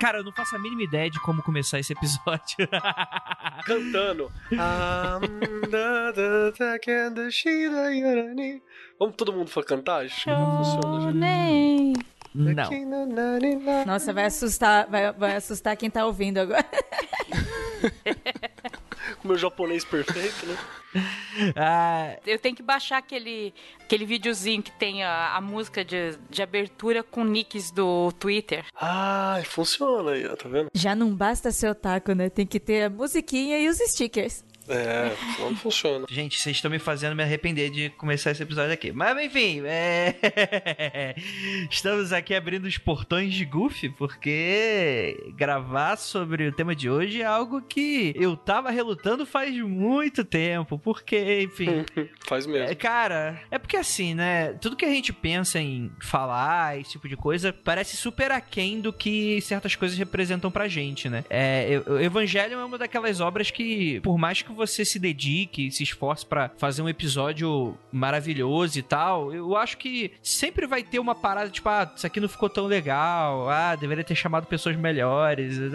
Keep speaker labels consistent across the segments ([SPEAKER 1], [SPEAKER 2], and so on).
[SPEAKER 1] Cara, eu não faço a mínima ideia de como começar esse episódio.
[SPEAKER 2] Cantando. Vamos todo mundo for cantar? Acho que não funciona, gente.
[SPEAKER 1] Não.
[SPEAKER 3] Nossa, vai assustar, vai, vai assustar quem tá ouvindo agora.
[SPEAKER 2] Com meu japonês perfeito, né?
[SPEAKER 1] Ah,
[SPEAKER 4] Eu tenho que baixar aquele, aquele videozinho que tem a, a música de, de abertura com nicks do Twitter.
[SPEAKER 2] Ah, funciona aí, tá vendo?
[SPEAKER 3] Já não basta ser otaku, né? Tem que ter a musiquinha e os stickers.
[SPEAKER 2] É, não funciona.
[SPEAKER 1] Gente, vocês estão me fazendo me arrepender de começar esse episódio aqui. Mas enfim, é... estamos aqui abrindo os portões de Goofy, porque gravar sobre o tema de hoje é algo que eu tava relutando faz muito tempo. Porque, enfim.
[SPEAKER 2] Faz
[SPEAKER 1] É,
[SPEAKER 2] mesmo.
[SPEAKER 1] cara, é porque assim, né? Tudo que a gente pensa em falar, esse tipo de coisa, parece super aquém do que certas coisas representam pra gente, né? É, o Evangelho é uma daquelas obras que, por mais que você se dedique, se esforce pra fazer um episódio maravilhoso e tal, eu acho que sempre vai ter uma parada tipo, ah, isso aqui não ficou tão legal, ah, deveria ter chamado pessoas melhores.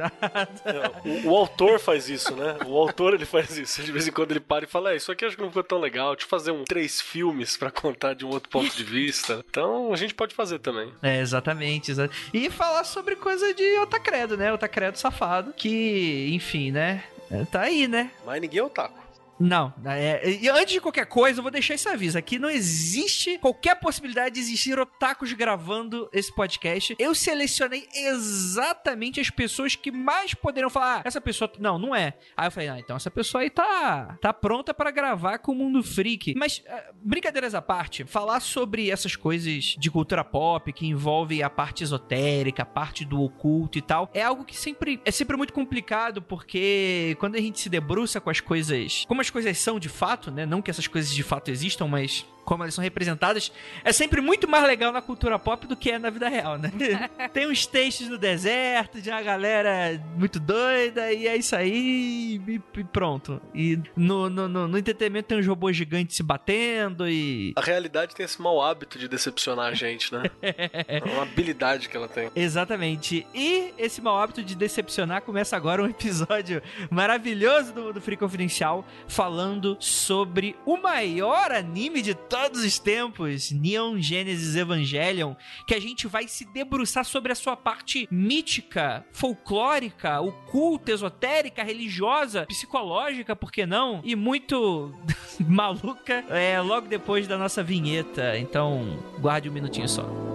[SPEAKER 2] O, o autor faz isso, né? O autor ele faz isso. De vez em quando ele para e fala: É, isso aqui acho que não ficou tão legal. Deixa eu fazer um três filmes pra contar de um outro ponto de vista. Então a gente pode fazer também.
[SPEAKER 1] É, exatamente. exa- E falar sobre coisa de Otacredo, né? Otacredo safado. Que, enfim, né? Tá aí, né?
[SPEAKER 2] Mas ninguém é otaku.
[SPEAKER 1] Não, é, e antes de qualquer coisa, eu vou deixar esse aviso. Aqui não existe qualquer possibilidade de existir otakus gravando esse podcast. Eu selecionei exatamente as pessoas que mais poderiam falar: ah, essa pessoa. Não, não é. Aí eu falei: ah, então essa pessoa aí tá, tá pronta pra gravar com o Mundo Freak. Mas, ah, brincadeiras à parte, falar sobre essas coisas de cultura pop que envolve a parte esotérica, a parte do oculto e tal, é algo que sempre é sempre muito complicado porque quando a gente se debruça com as coisas, como as coisas são de fato, né? Não que essas coisas de fato existam, mas como elas são representadas, é sempre muito mais legal na cultura pop do que é na vida real, né? Tem uns textos no deserto de uma galera muito doida e é isso aí e, e pronto. E no, no, no, no entretenimento tem uns robôs gigantes se batendo e
[SPEAKER 2] A realidade tem esse mau hábito de decepcionar a gente, né? É uma habilidade que ela tem.
[SPEAKER 1] Exatamente. E esse mau hábito de decepcionar começa agora um episódio maravilhoso do, do Free Confidencial falando sobre o maior anime de todos os tempos, Neon Genesis Evangelion, que a gente vai se debruçar sobre a sua parte mítica, folclórica, oculta, esotérica, religiosa, psicológica, por que não? E muito maluca, é, logo depois da nossa vinheta. Então, guarde um minutinho só.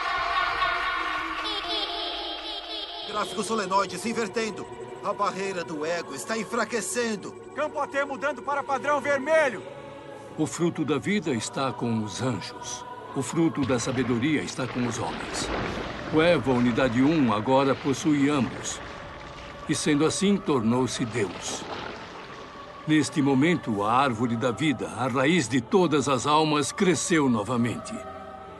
[SPEAKER 5] Gráfico solenoide se invertendo. A barreira do ego está enfraquecendo.
[SPEAKER 6] Campo AT mudando para padrão vermelho.
[SPEAKER 7] O fruto da vida está com os anjos. O fruto da sabedoria está com os homens. O Eva Unidade 1 agora possui ambos. E sendo assim, tornou-se Deus. Neste momento, a árvore da vida, a raiz de todas as almas, cresceu novamente.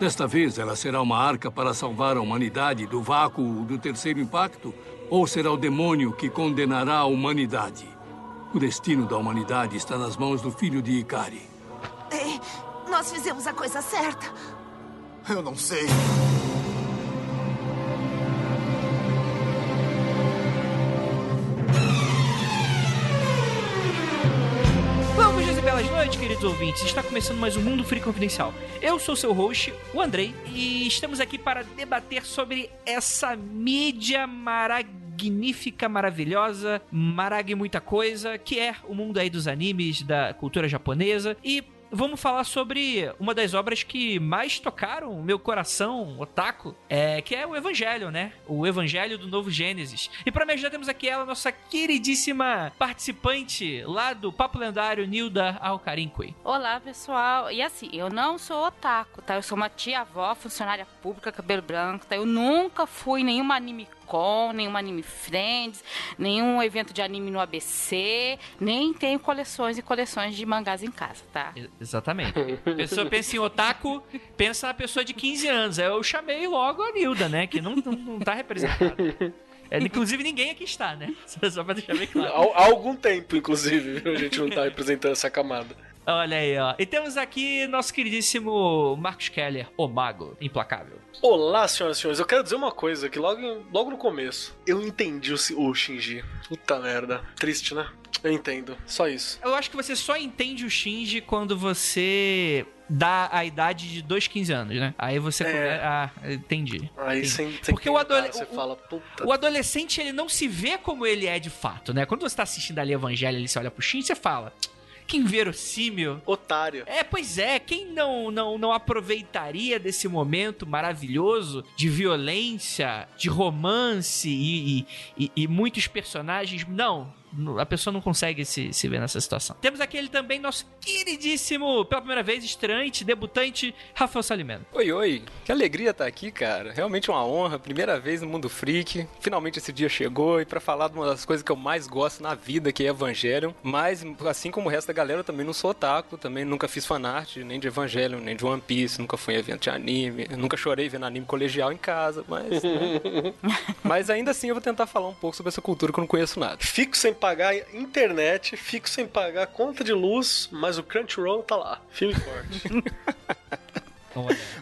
[SPEAKER 7] Desta vez, ela será uma arca para salvar a humanidade do vácuo do terceiro impacto? Ou será o demônio que condenará a humanidade? O destino da humanidade está nas mãos do filho de Ikari.
[SPEAKER 8] Ei, nós fizemos a coisa certa.
[SPEAKER 5] Eu não sei.
[SPEAKER 1] Queridos ouvintes. Está começando mais um Mundo Free Confidencial. Eu sou seu host, o Andrei, e estamos aqui para debater sobre essa mídia magnífica, maravilhosa, marag muita coisa, que é o mundo aí dos animes, da cultura japonesa. E vamos falar sobre uma das obras que mais tocaram o meu coração, otaku, é, que é o Evangelho, né? O Evangelho do Novo Gênesis. E para me ajudar temos aqui ela, nossa queridíssima participante lá do Papo Lendário, Nilda Alcarincui.
[SPEAKER 4] Olá, pessoal. E assim, eu não sou otaku, tá? Eu sou uma tia-avó, funcionária pública, cabelo branco, tá? Eu nunca fui nenhuma anime con, nenhuma anime friends, nenhum evento de anime no ABC, nem tenho coleções e coleções de mangás em casa, tá?
[SPEAKER 1] Exatamente. A pessoa pensa em otaku, pensa na pessoa de 15 anos. Aí Eu chamei logo a Nilda, né? Que não, não, não tá representada. É, inclusive ninguém aqui está, né? Só, pra deixar bem claro.
[SPEAKER 2] Há, há algum tempo, inclusive, a gente não tá representando essa camada.
[SPEAKER 1] Olha aí, ó. E temos aqui nosso queridíssimo Marcos Keller, o mago implacável.
[SPEAKER 2] Olá, senhoras e senhores. Eu quero dizer uma coisa que logo, logo no começo eu entendi o, o Shinji. Puta merda. Triste, né? Eu entendo. Só isso.
[SPEAKER 1] Eu acho que você só entende o Shinji quando você dá a idade de 2, 15 anos, né? Aí você...
[SPEAKER 2] É.
[SPEAKER 1] come- Ah, entendi.
[SPEAKER 2] Aí sem,
[SPEAKER 1] Porque o adole-
[SPEAKER 2] Você
[SPEAKER 1] o-
[SPEAKER 2] fala, puta.
[SPEAKER 1] O adolescente, ele não se vê como ele é de fato, né? Quando você tá assistindo ali Evangelho, ele se olha pro Shinji, você fala... Que inverossímil.
[SPEAKER 2] Otário.
[SPEAKER 1] É, pois é, quem não, não, não aproveitaria desse momento maravilhoso de violência, de romance e, e, e- e muitos personagens? Não, a pessoa não consegue se, se ver nessa situação. Temos aquele também, nosso queridíssimo, pela primeira vez, estreante, debutante, Rafael Salimeno.
[SPEAKER 9] Oi, oi. Que alegria estar aqui, cara. Realmente uma honra. Primeira vez no Mundo Freak. Finalmente esse dia chegou e pra falar de uma das coisas que eu mais gosto na vida, que é Evangelion. Mas, assim como o resto da galera, eu também não sou otaku. Também nunca fiz fanart, nem de Evangelion, nem de One Piece. Nunca fui em evento de anime. Nunca chorei vendo anime colegial em casa. Mas, né? mas ainda assim eu vou tentar falar um pouco sobre essa cultura que eu não conheço nada.
[SPEAKER 2] Fico sem pagar internet, fico sem pagar conta de luz, mas o Crunchyroll tá lá. Filme forte.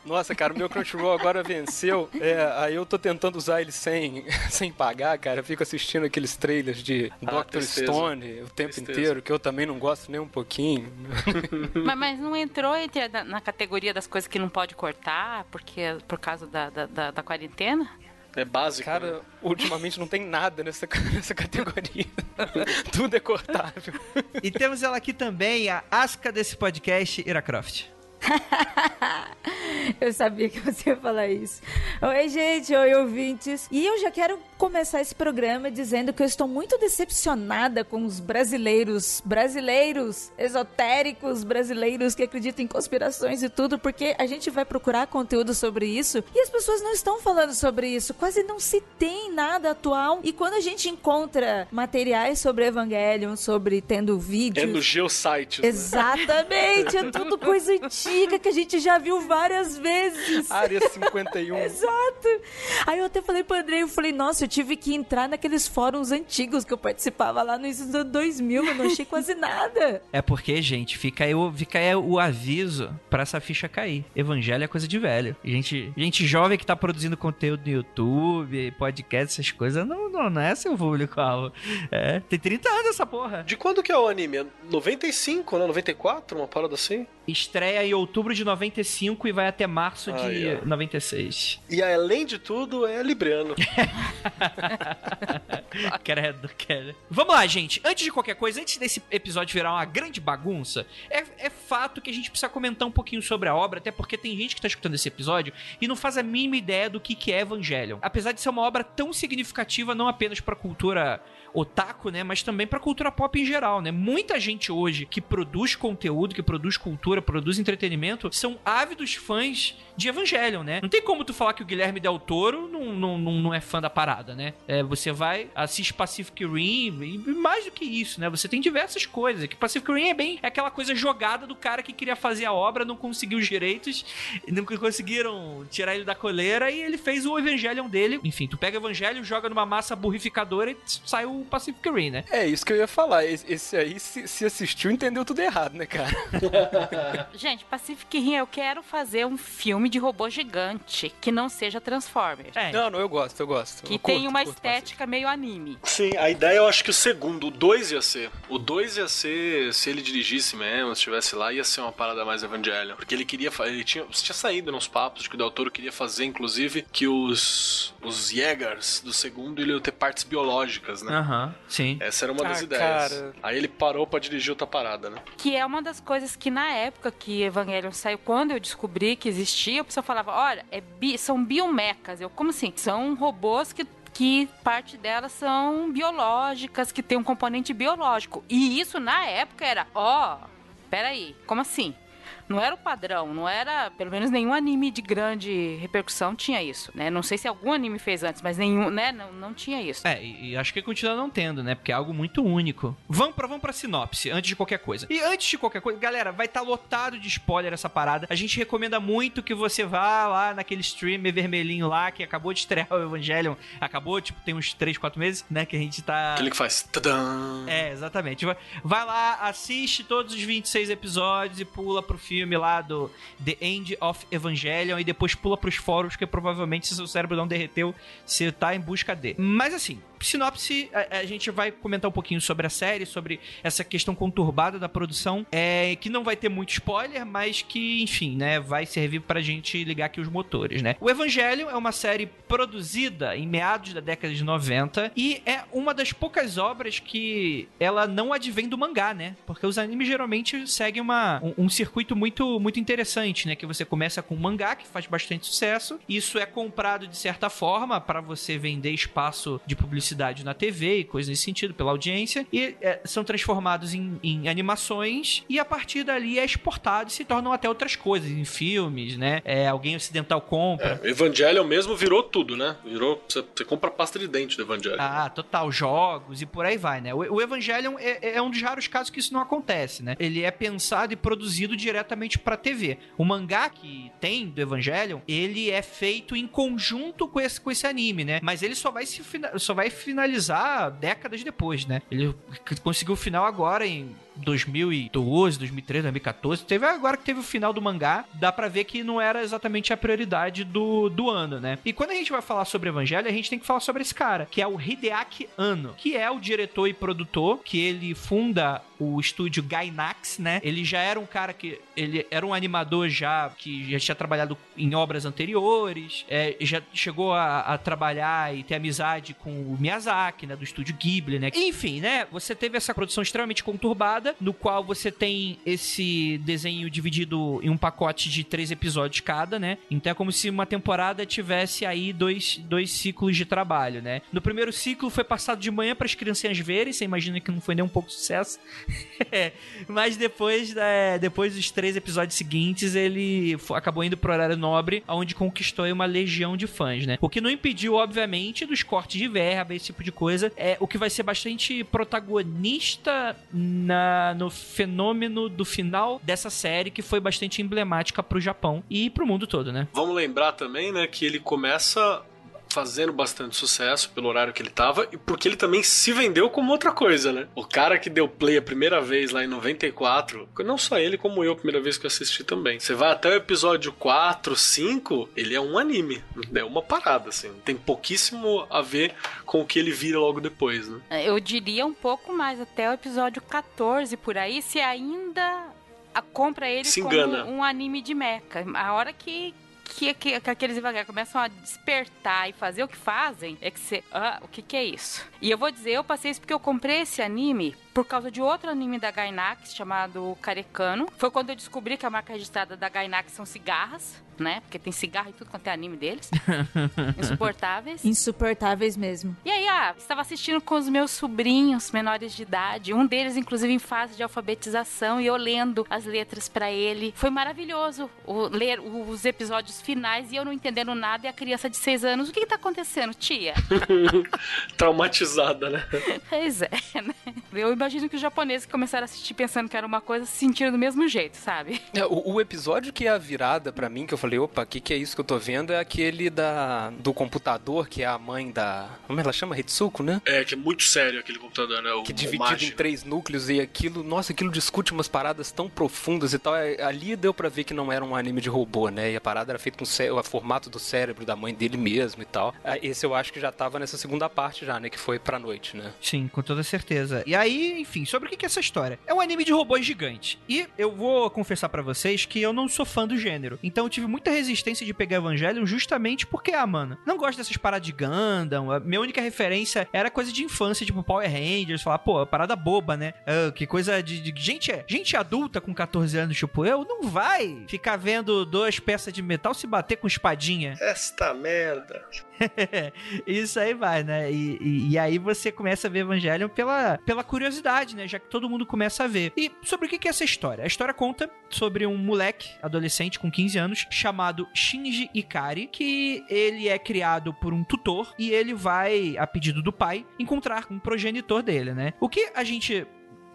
[SPEAKER 9] Nossa, cara, o meu Crunchyroll agora venceu. É, aí eu tô tentando usar ele sem, sem pagar, cara. Eu fico assistindo aqueles trailers de
[SPEAKER 2] Ah,
[SPEAKER 9] Dr.
[SPEAKER 2] tristeza.
[SPEAKER 9] Stone o tempo
[SPEAKER 2] Tristeza.
[SPEAKER 9] inteiro, que eu também não gosto nem um pouquinho.
[SPEAKER 4] mas, mas não entrou entre a- na categoria das coisas que não pode cortar, porque por causa da, da, da- da quarentena?
[SPEAKER 2] É básico. né?
[SPEAKER 9] Cara, ultimamente não tem nada nessa, nessa categoria. Tudo é cortável.
[SPEAKER 1] E temos ela aqui também, a asca desse podcast, Ira Croft.
[SPEAKER 3] Eu sabia que você ia falar isso. Oi, gente, oi, ouvintes. E eu já quero começar esse programa dizendo que eu estou muito decepcionada com os brasileiros, brasileiros esotéricos, brasileiros que acreditam em conspirações e tudo, porque a gente vai procurar conteúdo sobre isso e as pessoas não estão falando sobre isso. Quase não se tem nada atual. E quando a gente encontra materiais sobre Evangelion, sobre tendo vídeos.
[SPEAKER 2] É no Geosites. né?
[SPEAKER 3] Exatamente, é tudo coisa antiga que a gente já viu várias vezes.
[SPEAKER 9] Área 51.
[SPEAKER 3] Exato. Aí eu até falei pro André, eu falei, nossa, eu tive que entrar naqueles fóruns antigos que eu participava lá no início do 2000, eu não achei quase nada.
[SPEAKER 1] É porque, gente, fica aí o, fica aí o aviso pra essa ficha cair. Evangelho é coisa de velho. Gente, gente jovem que tá produzindo conteúdo no YouTube, podcast, essas coisas, não, não, não é seu público-alvo. É, tem 30 anos essa porra.
[SPEAKER 2] De quando que é o anime? É 95, né? 94? Uma parada assim?
[SPEAKER 1] Estreia em outubro de 95 e vai até março de
[SPEAKER 2] Aí, ó.
[SPEAKER 1] 96.
[SPEAKER 2] E além de tudo, é libriano.
[SPEAKER 1] credo, credo. Vamos lá, gente. Antes de qualquer coisa, antes desse episódio virar uma grande bagunça, é, é fato que a gente precisa comentar um pouquinho sobre a obra, até porque tem gente que tá escutando esse episódio e não faz a mínima ideia do que, que é Evangelion. Apesar de ser uma obra tão significativa, não apenas pra cultura otaku, né, mas também pra cultura pop em geral, né? Muita gente hoje que produz conteúdo, que produz cultura, produz entretenimento, são ávidos fãs de Evangelion, né? Não tem como tu falar que o Guilherme Del Toro não, não, não, não é fã da parada, né? É, você vai, assiste Pacific Rim e mais do que isso, né? Você tem diversas coisas. Que Pacific Rim é bem é aquela coisa jogada do cara que queria fazer a obra, não conseguiu os direitos, não conseguiram tirar ele da coleira e ele fez o Evangelion dele. Enfim, tu pega o Evangelho, joga numa massa burrificadora e sai o Pacific Rim, né?
[SPEAKER 9] É isso que eu ia falar. Esse, aí, se, se assistiu, entendeu tudo errado, né, cara?
[SPEAKER 4] Gente, Pacific Rim, eu quero fazer um filme de robô gigante que não seja Transformers.
[SPEAKER 1] É.
[SPEAKER 9] Não, não, eu gosto, eu gosto.
[SPEAKER 4] Que
[SPEAKER 9] Eu
[SPEAKER 4] tem
[SPEAKER 9] curto,
[SPEAKER 4] uma
[SPEAKER 9] curto
[SPEAKER 4] estética meio anime.
[SPEAKER 2] Sim, a ideia eu acho que o segundo, o 2 ia ser. O 2 ia ser, se ele dirigisse mesmo, se estivesse lá, ia ser uma parada mais Evangelion. Porque ele queria, ele tinha, tinha saído nos papos de que o Del Toro queria fazer, inclusive, que os, os Jägers do segundo iam ter partes biológicas, né?
[SPEAKER 1] Aham, sim.
[SPEAKER 2] Essa era uma das
[SPEAKER 9] Ah,
[SPEAKER 2] ideias.
[SPEAKER 9] cara.
[SPEAKER 2] Aí ele parou pra dirigir outra parada, né?
[SPEAKER 4] Que é uma das coisas que na época que Evangelion saiu, quando eu descobri que existia, a pessoa falava, olha, é bi- são biomecas. Eu, como assim? São robôs que que parte delas são biológicas, que tem um componente biológico. E isso na época era, ó, peraí, como assim? Não era o padrão, não era, pelo menos nenhum anime de grande repercussão tinha isso, né? Não sei se algum anime fez antes, mas nenhum, né? Não, não tinha isso.
[SPEAKER 1] É, e, e acho que continua não tendo, né? Porque é algo muito único. Vamos pra, vamos pra sinopse, antes de qualquer coisa. E antes de qualquer coisa, galera, vai estar lotado de spoiler essa parada. A gente recomenda muito que você vá lá naquele streamer vermelhinho lá, que acabou de estrear o Evangelion. Acabou, tipo, tem uns 3, 4 meses, né? Que a gente tá.
[SPEAKER 2] Aquele que faz. Tadã!
[SPEAKER 1] É, exatamente. Vai, vai lá, assiste todos os 26 episódios e pula pro filme lá do The End of Evangelion e depois pula pros fóruns, que provavelmente se seu cérebro não derreteu, você tá em busca de. Mas assim, sinopse, a, a gente vai comentar um pouquinho sobre a série, sobre essa questão conturbada da produção, é, que não vai ter muito spoiler, mas que, enfim, né, vai servir pra gente ligar aqui os motores, né? O Evangelion é uma série produzida em meados da década de 90 e é uma das poucas obras que ela não advém do mangá, né? Porque os animes geralmente seguem uma, um, um circuito muito, muito interessante, né? Que você começa com um mangá que faz bastante sucesso, isso é comprado de certa forma para você vender espaço de publicidade na TV e coisas nesse sentido, pela audiência, e é, são transformados em, em animações e a partir dali é exportado e se tornam até outras coisas, em filmes, né? É, alguém ocidental compra.
[SPEAKER 2] É, Evangelion mesmo virou tudo, né? Virou. Você, você compra pasta de dente do Evangelion.
[SPEAKER 1] Ah, total, jogos e por aí vai, né? O, o Evangelion é, é um dos raros casos que isso não acontece, né? Ele é pensado e produzido diretamente pra TV. O mangá que tem do Evangelion, ele é feito em conjunto com esse, com esse anime, né? Mas ele só vai, se, só vai finalizar décadas depois, né? Ele conseguiu o final agora em 2012, 2013, 2014. Teve agora que teve o final do mangá, dá pra ver que não era exatamente a prioridade do, do ano, né? E quando a gente vai falar sobre Evangelho, a gente tem que falar sobre esse cara, que é o Hideaki Anno, que é o diretor e produtor, que ele funda o estúdio Gainax, né? Ele já era um cara que ele era um animador já que já tinha trabalhado em obras anteriores, é, já chegou a, a trabalhar e ter amizade com o Miyazaki, né, do estúdio Ghibli, né? Enfim, né? Você teve essa produção extremamente conturbada, no qual você tem esse desenho dividido em um pacote de três episódios cada, né? Então é como se uma temporada tivesse aí dois, dois ciclos de trabalho, né? No primeiro ciclo foi passado de manhã para as criancinhas verem, você imagina que não foi nem um pouco de sucesso. É, Mas depois, é, depois dos três episódios seguintes, ele acabou indo pro horário nobre, onde conquistou aí uma legião de fãs, né? O que não impediu, obviamente, dos cortes de verba, esse tipo de coisa. É o que vai ser bastante protagonista na, no fenômeno do final dessa série, que foi bastante emblemática pro Japão e pro mundo todo, né?
[SPEAKER 2] Vamos lembrar também, né, que ele começa fazendo bastante sucesso pelo horário que ele tava e porque ele também se vendeu como outra coisa, né? O cara que deu play a primeira vez lá em 94, não só ele como eu a primeira vez que eu assisti também. Você vai até o episódio 4, 5, ele é um anime, é uma parada assim. Tem pouquíssimo a ver com o que ele vira logo depois, né?
[SPEAKER 4] Eu diria um pouco mais, até o episódio 14 por aí, se ainda a compra ele
[SPEAKER 2] Se
[SPEAKER 4] como
[SPEAKER 2] engana.
[SPEAKER 4] um anime de mecha. A hora que, que, que, que aqueles devagar começam a despertar e fazer o que fazem, é que você. Ah, o que, que é isso? E eu vou dizer, eu passei isso porque eu comprei esse anime por causa de outro anime da Gainax chamado Carecano. Foi quando eu descobri que a marca registrada da Gainax são cigarras, né? Porque tem cigarro e tudo quanto é anime deles. Insuportáveis.
[SPEAKER 3] Insuportáveis mesmo.
[SPEAKER 4] E aí, ah, estava assistindo com os meus sobrinhos menores de idade, um deles inclusive em fase de alfabetização e eu lendo as letras pra ele. Foi maravilhoso o- ler os episódios finais e eu não entendendo nada e a criança de seis anos, o que, que tá acontecendo, tia?
[SPEAKER 2] Traumatizada, né?
[SPEAKER 4] pois é, né? Eu imagino que os japoneses que começaram a assistir pensando que era uma coisa se sentiram do mesmo jeito, sabe?
[SPEAKER 9] É, o, o episódio que é a virada pra mim, que eu falei, opa, o que, que é isso que eu tô vendo? É aquele da, do computador, que é a mãe da. Como ela chama? Hitsuko, né?
[SPEAKER 2] É, que é muito sério aquele computador, né? O,
[SPEAKER 9] Que
[SPEAKER 2] o
[SPEAKER 9] dividido em três núcleos e aquilo, nossa, aquilo discute umas paradas tão profundas e tal. É, Ali deu pra ver que não era um anime de robô, né? E a parada era feita com o formato do cérebro da mãe dele mesmo e tal. Ah, Esse eu acho que já tava nessa segunda parte já, né? Que foi pra noite, né?
[SPEAKER 1] Sim, com toda certeza. E aí, enfim, sobre o que é essa história? É um anime de robôs gigantes. E eu vou confessar pra vocês que eu não sou fã do gênero. Então eu tive muita resistência de pegar Evangelion justamente porque, ah, mano, não gosto dessas paradas de Gundam. A minha única referência era coisa de infância, tipo Power Rangers. Falar, pô, parada boba, né? Ah, que coisa de, de gente, gente adulta com 14 anos, tipo eu, não vai ficar vendo duas peças de metal se bater com espadinha.
[SPEAKER 2] Esta merda.
[SPEAKER 1] Isso aí vai, né? E, e- e aí você começa a ver Evangelion pela, pela curiosidade, né? Já que todo mundo começa a ver. E sobre o que é essa história? A história conta sobre um moleque, adolescente com 15 anos, chamado Shinji Ikari, que ele é criado por um tutor e ele vai, a pedido do pai, encontrar um progenitor dele, né? O que a gente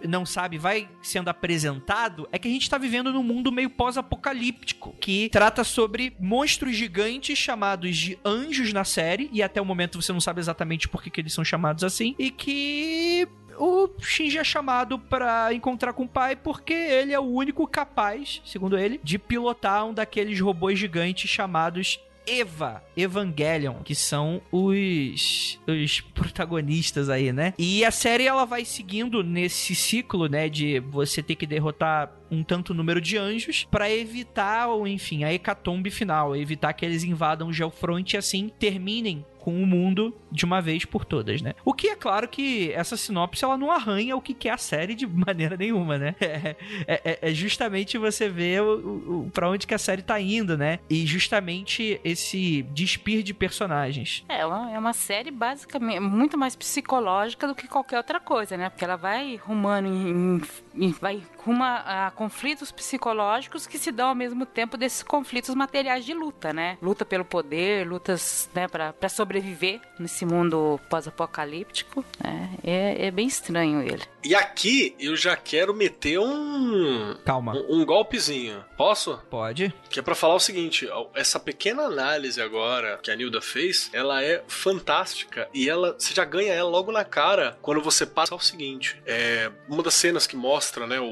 [SPEAKER 1] não sabe, vai sendo apresentado, é que a gente tá vivendo num mundo meio pós-apocalíptico, que trata sobre monstros gigantes chamados de anjos na série, e até o momento você não sabe exatamente por que, que eles são chamados assim, e que o Shinji é chamado pra encontrar com o pai porque ele é o único capaz, segundo ele, de pilotar um daqueles robôs gigantes chamados Eva, Evangelion, que são os, os protagonistas aí, né? E a série ela vai seguindo nesse ciclo, né, de você ter que derrotar um tanto número de anjos pra evitar, ou enfim, a hecatombe final, evitar que eles invadam o Geofront e assim terminem com o mundo de uma vez por todas, né? O que é claro que essa sinopse ela não arranha o que é a série de maneira nenhuma, né? É, é- é justamente você ver o, pra onde que a série tá indo, né? E justamente esse despir de personagens.
[SPEAKER 4] É uma, é uma série basicamente muito mais psicológica do que qualquer outra coisa, né? Porque ela vai rumando em, em- vai ruma a conflitos psicológicos que se dão ao mesmo tempo desses conflitos materiais de luta, né? Luta pelo poder, lutas, né, para sobreviver nesse mundo pós-apocalíptico, né? É, é bem estranho ele.
[SPEAKER 2] E aqui eu já quero meter um.
[SPEAKER 1] Calma.
[SPEAKER 2] Um, um golpezinho. Posso?
[SPEAKER 1] Pode.
[SPEAKER 2] Que é pra falar o seguinte: essa pequena análise agora que a Nilda fez, ela é fantástica e ela você já ganha ela logo na cara quando você passa o seguinte: é uma das cenas que mostra, né, o,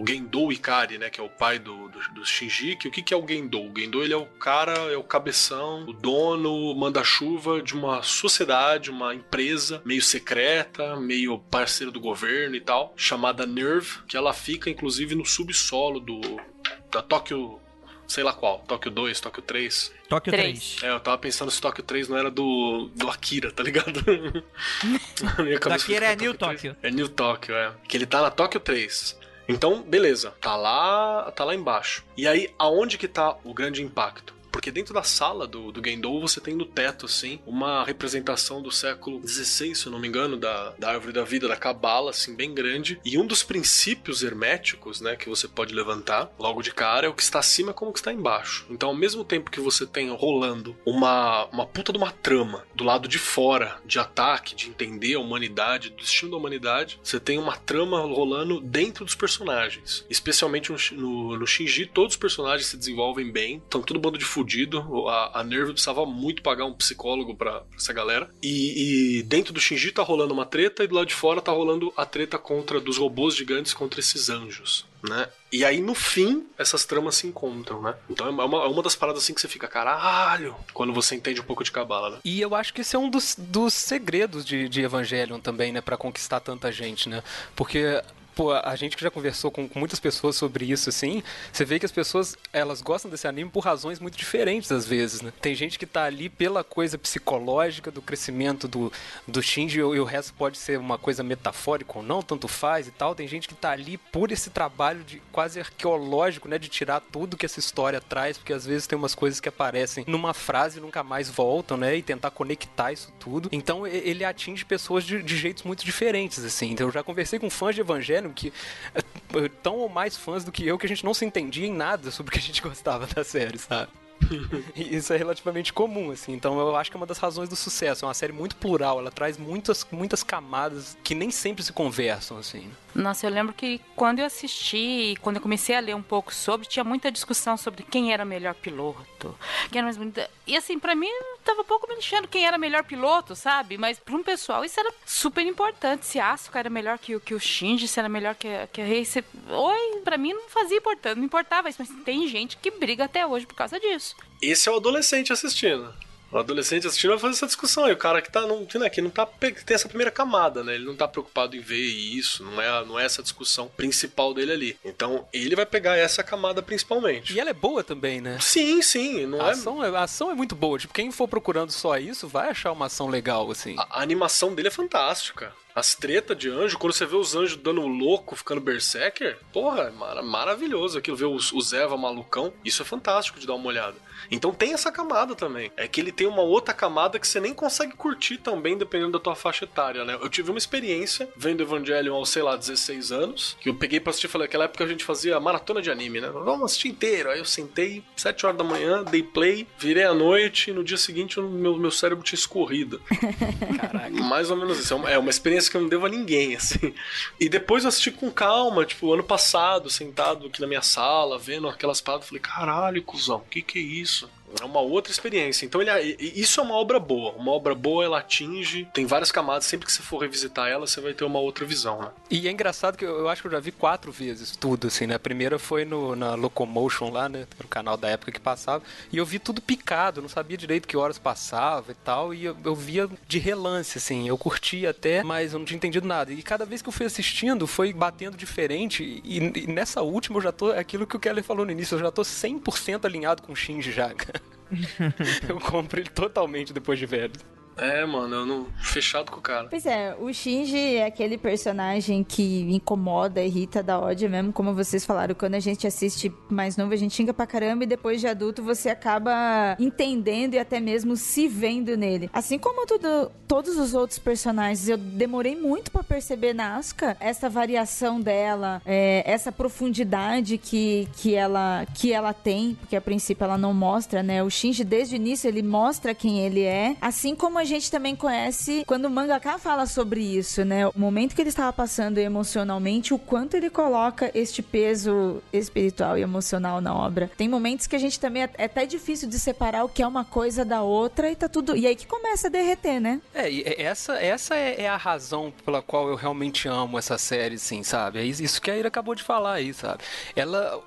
[SPEAKER 2] o Gendo Ikari, né, que é o pai do, do, do Shinji. Que o que, que é o Gendo? O Gendo ele é o cara, é o cabeção, o dono, manda-chuva de uma sociedade, uma empresa meio secreta, meio parceiro do governo e tal, chamada Nerve, que ela fica inclusive no subsolo do da Tóquio, sei lá qual, Tóquio 2, Tóquio 3.
[SPEAKER 1] Tóquio
[SPEAKER 4] Três.
[SPEAKER 1] 3.
[SPEAKER 2] É, eu tava pensando se Tóquio 3 não era do, do Akira, tá ligado?
[SPEAKER 1] Daqui é New
[SPEAKER 2] 3.
[SPEAKER 1] Tóquio.
[SPEAKER 2] É New Tóquio, é. Que ele tá na Tóquio 3. Então, beleza, tá lá, tá lá embaixo. E aí, aonde que tá o grande impacto? Porque dentro da sala do, do Gendou você tem no teto, assim, uma representação do século XVI, se eu não me engano, da, da árvore da vida, da cabala, assim, bem grande. E um dos princípios herméticos, né, que você pode levantar logo de cara é o que está acima como o que está embaixo. Então, ao mesmo tempo que você tem rolando uma, uma puta de uma trama do lado de fora, de ataque, de entender a humanidade, do destino da humanidade, você tem uma trama rolando dentro dos personagens. Especialmente no, no, no Shinji, todos os personagens se desenvolvem bem, estão todo bando de fudido. A, a Nerve precisava muito pagar um psicólogo pra, pra essa galera. E, e dentro do Shinji tá rolando uma treta, e do lado de fora tá rolando a treta contra dos robôs gigantes contra esses anjos. Né? E aí, no fim, essas tramas se encontram, né? Então é uma, é uma das paradas assim que você fica, caralho, quando você entende um pouco de cabala, né?
[SPEAKER 9] E eu acho que esse é um dos, dos segredos de, de Evangelion também, né? Pra conquistar tanta gente, né? Porque. Pô, a gente que já conversou com, muitas pessoas sobre isso, assim, você vê que as pessoas, elas gostam desse anime por razões muito diferentes, às vezes, né? Tem gente que tá ali pela coisa psicológica do crescimento do, do Shinji e o resto pode ser uma coisa metafórica ou não, tanto faz e tal. Tem gente que tá ali por esse trabalho de quase arqueológico, né? De tirar tudo que essa história traz, porque às vezes tem umas coisas que aparecem numa frase e nunca mais voltam, né? E tentar conectar isso tudo. Então ele atinge pessoas de, de jeitos muito diferentes, assim. Então eu já conversei com fãs de Evangelho que eh, tão ou mais fãs do que eu que a gente não se entendia em nada sobre o que a gente gostava da série, sabe? E Isso é relativamente comum, assim. Então eu acho que é uma das razões do sucesso. É uma série muito plural, ela traz muitas, muitas camadas que nem sempre se conversam, assim.
[SPEAKER 4] Nossa, eu lembro que quando eu assisti, quando eu comecei a ler um pouco sobre, tinha muita discussão sobre quem era o melhor piloto. Quem era mais bonita. E assim, pra mim, tava pouco me lixando quem era melhor piloto, sabe? Mas pra um pessoal isso era super importante. Se Asuka era melhor que, o- que o Shinji, se era melhor que, que a Rei. se- Oi, pra mim não fazia importância, não importava isso. Mas tem gente que briga até hoje por causa disso.
[SPEAKER 2] Esse é o adolescente assistindo. O adolescente assistindo vai fazer essa discussão aí. O cara que tá não, que, né, que não tá tem essa primeira camada, né? Ele não tá preocupado em ver isso, não é, não é essa discussão principal dele ali. Então, ele vai pegar essa camada principalmente.
[SPEAKER 9] E ela é boa também, né?
[SPEAKER 2] Sim, sim, não
[SPEAKER 9] A
[SPEAKER 2] é
[SPEAKER 9] ação, é, a ação é muito boa. Tipo, quem for procurando só isso, vai achar uma ação legal, assim.
[SPEAKER 2] A, a animação dele é fantástica. As tretas de anjo, quando você vê os anjos dando louco, ficando berserker, porra, é mara- maravilhoso aquilo, ver os, os Eva malucão, isso é fantástico de dar uma olhada. Então tem essa camada também. É que ele tem uma outra camada que você nem consegue curtir tão bem dependendo da tua faixa etária, né? Eu tive uma experiência vendo Evangelion aos, sei lá, 16 anos, que eu peguei pra assistir, falei, naquela época a gente fazia maratona de anime, né? Vamos assistir inteiro. Aí eu sentei, 7 horas da manhã, dei play, virei à noite e no dia seguinte o meu, meu cérebro tinha escorrido. Mais ou menos isso. É uma, é uma experiência que eu não devo a ninguém, assim. E depois eu assisti com calma, tipo, ano passado, sentado aqui na minha sala, vendo aquelas paradas, falei, caralho, cuzão, o que que é isso? isso. É uma outra experiência. Então, ele, é- isso é uma obra boa. Uma obra boa, ela atinge, tem várias camadas. Sempre que você for revisitar ela, você vai ter uma outra visão, né?
[SPEAKER 9] E é engraçado que eu, eu acho que eu já vi quatro vezes tudo, assim, né? A primeira foi no, na Locomotion lá, né? No canal da época que passava. E eu vi tudo picado, não sabia direito que horas passava e tal. E eu, eu via de relance, assim. Eu curtia até, mas eu não tinha entendido nada. E cada vez que eu fui assistindo, foi batendo diferente. E, e nessa última eu já tô. é Aquilo que o Keller falou no início, eu já tô 100% alinhado com o Shinji já. eu compro ele totalmente depois de velho.
[SPEAKER 2] É, mano, eu não. Fechado com o cara.
[SPEAKER 3] Pois é, o Shinji é aquele personagem que incomoda, irrita, dá ódio mesmo, como vocês falaram. Quando a gente assiste mais novo, a gente xinga pra caramba e depois de adulto você acaba entendendo e até mesmo se vendo nele. Assim como tudo, todos os outros personagens, eu demorei muito pra perceber na Asuka essa variação dela, é, essa profundidade que, que, ela, que ela tem, porque a princípio ela não mostra, né? O Shinji, desde o início, ele mostra quem ele é, assim como a gente também conhece quando o mangaka fala sobre isso, né? O momento que ele estava passando emocionalmente, o quanto ele coloca este peso espiritual e emocional na obra. Tem momentos que a gente também é é até difícil de separar o que é uma coisa da outra e tá tudo. E aí que começa a derreter, né?
[SPEAKER 9] É, e essa, essa é, é a razão pela qual eu realmente amo essa série, sim, sabe? É isso que a Ira acabou de falar aí, sabe? Ela.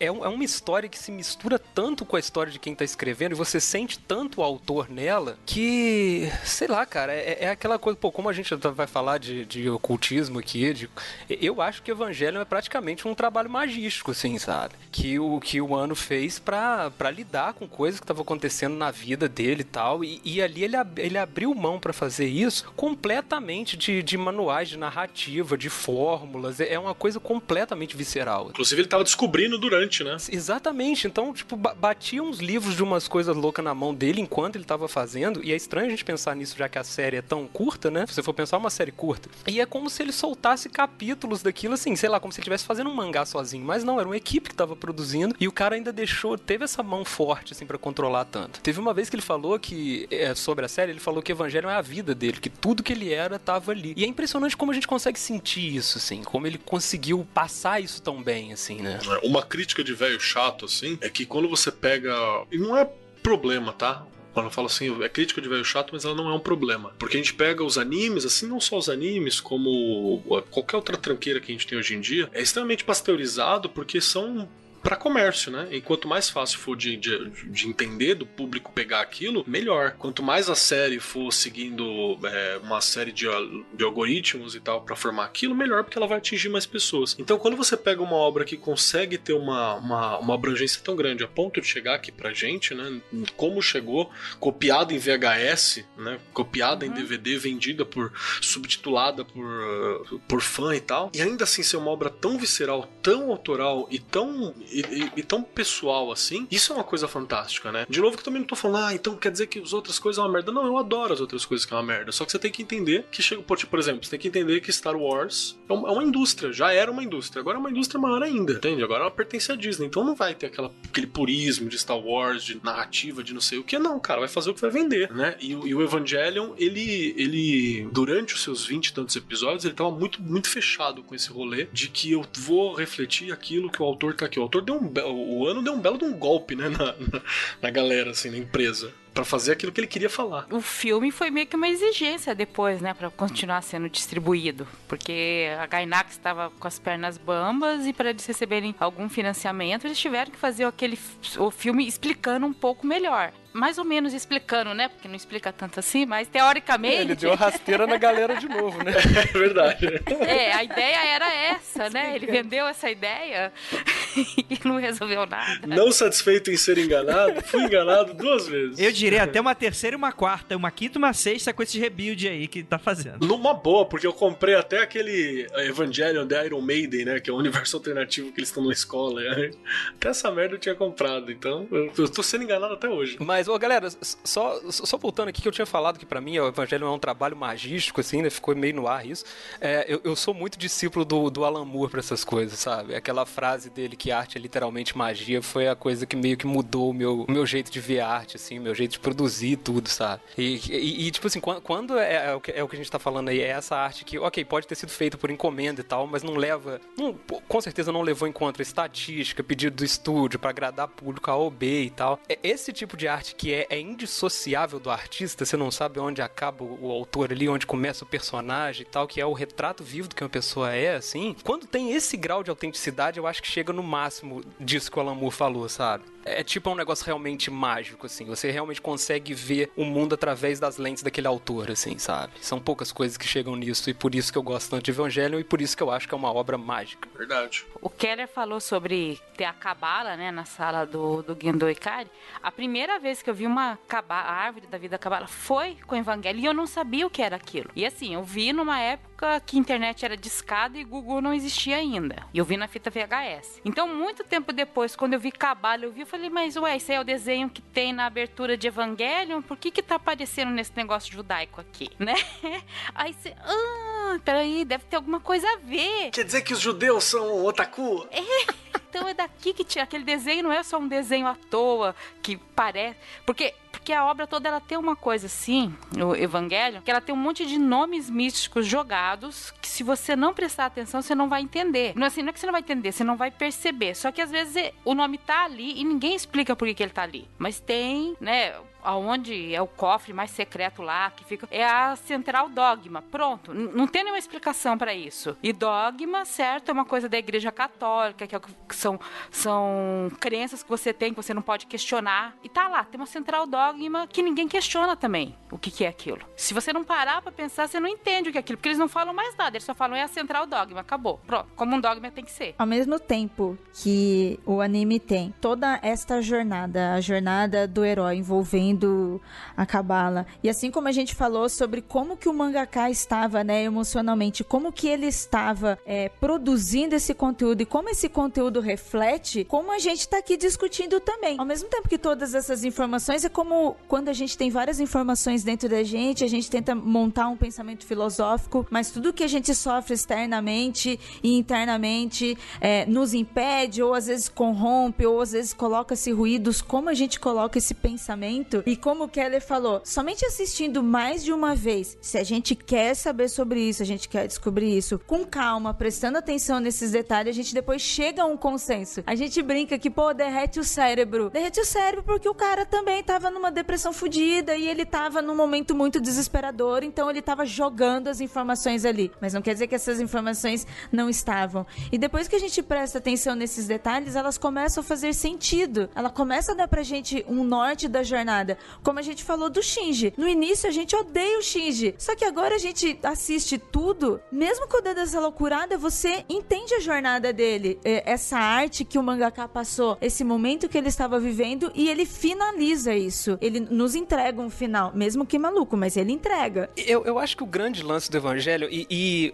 [SPEAKER 9] É, um- é uma história que se mistura tanto com a história de quem tá escrevendo e você sente tanto o autor nela que, sei lá, cara, é, é aquela coisa, pô, como a gente vai falar de, de ocultismo aqui, de, eu acho que Evangelho é praticamente um trabalho magístico, assim, sabe? Que o que o Ano fez pra lidar com coisas que estavam acontecendo na vida dele e tal, e, e ali ele, ele abriu mão pra fazer isso completamente de, de manuais de narrativa, de fórmulas, é é uma coisa completamente visceral.
[SPEAKER 2] Inclusive, ele tava descobrindo durante, né?
[SPEAKER 9] Exatamente, então, tipo, ba- batia uns livros de umas coisas loucas na mão dele enquanto ele tava fazendo, e é estranho a gente pensar nisso já que a série é tão curta, né? Se você for pensar, é uma série curta. E é como se ele soltasse capítulos daquilo, assim, sei lá, como se ele estivesse fazendo um mangá sozinho, mas não, era uma equipe que tava produzindo, e o cara ainda deixou, teve essa mão forte, assim, pra controlar tanto. Teve uma vez que ele falou que, é, sobre a série, ele falou que Evangelho é a vida dele, que tudo que ele era tava ali. E é impressionante como a gente consegue sentir isso, assim, como ele conseguiu passar isso tão bem, assim, né?
[SPEAKER 2] Uma crítica de velho chato, assim, é que quando você pega. E não é problema, tá? Quando eu falo assim, é crítica de velho chato, mas ela não é um problema. Porque a gente pega os animes, assim, não só os animes, como qualquer outra tranqueira que a gente tem hoje em dia, é extremamente pasteurizado porque são para comércio, né? E quanto mais fácil for de, de, de entender do público pegar aquilo, melhor. Quanto mais a série for seguindo é, uma série de, de algoritmos e tal para formar aquilo, melhor, porque ela vai atingir mais pessoas. Então, quando você pega uma obra que consegue ter uma, uma, uma abrangência tão grande a ponto de chegar aqui pra gente, né? Como chegou, copiada em VHS, né? Copiada em DVD, vendida por. subtitulada por, por fã e tal. E ainda assim ser uma obra tão visceral, tão autoral e tão e, e- tão pessoal assim, isso é uma coisa fantástica, né? De novo que eu também não tô falando, ah, então quer dizer que as outras coisas é uma merda. Não, eu adoro as outras coisas que é uma merda. Só que você tem que entender que chega, por, por exemplo, você tem que entender que Star Wars é uma, é uma indústria, já era uma indústria, agora é uma indústria maior ainda, entende? Agora ela pertence à Disney, então não vai ter aquela, aquele purismo de Star Wars, de narrativa, de não sei o que, não, cara, vai fazer o que vai vender, né? E, o- e o Evangelion, ele, ele, durante os seus 20 e tantos episódios, ele tava muito, muito fechado com esse rolê de que eu vou refletir aquilo que o autor tá aqui. O autor deu um, o ano deu um belo de um golpe, né, na, na, na galera, assim, na empresa. Pra fazer aquilo que ele queria falar.
[SPEAKER 4] O filme foi meio que uma exigência depois, né, Pra continuar sendo distribuído, porque a Gainax estava com as pernas bambas e para eles receberem algum financiamento, eles tiveram que fazer aquele o filme explicando um pouco melhor. Mais ou menos explicando, né? Porque não explica tanto assim, mas teoricamente.
[SPEAKER 9] Ele deu rasteira na galera de novo, né?
[SPEAKER 2] É verdade.
[SPEAKER 4] É, a ideia era essa, né? Ele vendeu essa ideia e não resolveu nada.
[SPEAKER 2] Não satisfeito em ser enganado, fui enganado duas vezes.
[SPEAKER 1] Eu diria até uma terceira e uma quarta, uma quinta e uma sexta com esse rebuild aí que tá fazendo.
[SPEAKER 2] Numa boa, porque eu comprei até aquele Evangelion The Iron Maiden, né? Que é o universo alternativo que eles estão na escola. né? Até essa merda eu tinha comprado, então eu tô sendo enganado até hoje.
[SPEAKER 9] Mas, ô, galera, só, só voltando aqui que eu tinha falado que pra mim o Evangelho é um trabalho magístico, assim, né? Ficou meio no ar isso. É, eu, eu sou muito discípulo do, do Alan Moore pra essas coisas, sabe? Aquela frase dele que arte é literalmente magia foi a coisa que meio que mudou o meu, o meu jeito de ver arte, assim, meu jeito de produzir tudo, sabe? E, e- e, tipo assim, quando, quando é, é o que, é o que a gente tá falando aí, é essa arte que, ok, pode ter sido feita por encomenda e tal, mas não leva, não- com certeza não levou em conta estatística, pedido do estúdio pra agradar público A ou B e tal. É esse tipo de arte que é, é indissociável do artista, você não sabe onde acaba o, autor ali, onde começa o personagem e tal, que é o retrato vivo do que uma pessoa é, assim. Quando tem esse grau de autenticidade, eu acho que chega no máximo disso que o Alan Moore falou, sabe? É tipo um negócio realmente mágico, assim. Você realmente consegue ver o mundo através das lentes daquele autor, assim, sabe? São poucas coisas que chegam nisso, e por isso que eu gosto tanto de Evangelho, e por isso que eu acho que é uma obra mágica.
[SPEAKER 2] Verdade.
[SPEAKER 4] O Keller falou sobre ter a cabala, né, na sala do, do Gendo Ikari. A primeira vez que eu vi uma caba- a árvore da vida cabala foi com o Evangelho e eu não sabia o que era aquilo. E assim, eu vi numa época que a internet era discada e Google não existia ainda. E eu vi na fita VHS. Então, muito tempo depois, quando eu vi cabala, eu vi, eu falei, mas ué, esse aí é o desenho que tem na abertura de Evangelion? Por que que tá aparecendo nesse negócio judaico aqui, né? Aí você, ah, peraí, deve ter alguma coisa a ver.
[SPEAKER 2] Quer dizer que os judeus são otaku?
[SPEAKER 4] Então é daqui que tira. Aquele desenho não é só um desenho à toa que parece. Porque, porque a obra toda ela tem uma coisa assim, o Evangelho, que ela tem um monte de nomes místicos jogados se você não prestar atenção, você não vai entender. Não é assim, não é que você não vai entender, você não vai perceber. Só que às vezes é- o nome tá ali e ninguém explica por que, que ele tá ali. Mas tem, né? aonde é o cofre mais secreto lá, que fica. É a central dogma. Pronto. Não tem nenhuma explicação pra isso. E dogma, certo, é uma coisa da igreja católica, que, é que- são, são crenças que você tem, que você não pode questionar. E tá lá, tem uma central dogma que ninguém questiona também o que, que é aquilo. Se você não parar pra pensar, você não entende o que é aquilo, porque eles não falam mais nada, só falam é a central dogma, acabou. Pronto. Como um dogma tem que ser.
[SPEAKER 3] Ao mesmo tempo que o anime tem toda esta jornada, a jornada do herói envolvendo a Kabbalah, e assim como a gente falou sobre como que o mangaka estava, né, emocionalmente, como que ele estava é, produzindo esse conteúdo e como esse conteúdo reflete, como a gente está aqui discutindo também. Ao mesmo tempo que todas essas informações, é como quando a gente tem várias informações dentro da gente, a gente tenta montar um pensamento filosófico, mas tudo que a gente sofre externamente e internamente é, nos impede, ou às vezes corrompe, ou às vezes coloca-se ruídos, como a gente coloca esse pensamento. E como o Keller falou, somente assistindo mais de uma vez, se a gente quer saber sobre isso, a gente quer descobrir isso, com calma, prestando atenção nesses detalhes, a gente depois chega a um consenso. A gente brinca que, pô, derrete o cérebro. Derrete o cérebro porque o cara também tava numa depressão fodida e ele tava num momento muito desesperador, então ele tava jogando as informações ali. Mas não quer dizer que essas informações não estavam. E depois que a gente presta atenção nesses detalhes, elas começam a fazer sentido. Ela começa a dar pra gente um norte da jornada. Como a gente falou do Shinji. No início a gente odeia o Shinji. Só que agora a gente assiste tudo, mesmo com o dedo dessa loucurada, você entende a jornada dele. É, essa arte que o mangaka passou, esse momento que ele estava vivendo e ele finaliza isso. Ele nos entrega um final, mesmo que maluco, mas ele entrega.
[SPEAKER 9] Eu, eu acho que o grande lance do Evangelho e, e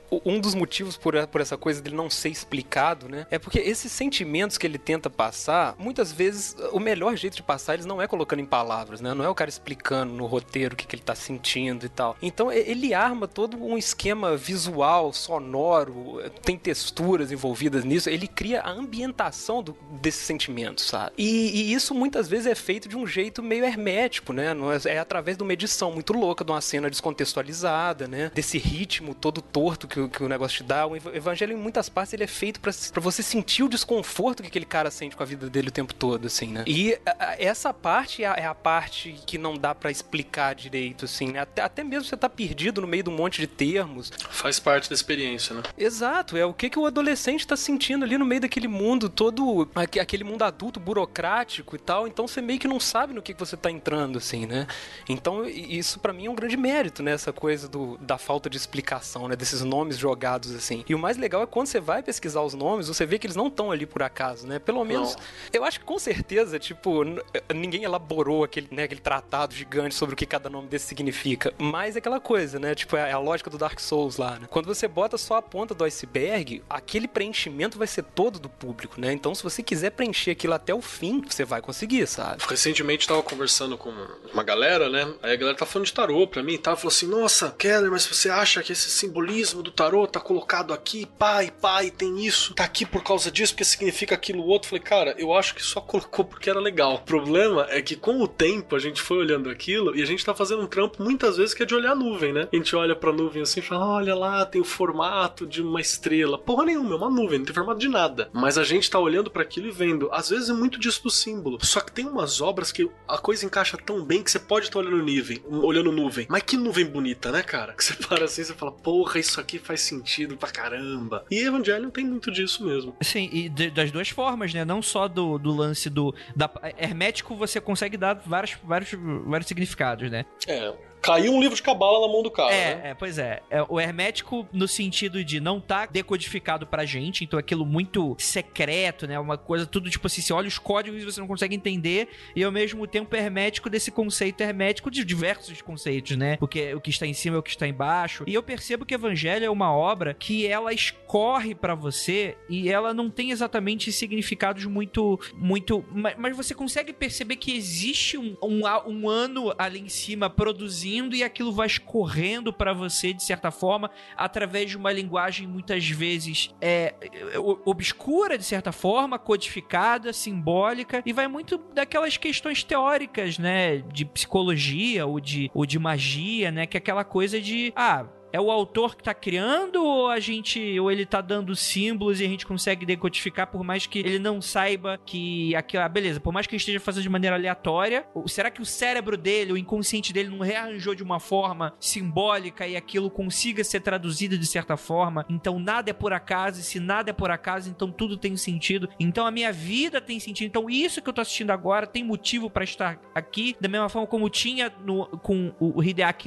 [SPEAKER 9] um dos motivos por, por essa coisa dele não ser explicado, né? É porque esses sentimentos que ele tenta passar, muitas vezes o melhor jeito de passar eles não é colocando em palavras, né? Não é o cara explicando no roteiro o que, que ele tá sentindo e tal. Então ele arma todo um esquema visual, sonoro, tem texturas envolvidas nisso. Ele cria a ambientação do, desses sentimentos, sabe? E, e, isso muitas vezes é feito de um jeito meio hermético, né? É, é através de uma edição muito louca, de uma cena descontextualizada, né? Desse ritmo todo torto que, que o negócio te dá. O evangelho, em muitas partes, ele é feito para você sentir o desconforto que aquele cara sente com a vida dele o tempo todo, assim, né? E a, essa parte é a, é a, parte que não dá para explicar direito, assim, né? Até, até mesmo você tá perdido no meio de um monte de termos.
[SPEAKER 2] Faz parte da experiência, né?
[SPEAKER 9] Exato, é o que, que o adolescente tá sentindo ali no meio daquele mundo todo, aquele mundo adulto, burocrático e tal. Então você meio que não sabe no que, que você tá entrando, assim, né? Então isso para mim é um grande mérito, né? Essa coisa do, da falta de explicação, né? Desses nomes jogados, assim. E o mais legal é quando você vai pesquisar os nomes, você vê que eles não estão ali por acaso, né? Pelo menos, não. eu acho que com certeza, tipo, ninguém elaborou aquele, né, aquele tratado gigante sobre o que cada nome desse significa. Mas é aquela coisa, né? Tipo, é a lógica do Dark Souls lá, né? Quando você bota só a ponta do iceberg, aquele preenchimento vai ser todo do público, né? Então, se você quiser preencher aquilo até o fim, você vai conseguir, sabe?
[SPEAKER 2] Recentemente tava conversando com uma galera, né? Aí a galera tá falando de tarô pra mim e tá? Falou assim: Nossa, Keller, mas você acha que esse simbolismo do tarô tá colocado aqui, pai, pai, tem isso, tá aqui por causa disso, porque significa aquilo outro? Falei, cara, eu acho que só colocou porque era legal. O problema é que com o tempo a gente foi olhando aquilo e a gente tá fazendo um trampo muitas vezes que é de olhar a nuvem, né? A gente olha pra nuvem assim e fala: Olha lá, tem o formato de uma estrela. Porra nenhuma, é uma nuvem, não tem formato de nada. Mas a gente tá olhando para aquilo e vendo. Às vezes é muito disso do símbolo. Só que tem umas obras que a coisa encaixa tão bem que você pode estar tá olhando nuvem, olhando nuvem. Mas que nuvem bonita, né, cara? Que você para assim e fala, porra, isso aqui faz sentido pra caramba. E Evangelion tem muito disso mesmo.
[SPEAKER 1] Sim, e de, das duas formas, né? Não só do, do lance do. Da, hermético você consegue dar vários, vários, vários significados, né?
[SPEAKER 2] É caiu um livro de cabala na mão do cara.
[SPEAKER 1] É,
[SPEAKER 2] né?
[SPEAKER 1] é pois é. é. O hermético no sentido de não tá decodificado pra gente, então aquilo muito secreto, né? Uma coisa tudo tipo assim, você olha os códigos e você não consegue entender, e ao mesmo tempo hermético desse conceito hermético de diversos conceitos, né? Porque o que está em cima é o que está embaixo. E eu percebo que Evangelho é uma obra que ela escorre para você e ela não tem exatamente significados muito muito, mas você consegue perceber que existe um, um, um ano ali em cima produzindo e aquilo vai escorrendo para você de certa forma através de uma linguagem muitas vezes é, obscura de certa forma, codificada, simbólica e vai muito daquelas questões teóricas, né, de psicologia ou de, ou de magia, né, que é aquela coisa de ah é o autor que tá criando ou a gente ou ele tá dando símbolos e a gente consegue decodificar por mais que ele não saiba que aquilo, ah, beleza, por mais que ele esteja fazendo de maneira aleatória, será que o cérebro dele, o inconsciente dele não rearranjou de uma forma simbólica e aquilo consiga ser traduzido de certa forma? Então nada é por acaso, e se nada é por acaso, então tudo tem sentido. Então a minha vida tem sentido. Então isso que eu tô assistindo agora tem motivo para estar aqui, da mesma forma como tinha no, com o Hideaki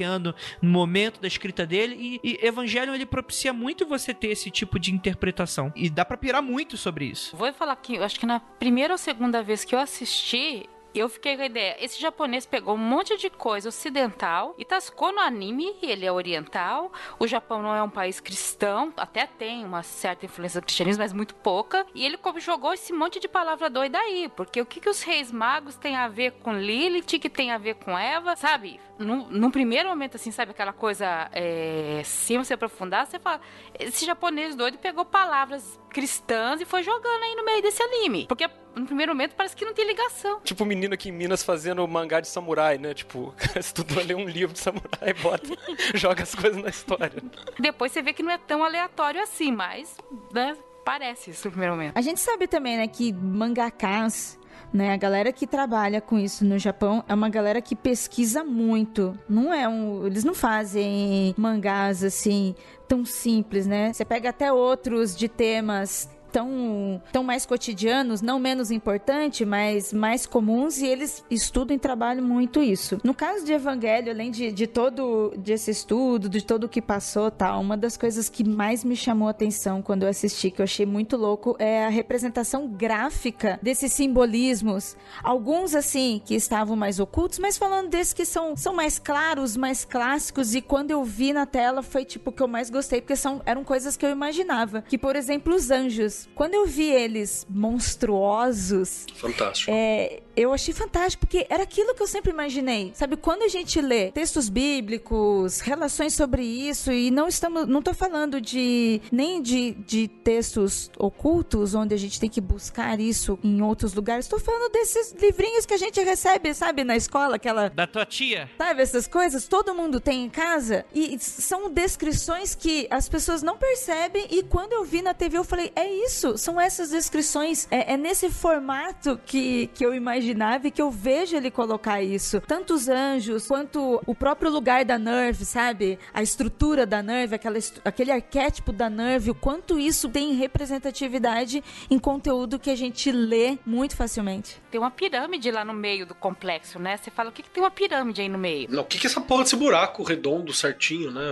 [SPEAKER 1] no momento da escrita dele e, e Evangelho ele propicia muito você ter esse tipo de interpretação. E dá para pirar muito sobre isso.
[SPEAKER 4] Vou falar que acho que na primeira ou segunda vez que eu assisti, eu fiquei com a ideia, esse japonês pegou um monte de coisa ocidental e tascou no anime, ele é oriental. O Japão não é um país cristão, até tem uma certa influência do cristianismo, mas muito pouca. E ele jogou esse monte de palavra doida aí, porque o que, que os reis magos têm a ver com Lilith, que tem a ver com Eva, sabe? Num, num primeiro momento, assim, sabe aquela coisa, é, sem você aprofundar, você fala, esse japonês doido pegou palavras cristãs e foi jogando aí no meio desse anime. Porque no primeiro momento parece que não tem ligação.
[SPEAKER 9] Tipo o menino aqui em Minas fazendo mangá de samurai, né? Tipo, estudou ler um livro de samurai, bota, joga as coisas na história.
[SPEAKER 4] Depois você vê que não é tão aleatório assim, mas, né? Parece isso no primeiro momento.
[SPEAKER 3] A gente sabe também, né, que mangakas né? A galera que trabalha com isso no Japão é uma galera que pesquisa muito. Não é um, eles não fazem mangás assim tão simples, né? Você pega até outros de temas tão, tão mais cotidianos, não menos importante, mas mais comuns, e eles estudam e trabalham muito isso. No caso de Evangelho, além de, de todo desse estudo, de todo o que passou tal, uma das coisas que mais me chamou a atenção quando eu assisti, que eu achei muito louco, é a representação gráfica desses simbolismos. Alguns, assim, que estavam mais ocultos, mas falando desses que são, são mais claros, mais clássicos, e quando eu vi na tela foi tipo o que eu mais gostei, porque são, eram coisas que eu imaginava. Que, por exemplo, os anjos. Quando eu vi eles monstruosos.
[SPEAKER 2] Fantástico.
[SPEAKER 3] É, eu achei fantástico, porque era aquilo que eu sempre imaginei. Sabe, quando a gente lê textos bíblicos, relações sobre isso, e não estamos. Não tô falando de nem de, de textos ocultos, onde a gente tem que buscar isso em outros lugares. Tô falando desses livrinhos que a gente recebe, sabe, na escola, aquela.
[SPEAKER 1] Da tua tia.
[SPEAKER 3] Sabe, essas coisas todo mundo tem em casa. E são descrições que as pessoas não percebem. E quando eu vi na TV, eu falei: é isso, são essas descrições. É, é nesse formato que, que eu imaginava e que eu vejo ele colocar isso. Tanto os anjos, quanto o próprio lugar da Nerve, sabe? A estrutura da Nerve, aquela, aquele arquétipo da Nerve, o quanto isso tem representatividade em conteúdo que a gente lê muito facilmente.
[SPEAKER 4] Tem uma pirâmide lá no meio do complexo, né? Você fala, o que, que tem uma pirâmide aí no meio?
[SPEAKER 2] Não, o que, que essa porra desse buraco redondo certinho, né?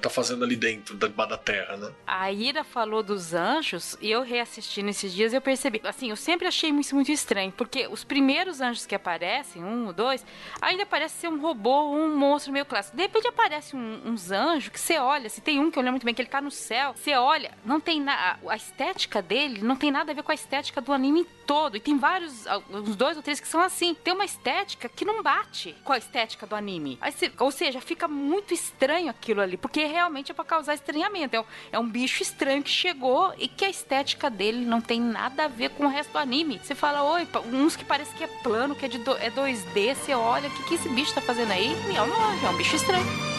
[SPEAKER 2] Tá fazendo ali dentro da, da terra, né?
[SPEAKER 4] A Ira falou dos anjos e eu reassisti nesses dias e eu percebi. Assim, eu sempre achei isso muito estranho, porque os primeiros anjos que aparecem, um ou dois, ainda parece ser um robô, um monstro meio clássico. De repente aparece um, uns anjos que você olha, se tem um que eu lembro muito bem, que ele tá no céu, você olha, não tem nada. A estética dele não tem nada a ver com a estética do anime todo. E tem vários, uns dois ou três que são assim. Tem uma estética que não bate com a estética do anime. Cê, ou seja, fica muito estranho aquilo ali, porque realmente é pra causar estranhamento. É, é um bicho estranho que chegou e que a estética dele não tem nada a ver com o resto do anime. Você fala, oi, uns que parece que é plano, que é, de do, é 2D, você olha, o que, que esse bicho tá fazendo aí? E um, é um bicho estranho.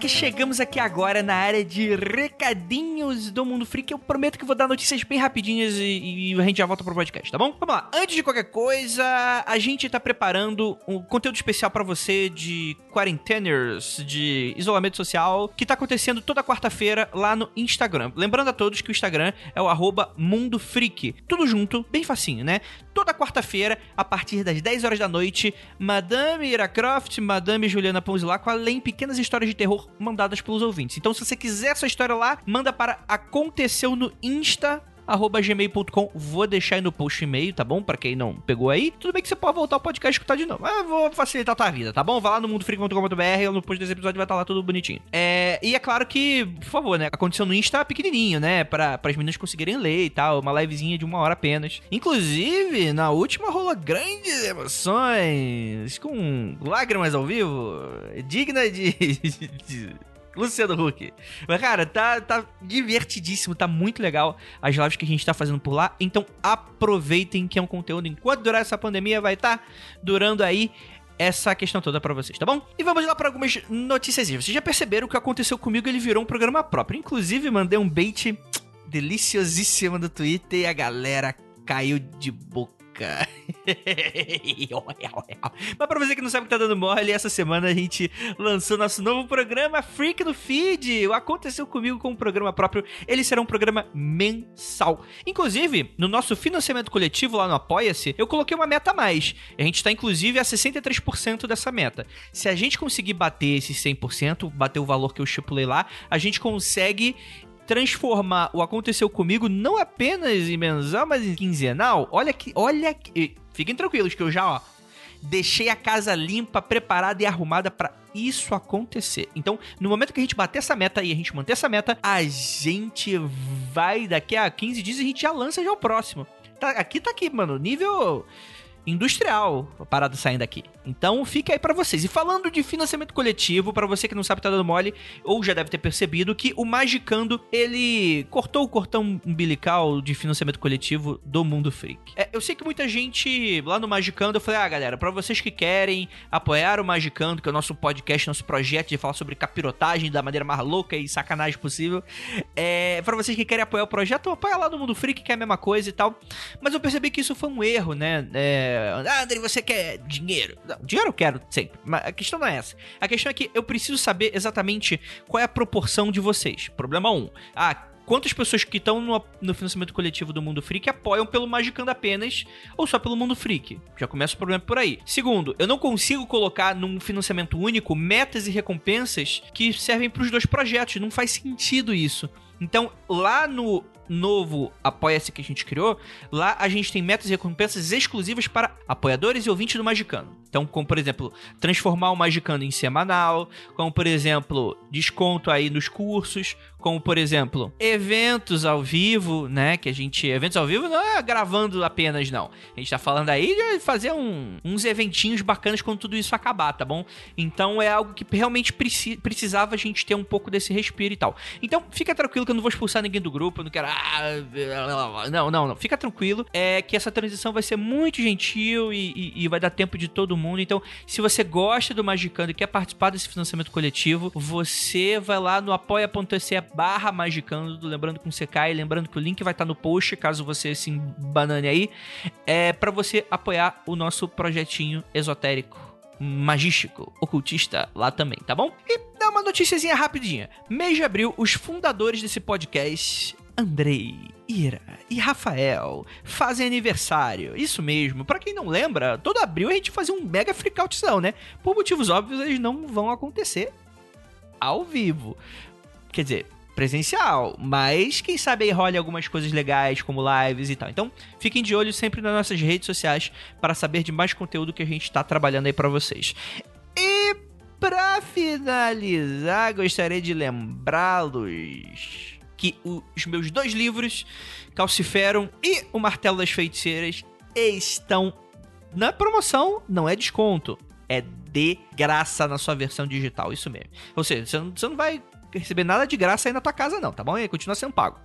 [SPEAKER 1] Que chegamos aqui agora na área de recadinhos do Mundo Freak. Eu prometo que vou dar notícias bem rapidinhas e, e, a gente já volta pro podcast, tá bom? Vamos lá. Antes de qualquer coisa, a gente tá preparando um conteúdo especial para você de quarenteners, de isolamento social, que tá acontecendo toda quarta-feira lá no Instagram. Lembrando a todos que o Instagram é o arroba Mundo Freak. Tudo junto, bem facinho, né? Toda quarta-feira, a partir das 10 horas da noite, Madame Ira Croft, Madame Juliana Ponzilaco, além pequenas histórias de terror mandadas pelos ouvintes. Então, se você quiser essa história lá, manda para aconteceu no Insta gmail.com. Vou deixar aí no post e-mail, tá bom? Pra quem não pegou aí. Tudo bem que você pode voltar ao podcast e escutar de novo. Mas vou facilitar a tua vida, tá bom? Vai lá no mundofreak.com.br no post desse episódio vai estar lá tudo bonitinho. É, e é claro que, por favor, né? Aconteceu no Insta pequenininho, né? Pra, as meninas conseguirem ler e tal. Uma livezinha de uma hora apenas. Inclusive, na última rolou grandes emoções. Com lágrimas ao vivo. Digna de Luciano Huck. Mas, cara, tá, tá divertidíssimo, tá muito legal as lives que a gente tá fazendo por lá. Então aproveitem que é um conteúdo. Enquanto durar essa pandemia, vai estar tá durando aí essa questão toda para vocês, tá bom? E vamos lá para algumas notícias. Vocês já perceberam o que aconteceu comigo? Ele virou um programa próprio. Inclusive, mandei um bait deliciosíssimo no Twitter e a galera caiu de boca Mas pra você que não sabe o que tá dando mole, essa semana a gente lançou nosso novo programa Freak no Feed. O Aconteceu Comigo com um programa próprio. Ele será um programa mensal. Inclusive, no nosso financiamento coletivo lá no Apoia-se, eu coloquei uma meta a mais. A gente tá, inclusive, a 63% dessa meta. Se a gente conseguir bater esses 100%, bater o valor que eu estipulei lá, a gente consegue transformar o aconteceu comigo não apenas em mensal, mas em quinzenal. Olha que, olha que, fiquem tranquilos que eu já, ó, deixei a casa limpa, preparada e arrumada para isso acontecer. Então, no momento que a gente bater essa meta e a gente manter essa meta, a gente vai daqui a 15 dias a gente já lança já o próximo. Tá, aqui tá aqui, mano, nível industrial a parada saindo aqui. Então fica aí pra vocês. E falando de financiamento coletivo, pra você que não sabe tá dando mole, ou já deve ter percebido que o Magicando, ele cortou o cortão umbilical de financiamento coletivo do Mundo Freak. É, eu sei que muita gente lá no Magicando, eu falei, ah, galera, pra vocês que querem apoiar o Magicando, que é o nosso podcast, nosso projeto de falar sobre capirotagem da maneira mais louca e sacanagem possível, é, pra vocês que querem apoiar o projeto, apoia lá no Mundo Freak, que é a mesma coisa e tal. Mas eu percebi que isso foi um erro, né? É, ah, André, você quer dinheiro? Não, dinheiro eu quero sempre, mas a questão não é essa. A questão é que eu preciso saber exatamente qual é a proporção de vocês. Problema 1. Um, ah, quantas pessoas que estão no, no, financiamento coletivo do Mundo Freak apoiam pelo Magicando apenas ou só pelo Mundo Freak? Já começa o problema por aí. Segundo, eu não consigo colocar num financiamento único metas e recompensas que servem para os dois projetos. Não faz sentido isso. Então, lá no novo Apoia-se que a gente criou, lá a gente tem metas e recompensas exclusivas para apoiadores e ouvintes do Magicano. Então, como por exemplo, transformar o Magicano em semanal, como por exemplo, desconto aí nos cursos, como por exemplo, eventos ao vivo, né? Que a gente. Eventos ao vivo não é gravando apenas, não. A gente tá falando aí de fazer um, uns eventinhos bacanas quando tudo isso acabar, tá bom? Então é algo que realmente preci precisava a gente ter um pouco desse respiro e tal. Então, fica tranquilo que eu não vou expulsar ninguém do grupo, eu não quero. Ah, não, não, não. Fica tranquilo. É que essa transição vai ser muito gentil e, e, e vai dar tempo de todo mundo. Então, se você gosta do Magicando e quer participar desse financiamento coletivo, você vai lá no apoia.se barra Magicando, lembrando com CK e lembrando que o link vai estar no post, caso você se banane aí, é para você apoiar o nosso projetinho esotérico magístico, ocultista lá também, tá bom? E uma noticiazinha rapidinha. Mês de abril, os fundadores desse podcast, Andrei, Ira e Rafael, fazem aniversário. Isso mesmo. Para quem não lembra, todo abril a gente fazia um mega freakoutzão, né? Por motivos óbvios, eles não vão acontecer ao vivo. Quer dizer, presencial, mas quem sabe aí role algumas coisas legais, como lives e tal. Então, fiquem de olho sempre nas nossas redes sociais para saber de mais conteúdo que a gente está trabalhando aí para vocês. Para finalizar, gostaria de lembrá-los que os meus dois livros, Calciferum e O Martelo das Feiticeiras, estão na promoção, não é desconto, é de graça na sua versão digital, isso mesmo. Ou seja, você não, você não vai receber nada de graça aí na tua casa, não, tá bom? E continua sendo pago.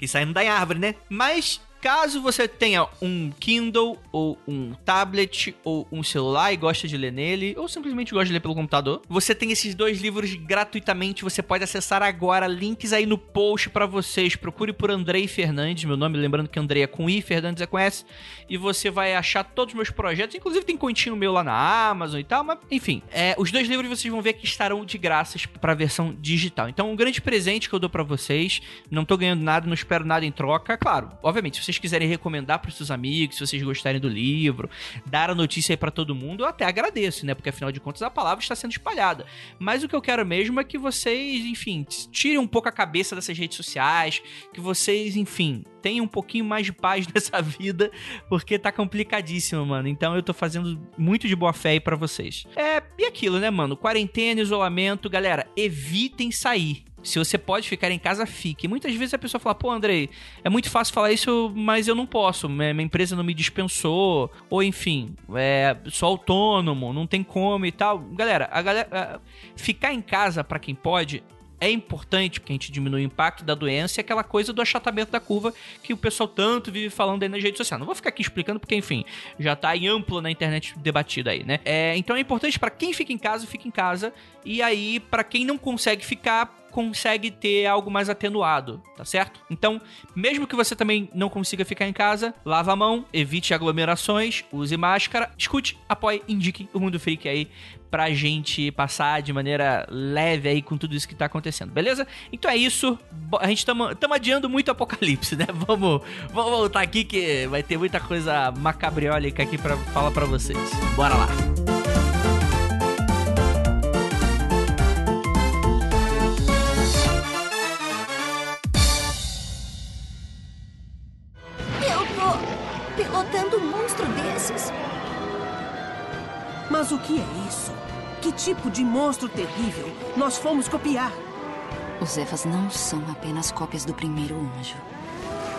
[SPEAKER 1] Isso aí não dá em árvore, né? Mas Caso você tenha um Kindle ou um tablet ou um celular e gosta de ler nele, ou simplesmente gosta de ler pelo computador, você tem esses dois livros gratuitamente. Você pode acessar agora, links aí no post para vocês. Procure por Andrei Fernandes, meu nome, lembrando que Andrei é com I, Fernandes é com S, e você vai achar todos os meus projetos. Inclusive tem continho meu lá na Amazon e tal, mas enfim, é, os dois livros vocês vão ver que estarão de graças para a versão digital. Então, um grande presente que eu dou para vocês. Não tô ganhando nada, não espero nada em troca. Claro, obviamente, vocês quiserem recomendar para seus amigos, se vocês gostarem do livro, dar a notícia aí para todo mundo, eu até agradeço, né? Porque afinal de contas a palavra está sendo espalhada. Mas o que eu quero mesmo é que vocês, enfim, tirem um pouco a cabeça dessas redes sociais, que vocês, enfim, tenham um pouquinho mais de paz nessa vida, porque tá complicadíssimo, mano. Então eu tô fazendo muito de boa fé aí pra vocês. É, e aquilo, né, mano? Quarentena, isolamento, galera, evitem sair. Se você pode ficar em casa, fique. Muitas vezes a pessoa fala, pô, Andrei, é muito fácil falar isso, mas eu não posso. Minha empresa não me dispensou. Ou enfim, é, sou autônomo, não tem como e tal. Galera, a galera. ficar em casa, para quem pode, é importante porque a gente diminui o impacto da doença e aquela coisa do achatamento da curva que o pessoal tanto vive falando aí nas redes sociais. Não vou ficar aqui explicando porque, enfim, já tá em amplo na internet debatido aí, né? É, então é importante para quem fica em casa, fica em casa. E aí, para quem não consegue ficar, consegue ter algo mais atenuado, tá certo? Então, mesmo que você também não consiga ficar em casa, lava a mão, evite aglomerações, use máscara, escute, apoie, indique o Mundo Freak aí pra gente passar de maneira leve aí com tudo isso que tá acontecendo, beleza? Então é isso. A gente tamo, tamo adiando muito apocalipse, né? Vamos, vamos voltar aqui que vai ter muita coisa macabriólica aqui para falar para vocês. Bora lá.
[SPEAKER 10] Mas o que é isso? Que tipo de monstro terrível nós fomos copiar?
[SPEAKER 11] Os Evas não são apenas cópias do primeiro anjo.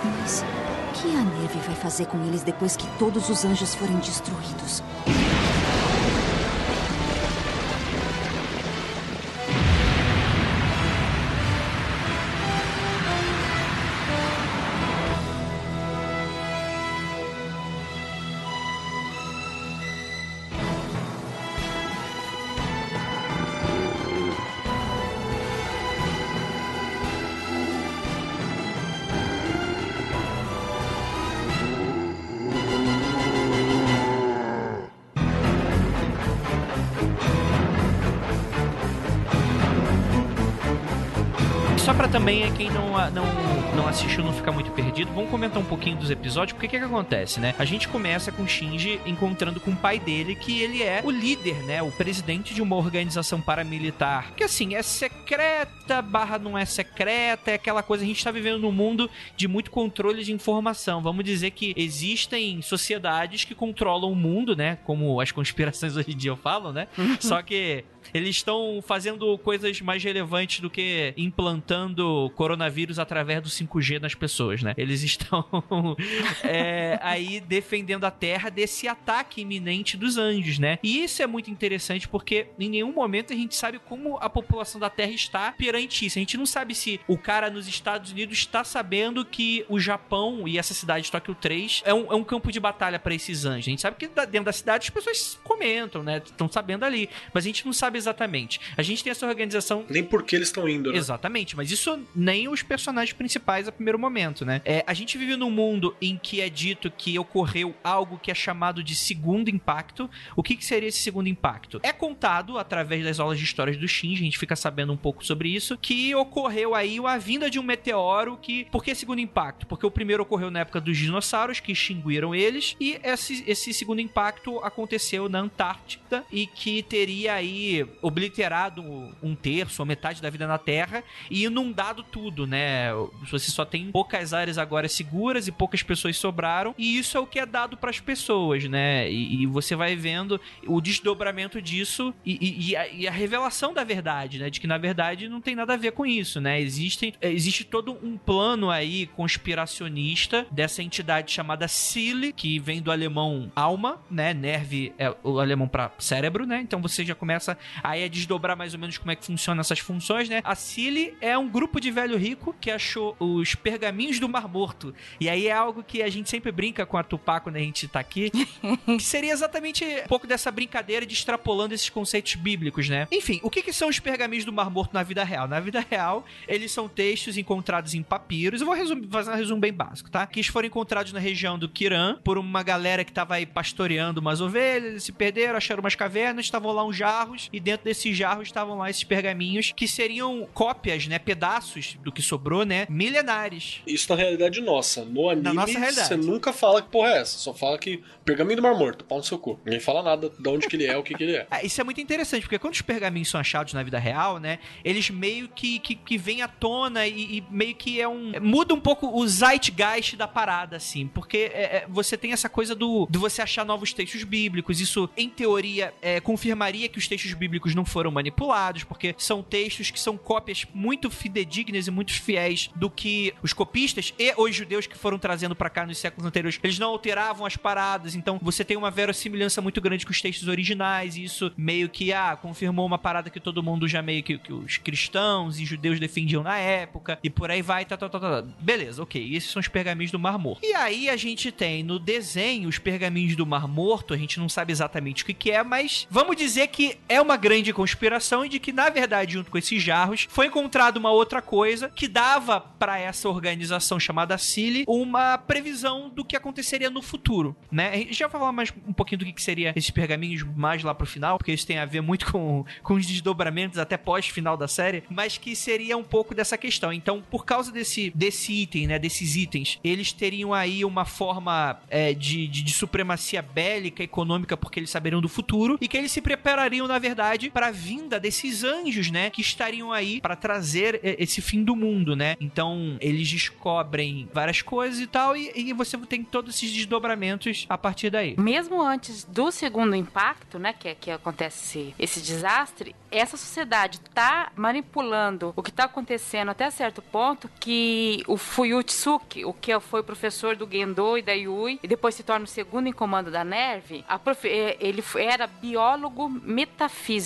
[SPEAKER 11] Mas o que a neve vai fazer com eles depois que todos os anjos forem destruídos?
[SPEAKER 1] Também é quem não, não, não assistiu não ficar muito perdido, vamos comentar um pouquinho dos episódios, porque o que, que acontece, né? A gente começa com o Shinji encontrando com o pai dele, que ele é o líder, né? O presidente de uma organização paramilitar, que assim, é secreta, barra não é secreta, é aquela coisa, a gente tá vivendo num mundo de muito controle de informação. Vamos dizer que existem sociedades que controlam o mundo, né? Como as conspirações hoje em dia falam, né? Só que eles estão fazendo coisas mais relevantes do que implantando coronavírus através do 5G nas pessoas, né? Eles estão é, aí defendendo a Terra desse ataque iminente dos anjos, né? E isso é muito interessante porque em nenhum momento a gente sabe como a população da Terra está perante isso. A gente não sabe se o cara nos Estados Unidos está sabendo que o Japão e essa cidade de Tóquio 3 é um, é um campo de batalha para esses anjos. A gente sabe que dentro da cidade as pessoas comentam, né? Estão sabendo ali. Mas a gente não sabe exatamente. A gente tem essa organização.
[SPEAKER 2] Nem porque eles estão indo, né?
[SPEAKER 1] Exatamente, mas isso nem os personagens principais a primeiro momento, né? É, a gente vive num mundo em que é dito que ocorreu algo que é chamado de segundo impacto. O que, que seria esse segundo impacto? É contado através das aulas de histórias do Shinji, a gente fica sabendo um pouco sobre isso, que ocorreu aí a vinda de um meteoro que. Por que segundo impacto? Porque o primeiro ocorreu na época dos dinossauros, que extinguiram eles, e esse, esse segundo impacto aconteceu na Antártida e que teria aí obliterado um terço ou metade da vida na Terra e inundado tudo, né? Você só tem poucas áreas agora seguras e poucas pessoas sobraram, e isso é o que é dado para as pessoas, né? E, e, você vai vendo o desdobramento disso e, e, a, e, a, revelação da verdade, né? De que na verdade não tem nada a ver com isso, né? Existe, existe todo um plano aí conspiracionista dessa entidade chamada Cile, que vem do alemão alma, né? Nerve é o alemão para cérebro, né? Então você já começa aí a desdobrar mais ou menos como é que funcionam essas funções, né? A Cile é um grupo de velho rico que achou os pergaminhos do Mar Morto. E aí é algo que a gente sempre brinca com a Tupá quando a gente tá aqui, que seria exatamente um pouco dessa brincadeira de extrapolando esses conceitos bíblicos, né? Enfim, o que, que são os pergaminhos do Mar Morto na vida real? Na vida real, eles são textos encontrados em papiros. Eu vou resumir, fazer um resumo bem básico, tá? Que eles foram encontrados na região do Kiran por uma galera que tava aí pastoreando umas ovelhas, eles se perderam, acharam umas cavernas, estavam lá uns jarros e dentro desses jarros estavam lá esses pergaminhos que seriam cópias, né, pedaços do que sobrou, né, milenares.
[SPEAKER 2] Isso na realidade nossa. No anime, você nunca fala que porra é essa. Só fala que pergaminho do Mar Morto, pau no seu cu. Ninguém fala nada de onde que ele é, o que que ele é.
[SPEAKER 1] Ah, isso é muito interessante, porque quando os pergaminhos são achados na vida real, né, eles meio que, que, que vêm à tona e, e meio que é um... Muda um pouco o zeitgeist da parada, assim, porque é, é, você tem essa coisa do, do você achar novos textos bíblicos. Isso, em teoria, é, confirmaria que os textos bíblicos não foram manipulados, porque são textos que são cópias muito fidedignas e muito fiéis do que os copistas e os judeus que foram trazendo para cá nos séculos anteriores, eles não alteravam as paradas, então você tem uma verossimilhança muito grande com os textos originais, e isso meio que, ah, confirmou uma parada que todo mundo já meio que, que os cristãos e judeus defendiam na época, e por aí vai, tá, tá, tá, tá. Beleza, ok, esses são os pergaminhos do Mar Morto. E aí a gente tem no desenho os pergaminhos do Mar Morto, a gente não sabe exatamente o que, que é, mas vamos dizer que é uma grande conspiração e de que, na verdade, junto com esses jarros, foi encontrado uma outra coisa que dava para essa organização chamada Cile uma previsão do que aconteceria no futuro, né? A gente já vai falar mais um pouquinho do que, que seria esses pergaminhos mais lá pro final, porque isso tem a ver muito com, com os desdobramentos até pós-final da série, mas que seria um pouco dessa questão. Então, por causa desse, desse item, né, desses itens, eles teriam aí uma forma é, de, de, de supremacia bélica, econômica, porque eles saberiam do futuro, e que eles se preparariam, na verdade, para a vinda desses anjos, né, que estariam aí para trazer eh, esse fim do mundo, né? Então eles descobrem várias coisas e tal, e, e você tem todos esses desdobramentos a partir daí.
[SPEAKER 4] Mesmo antes do segundo impacto, né, que, que acontece esse desastre, essa sociedade tá manipulando o que tá acontecendo até certo ponto que o Fuyutsuki, o que foi professor do Gendo e da Yui, e depois se torna o segundo em comando da NERV, profe- eh, ele era biólogo metafísico.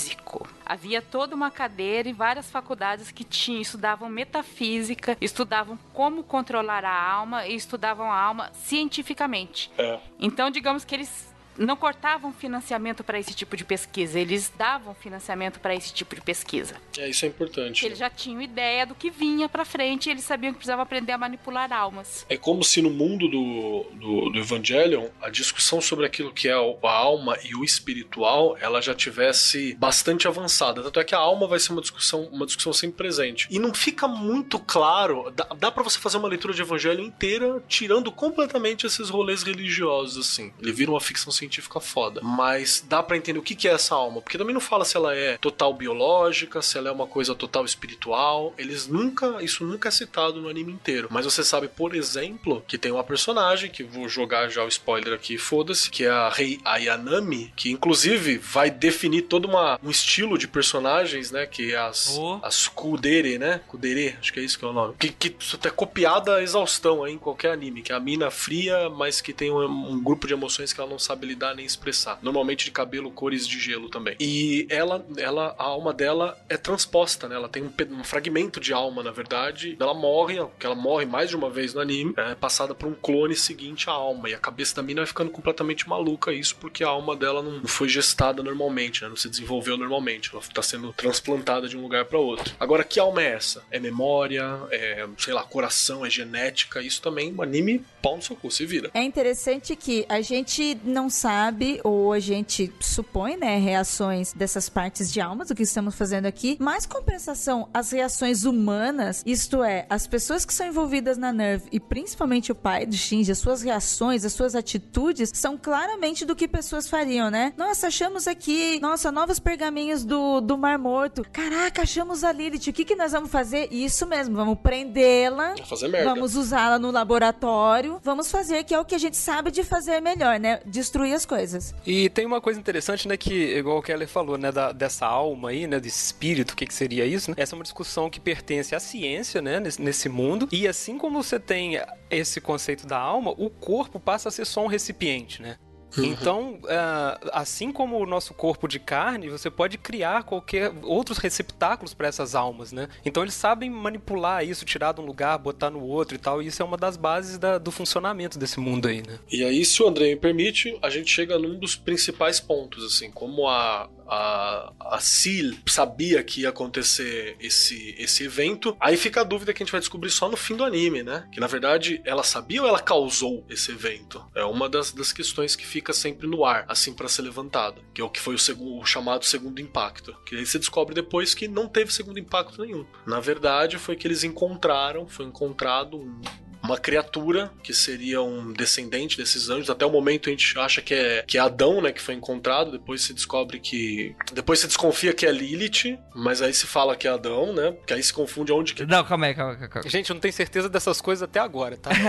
[SPEAKER 4] Havia toda uma cadeira em várias faculdades que tinham, estudavam metafísica, estudavam como controlar a alma e estudavam a alma cientificamente.
[SPEAKER 2] É.
[SPEAKER 4] Então, digamos que eles não cortavam financiamento para esse tipo de pesquisa, eles davam financiamento para esse tipo de pesquisa.
[SPEAKER 2] É, isso é importante.
[SPEAKER 4] Eles já tinham ideia do que vinha para frente e eles sabiam que precisavam aprender a manipular almas.
[SPEAKER 2] É como se no mundo do, do, do Evangelion a discussão sobre aquilo que é a alma e o espiritual ela já tivesse bastante avançada. Tanto é que a alma vai ser uma discussão, uma discussão sempre presente. E não fica muito claro. Dá, dá para você fazer uma leitura de Evangelho inteira tirando completamente esses rolês religiosos, assim. Ele vira uma ficção científica foda. Mas dá para entender o que, que é essa alma. Porque também não fala se ela é total biológica, se ela é uma coisa total espiritual. Eles nunca. Isso nunca é citado no anime inteiro. Mas você sabe, por exemplo, que tem uma personagem, que vou jogar já o spoiler aqui, foda-se, que é a Rei Ayanami, que inclusive vai definir todo uma, um estilo de personagens, né? Que é as, as Kudere, né? Kudere, acho que é isso que é o nome. Que, que isso é copiada a exaustão aí em qualquer anime, que é a mina fria, mas que tem um, um grupo de emoções que ela não sabe lidar nem expressar. Normalmente de cabelo, cores de gelo também. E ela, ela a alma dela é transposta, né? Ela tem um, um fragmento de alma, na verdade. Ela morre, que ela morre mais de uma vez no anime, é passada por um clone seguinte à alma. E a cabeça da mina vai ficando completamente maluca, isso porque a alma dela não foi gestada normalmente, né? Não se desenvolveu normalmente. Ela tá sendo transplantada de um lugar para outro. Agora, que alma é essa? É memória, é, sei lá, coração, é genética. Isso também, o anime, pau no seu cu, se vira.
[SPEAKER 3] É interessante que a gente não sabe, ou a gente supõe, né, reações dessas partes de almas, o que estamos fazendo aqui, mas compensação, as reações humanas, isto é, as pessoas que são envolvidas na Nerve, e principalmente o pai do Shinji, as suas reações, as suas atitudes, são claramente do que pessoas fariam, né? Nossa, achamos aqui, nossa, novos pergaminhos do, do Mar Morto. Caraca, achamos a Lilith, o que, que nós vamos fazer? Isso mesmo, vamos prendê-la. Vamos usá-la no laboratório. Vamos fazer que é o que a gente sabe de fazer melhor, né? Destruir as coisas.
[SPEAKER 9] E tem uma coisa interessante, né, que, igual o Keller falou, né, da, dessa alma aí, né, desse espírito, o que, que seria isso, né? Essa é uma discussão que pertence à ciência, né, nesse, nesse mundo. E assim como você tem esse conceito da alma, o corpo passa a ser só um recipiente, né? Então, ah, assim como o nosso corpo de carne, você pode criar qualquer outros receptáculos para essas almas, né? Então eles sabem manipular isso, tirar de um lugar, botar no outro e tal. E isso é uma das bases da- do funcionamento desse mundo aí, né?
[SPEAKER 2] E aí, se o André me permite, a gente chega num dos principais pontos, assim, como a, a, a Sil sabia que ia acontecer esse, esse evento, aí fica a dúvida que a gente vai descobrir só no fim do anime, né? Que na verdade ela sabia ou ela causou esse evento? É uma das, das questões que fica sempre no ar, assim, para ser levantada, que é o que foi o, segundo, o chamado segundo impacto. Que aí você descobre depois que não teve segundo impacto nenhum. Na verdade, foi que eles encontraram, foi encontrado um uma criatura que seria um descendente desses anjos. Até o momento a gente acha que é, que é Adão, né, que foi encontrado. Depois se descobre que. Depois se desconfia que é Lilith, mas aí se fala que é Adão, né? Que aí se confunde onde que.
[SPEAKER 1] Não, calma aí, calma aí. Calma aí.
[SPEAKER 9] Gente, eu não tenho certeza dessas coisas até agora, tá?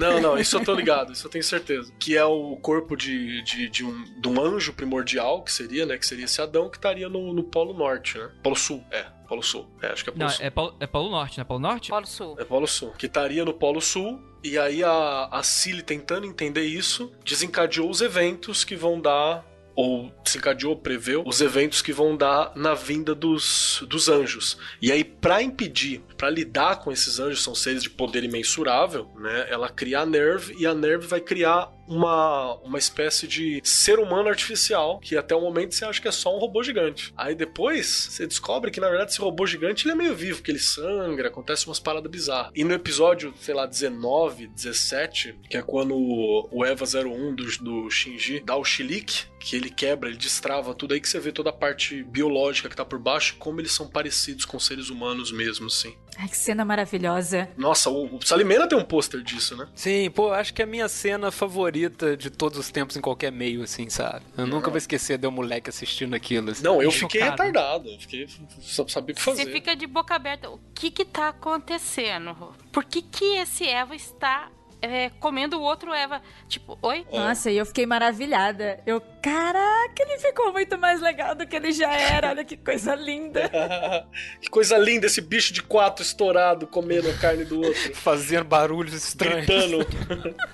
[SPEAKER 2] Não, não, isso eu tô ligado, isso eu tenho certeza. Que é o corpo de, de, de, um, de um anjo primordial, que seria, né? Que seria esse Adão que estaria no, no Polo Norte, né? Polo Sul, é. Polo Sul. É, acho que é Polo
[SPEAKER 1] Não,
[SPEAKER 2] Sul.
[SPEAKER 1] é Polo, é Polo Norte, né? Polo Norte?
[SPEAKER 4] Polo Sul.
[SPEAKER 2] É Polo Sul. Que estaria no Polo Sul. E aí a, a Cilly tentando entender isso, desencadeou os eventos que vão dar. Ou desencadeou, preveu os eventos que vão dar na vinda dos, dos anjos. E aí, pra impedir, pra lidar com esses anjos, são seres de poder imensurável, né? Ela cria a Nerve e a Nerve vai criar uma, uma espécie de ser humano artificial que até o momento você acha que é só um robô gigante. Aí depois você descobre que na verdade esse robô gigante ele é meio vivo, que ele sangra, acontece umas paradas bizarras. E no episódio, sei lá, 19, 17, que é quando o, Eva 01 do, do Shinji dá o chilique, que ele quebra, ele destrava tudo aí que você vê toda a parte biológica que tá por baixo, como eles são parecidos com seres humanos mesmo, assim.
[SPEAKER 3] Ai, que cena maravilhosa.
[SPEAKER 2] Nossa, o, o Salimena tem um pôster disso, né?
[SPEAKER 9] Sim, pô, acho que é a minha cena favorita de todos os tempos em qualquer meio, assim, sabe? Eu nunca vou esquecer de um moleque assistindo aquilo. Assim.
[SPEAKER 2] Não, eu fiquei retardado. Eu fiquei. Só sabia o que fazer.
[SPEAKER 4] Você fica de boca aberta. O que que tá acontecendo? Por que que esse Eva está é, comendo o outro Eva? Tipo, oi?
[SPEAKER 3] Nossa, e eu fiquei maravilhada. Eu, caraca, ele ficou muito mais legal do que ele já era. Olha que coisa linda.
[SPEAKER 2] que coisa linda esse bicho de quatro estourado comendo a carne do outro.
[SPEAKER 9] Fazendo barulhos estranhos.
[SPEAKER 2] Gritando.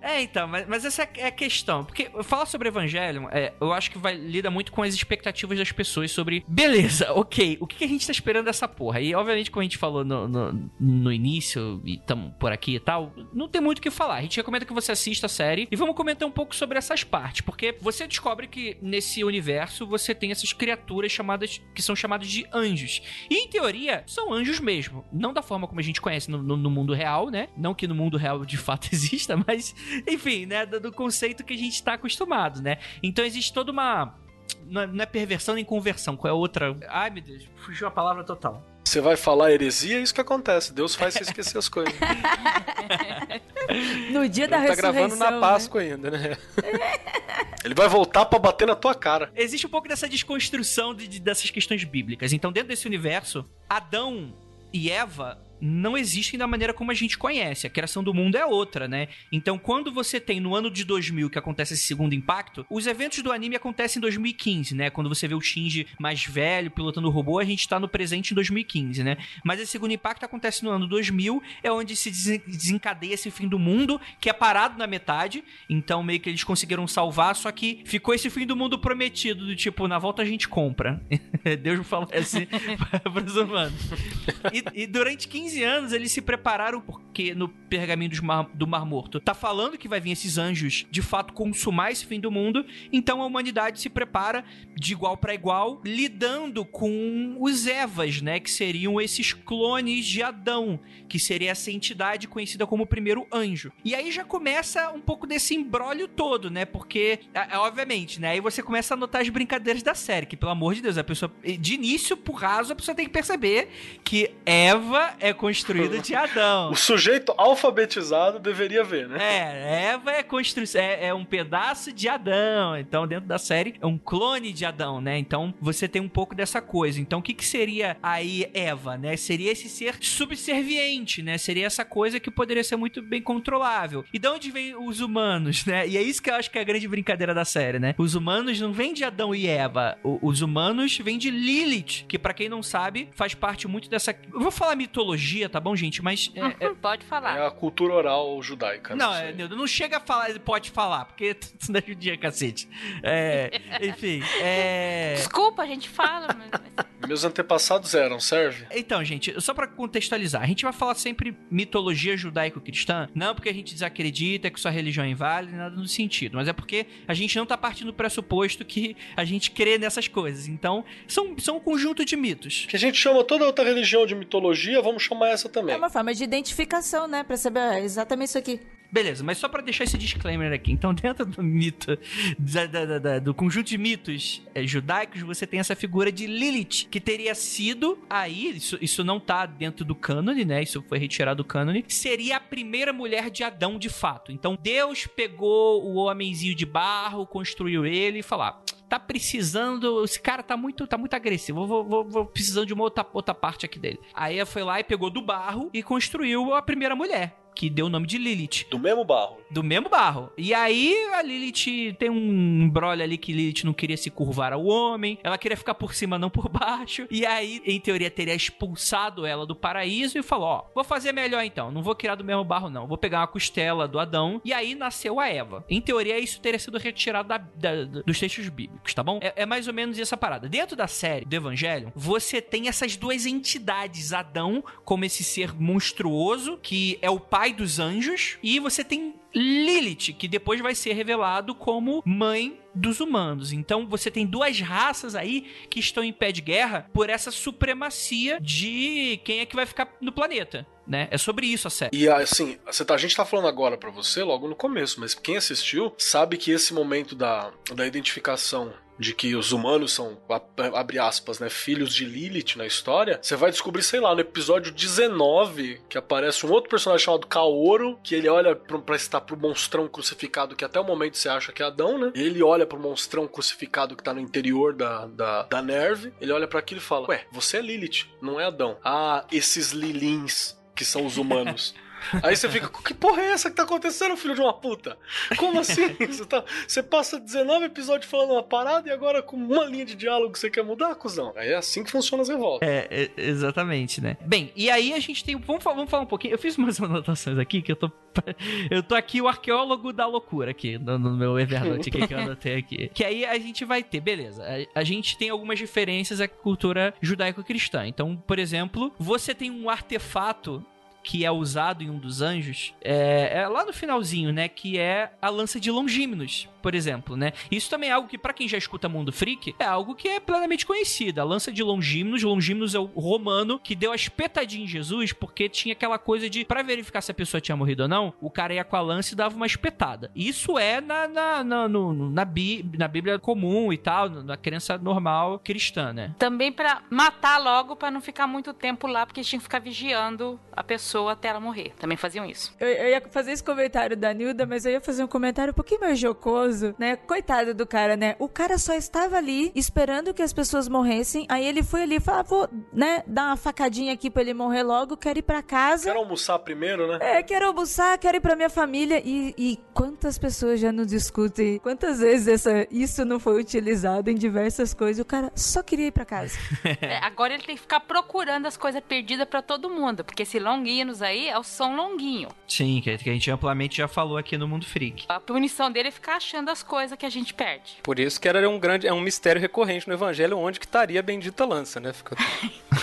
[SPEAKER 1] É, então, mas, mas essa é a questão. Porque falar sobre Evangelho, é, eu acho que vai lida muito com as expectativas das pessoas sobre. Beleza, ok, o que que a gente tá esperando dessa porra? E obviamente, como a gente falou no, no, no início, e tamo por aqui e tal, não tem muito o que falar. A gente recomenda que você assista a série e vamos comentar um pouco sobre essas partes. Porque você descobre que nesse universo você tem essas criaturas chamadas. que são chamadas de anjos. E em teoria, são anjos mesmo. Não da forma como a gente conhece no, no- no mundo real, né? Não que no mundo real de fato exista, mas enfim, né? Do, do conceito que a gente tá acostumado, né? Então existe toda uma. Não é, não é perversão nem conversão, qual é a outra? Ai meu Deus, fugiu a palavra total.
[SPEAKER 2] Você vai falar heresia, é isso que acontece. Deus faz você esquecer as coisas.
[SPEAKER 3] No dia da
[SPEAKER 9] Ele tá
[SPEAKER 3] ressurreição.
[SPEAKER 9] gravando na
[SPEAKER 3] né?
[SPEAKER 9] Páscoa ainda, né?
[SPEAKER 2] Ele vai voltar pra bater na tua cara.
[SPEAKER 1] Existe um pouco dessa desconstrução de- de- dessas questões bíblicas. Então, dentro desse universo, Adão e Eva não existem da maneira como a gente conhece. A criação do mundo é outra, né? Então, quando você tem no ano de 2000 que acontece esse segundo impacto, os eventos do anime acontecem em 2015, né? Quando você vê o Shinji mais velho pilotando o robô, a gente tá no presente em 2015, né? Mas esse segundo impacto acontece no ano 2000, é onde se desen- desencadeia esse fim do mundo, que é parado na metade. Então, meio que eles conseguiram salvar, só que ficou esse fim do mundo prometido, do tipo, na volta a gente compra. Deus falou assim para os humanos. E, e durante 15 anos eles se prepararam, porque no pergaminho mar- do Mar Morto tá falando que vai vir esses anjos de fato consumar esse fim do mundo. Então a humanidade se prepara de igual para igual, lidando com os Evas, né? Que seriam esses clones de Adão, que seria essa entidade conhecida como o primeiro anjo. E aí já começa um pouco desse embrólio todo, né? Porque, é, é, obviamente, né? Aí você começa a notar as brincadeiras da série, que pelo amor de Deus, a pessoa, de início, por raso, a pessoa tem que perceber que Eva é construída de Adão.
[SPEAKER 2] O sujeito alfabetizado deveria ver, né?
[SPEAKER 1] É, Eva é, constru... é, é um pedaço de Adão. Então, dentro da série, é um clone de Adão, né? Então, você tem um pouco dessa coisa. Então, o que, que seria aí Eva, né? Seria esse ser subserviente, né? Seria essa coisa que poderia ser muito bem controlável. E de onde vem os humanos, né? E é isso que eu acho que é a grande brincadeira da série, né? Os humanos não vêm de Adão e Eva. O- os humanos vêm de Lilith, que pra quem não sabe, faz parte muito dessa... Eu vou falar mitologia, tá bom, gente? Mas... é- é-
[SPEAKER 4] Pode falar.
[SPEAKER 2] É a cultura oral judaica.
[SPEAKER 1] não,
[SPEAKER 2] sei.
[SPEAKER 1] é, não chega a falar, ele pode falar, porque tu não é judia, cacete. É, enfim, é...
[SPEAKER 4] Desculpa, a gente fala, mas...
[SPEAKER 2] Meus antepassados eram, serve?
[SPEAKER 1] Então, gente, só pra contextualizar, a gente vai falar sempre mitologia judaico-cristã, não porque a gente desacredita que sua religião é inválida, nada no sentido, mas é porque a gente não tá partindo do pressuposto que a gente crê nessas coisas. Então, são, são um conjunto de mitos.
[SPEAKER 2] Que a gente chama toda outra religião de mitologia, vamos chamar essa também.
[SPEAKER 3] É uma forma de identificação, né? Pra saber ah, exatamente isso aqui.
[SPEAKER 1] Beleza, mas só pra deixar esse disclaimer aqui. Então, dentro do mito, da- da- da- do conjunto de mitos eh, judaicos, você tem essa figura de Lilith, que teria sido aí, isso, isso não tá dentro do cânone, né? Isso foi retirado do cânone. Seria a primeira mulher de Adão de fato. Então, Deus pegou o homenzinho de barro, construiu ele e falou: "Ah, tá precisando. Esse cara tá muito, tá muito agressivo. Vou, vou, vou precisando de uma outra, outra parte aqui dele. Aí foi lá e pegou do barro e construiu a primeira mulher. Que deu o nome de Lilith.
[SPEAKER 2] Do mesmo barro.
[SPEAKER 1] Do mesmo barro. E aí a Lilith tem um embrolho ali que Lilith não queria se curvar ao homem. Ela queria ficar por cima, não por baixo. E aí, em teoria, teria expulsado ela do paraíso e falou: Ó, vou fazer melhor então. Não vou criar do mesmo barro, não. Vou pegar uma costela do Adão. E aí nasceu a Eva. Em teoria, isso teria sido retirado da- da- dos textos bíblicos, tá bom? É, é mais ou menos essa parada. Dentro da série do Evangelho, você tem essas duas entidades: Adão, como esse ser monstruoso, que é o pai dos anjos, e você tem Lilith, que depois vai ser revelado como mãe dos humanos. Então você tem duas raças aí que estão em pé de guerra por essa supremacia de quem é que vai ficar no planeta, né? É sobre isso a série.
[SPEAKER 2] E assim, tá- a gente tá falando agora pra você logo no começo, mas quem assistiu sabe que esse momento da, da identificação de que os humanos são, abre aspas, né, filhos de Lilith na história, você vai descobrir, sei lá, no episódio 19, que aparece um outro personagem chamado Kaoro, que ele olha pra, pra estar pro monstrão crucificado, que até o momento você acha que é Adão, né? Ele olha pro monstrão crucificado que tá no interior da, da, da Nerve, ele olha para aquilo e fala: Ué, você é Lilith, não é Adão. Ah, esses Lilins que são os humanos. Aí você fica, que porra é essa que tá acontecendo, filho de uma puta? Como assim? Você, tá, você passa 19 episódios falando uma parada e agora com uma linha de diálogo você quer mudar, cuzão? Aí é assim que funciona as revoltas.
[SPEAKER 1] É, é, exatamente, né? Bem, e aí a gente tem. Vamos, vamos falar um pouquinho. Eu fiz umas anotações aqui que eu tô. Eu tô aqui o arqueólogo da loucura aqui, no, no meu Evernote que eu anotei aqui. Que aí a gente vai ter, beleza. A, a gente tem algumas diferenças à cultura judaico-cristã. Então, por exemplo, você tem um artefato que é usado em um dos anjos, é, é, lá no finalzinho, né? Que é a lança de Longímenos, por exemplo, né? Isso também é algo que, para quem já escuta Mundo Freak, é algo que é plenamente conhecido. A lança de Longímenos, Longímenos é o romano que deu a espetadinha em Jesus, porque tinha aquela coisa de, para verificar se a pessoa tinha morrido ou não, o cara ia com a lança e dava uma espetada. Isso é na, na, na, no, na, Bí, na Bíblia comum e tal, na crença normal cristã, né?
[SPEAKER 4] Também para matar logo, para não ficar muito tempo lá, porque tinha que ficar vigiando a pessoa pessoa até ela morrer. Também faziam isso.
[SPEAKER 3] Eu, eu, ia fazer esse comentário da Nilda, mas eu ia fazer um comentário um pouquinho mais jocoso, né? Coitado do cara, né? O cara só estava ali esperando que as pessoas morressem. Aí ele foi ali e falou: ah, vou, né, dar uma facadinha aqui pra ele morrer logo, quero ir pra casa.
[SPEAKER 2] Quero almoçar primeiro, né?
[SPEAKER 3] É, quero almoçar, quero ir pra minha família. E, e quantas pessoas já não discutem? Quantas vezes essa, isso não foi utilizado em diversas coisas? O cara só queria ir pra casa.
[SPEAKER 4] é, agora ele tem que ficar procurando as coisas perdidas para todo mundo, porque esse longuinho aí é o som longuinho.
[SPEAKER 1] Sim, que a gente amplamente já falou aqui no Mundo Freak.
[SPEAKER 4] A punição dele é ficar achando as coisas que a gente perde.
[SPEAKER 9] Por isso que era um grande, é um mistério recorrente no evangelho onde que estaria a bendita lança, né? Fica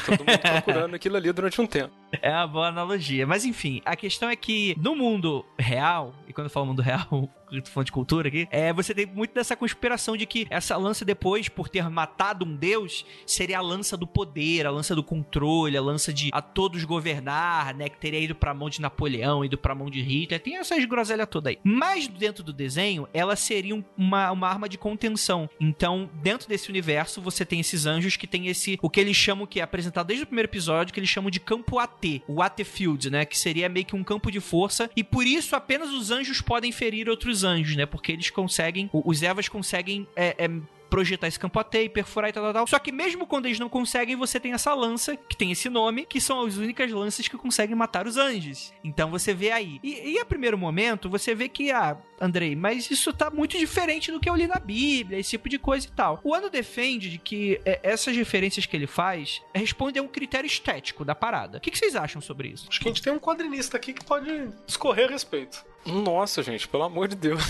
[SPEAKER 9] todo mundo procurando aquilo ali durante um tempo.
[SPEAKER 1] É uma boa analogia. Mas enfim, a questão é que no mundo real, e quando eu falo mundo real, falando de cultura aqui, é, você tem muito dessa conspiração de que essa lança depois, por ter matado um deus, seria a lança do poder, a lança do controle, a lança de a todos governar, né? Que teria ido pra mão de Napoleão, ido pra mão de Hitler. Tem essas groselhas toda aí. Mas dentro do desenho, ela seria uma, uma arma de contenção. Então, dentro desse universo, você tem esses anjos que tem esse, o que eles chamam, que é apresentado desde o primeiro episódio, que eles chamam de campo AT, o AT Field, né? Que seria meio que um campo de força. E por isso apenas os anjos podem ferir outros anjos, né? Porque eles conseguem, os Evas conseguem é, é, projetar esse campo AT e perfurar e tal, tal, tal. Só que mesmo quando eles não conseguem, você tem essa lança, que tem esse nome, que são as únicas lanças que conseguem matar os anjos. Então você vê aí. E, e a primeiro momento, você vê que, ah, Andrei, mas isso tá muito diferente do que eu li na Bíblia, esse tipo de coisa e tal. O Ano defende de que é, essas referências que ele faz respondem a um critério estético da parada. O que, que vocês acham sobre isso?
[SPEAKER 2] Acho que a gente tem um quadrinista aqui que pode discorrer a respeito.
[SPEAKER 9] Nossa, gente, pelo amor de Deus.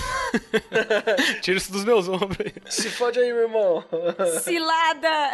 [SPEAKER 9] Tira isso dos meus ombros.
[SPEAKER 2] Se fode aí, meu irmão.
[SPEAKER 3] Cilada!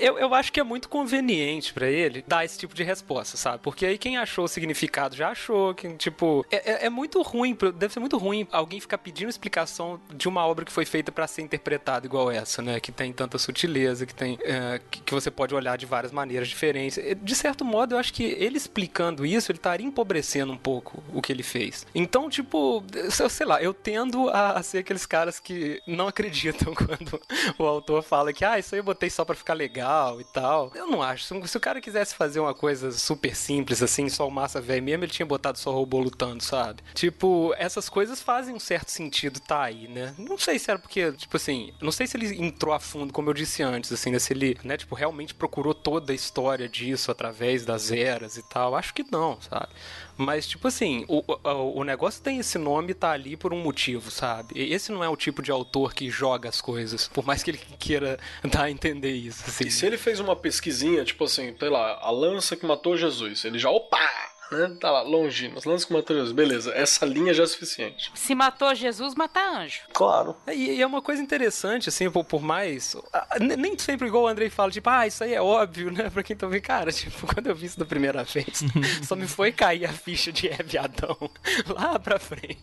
[SPEAKER 9] eu, eu acho que é muito conveniente para ele dar esse tipo de resposta, sabe? Porque aí quem achou o significado já achou que, tipo, é, é, é muito ruim, deve ser muito ruim alguém ficar pedindo explicação de uma obra que foi feita para ser interpretada igual essa, né? Que tem tanta sutileza, que tem. É, que, que você pode olhar de várias maneiras diferentes. De certo modo, eu acho que ele explicando isso, ele estaria empobrecendo um pouco o que ele fez. Então, então, tipo, sei lá, eu tendo a, ser aqueles caras que não acreditam quando o autor fala que, ah, isso aí eu botei só pra ficar legal e tal. Eu não acho. Se, o cara quisesse fazer uma coisa super simples, assim, só o massa velho mesmo, ele tinha botado só robô lutando, sabe? Tipo, essas coisas fazem um certo sentido tá aí, né? Não sei se era porque, tipo assim, não sei se ele entrou a fundo, como eu disse antes, assim, né? Se ele, né, tipo, realmente procurou toda a história disso através das eras e tal. Acho que não, sabe? Mas, tipo assim, o, o, o, negócio tem esse nome tá ali por um motivo, sabe? Esse não é o tipo de autor que joga as coisas, por mais que ele queira dar a entender isso. Assim.
[SPEAKER 2] E se ele fez uma pesquisinha, tipo assim, sei lá, a lança que matou Jesus, ele já, opa! Né? Tá lá, longinos, lances com matou Jesus. Beleza, essa linha já é suficiente.
[SPEAKER 4] Se matou Jesus, mata anjo.
[SPEAKER 2] Claro.
[SPEAKER 9] É, e, e é uma coisa interessante, assim, por, por mais. Nem sempre igual o Andrei fala, tipo, ah, isso aí é óbvio, né? Pra quem tá vendo, cara, tipo, quando eu vi isso da primeira vez, só me foi cair a ficha de Eve Adão lá pra frente.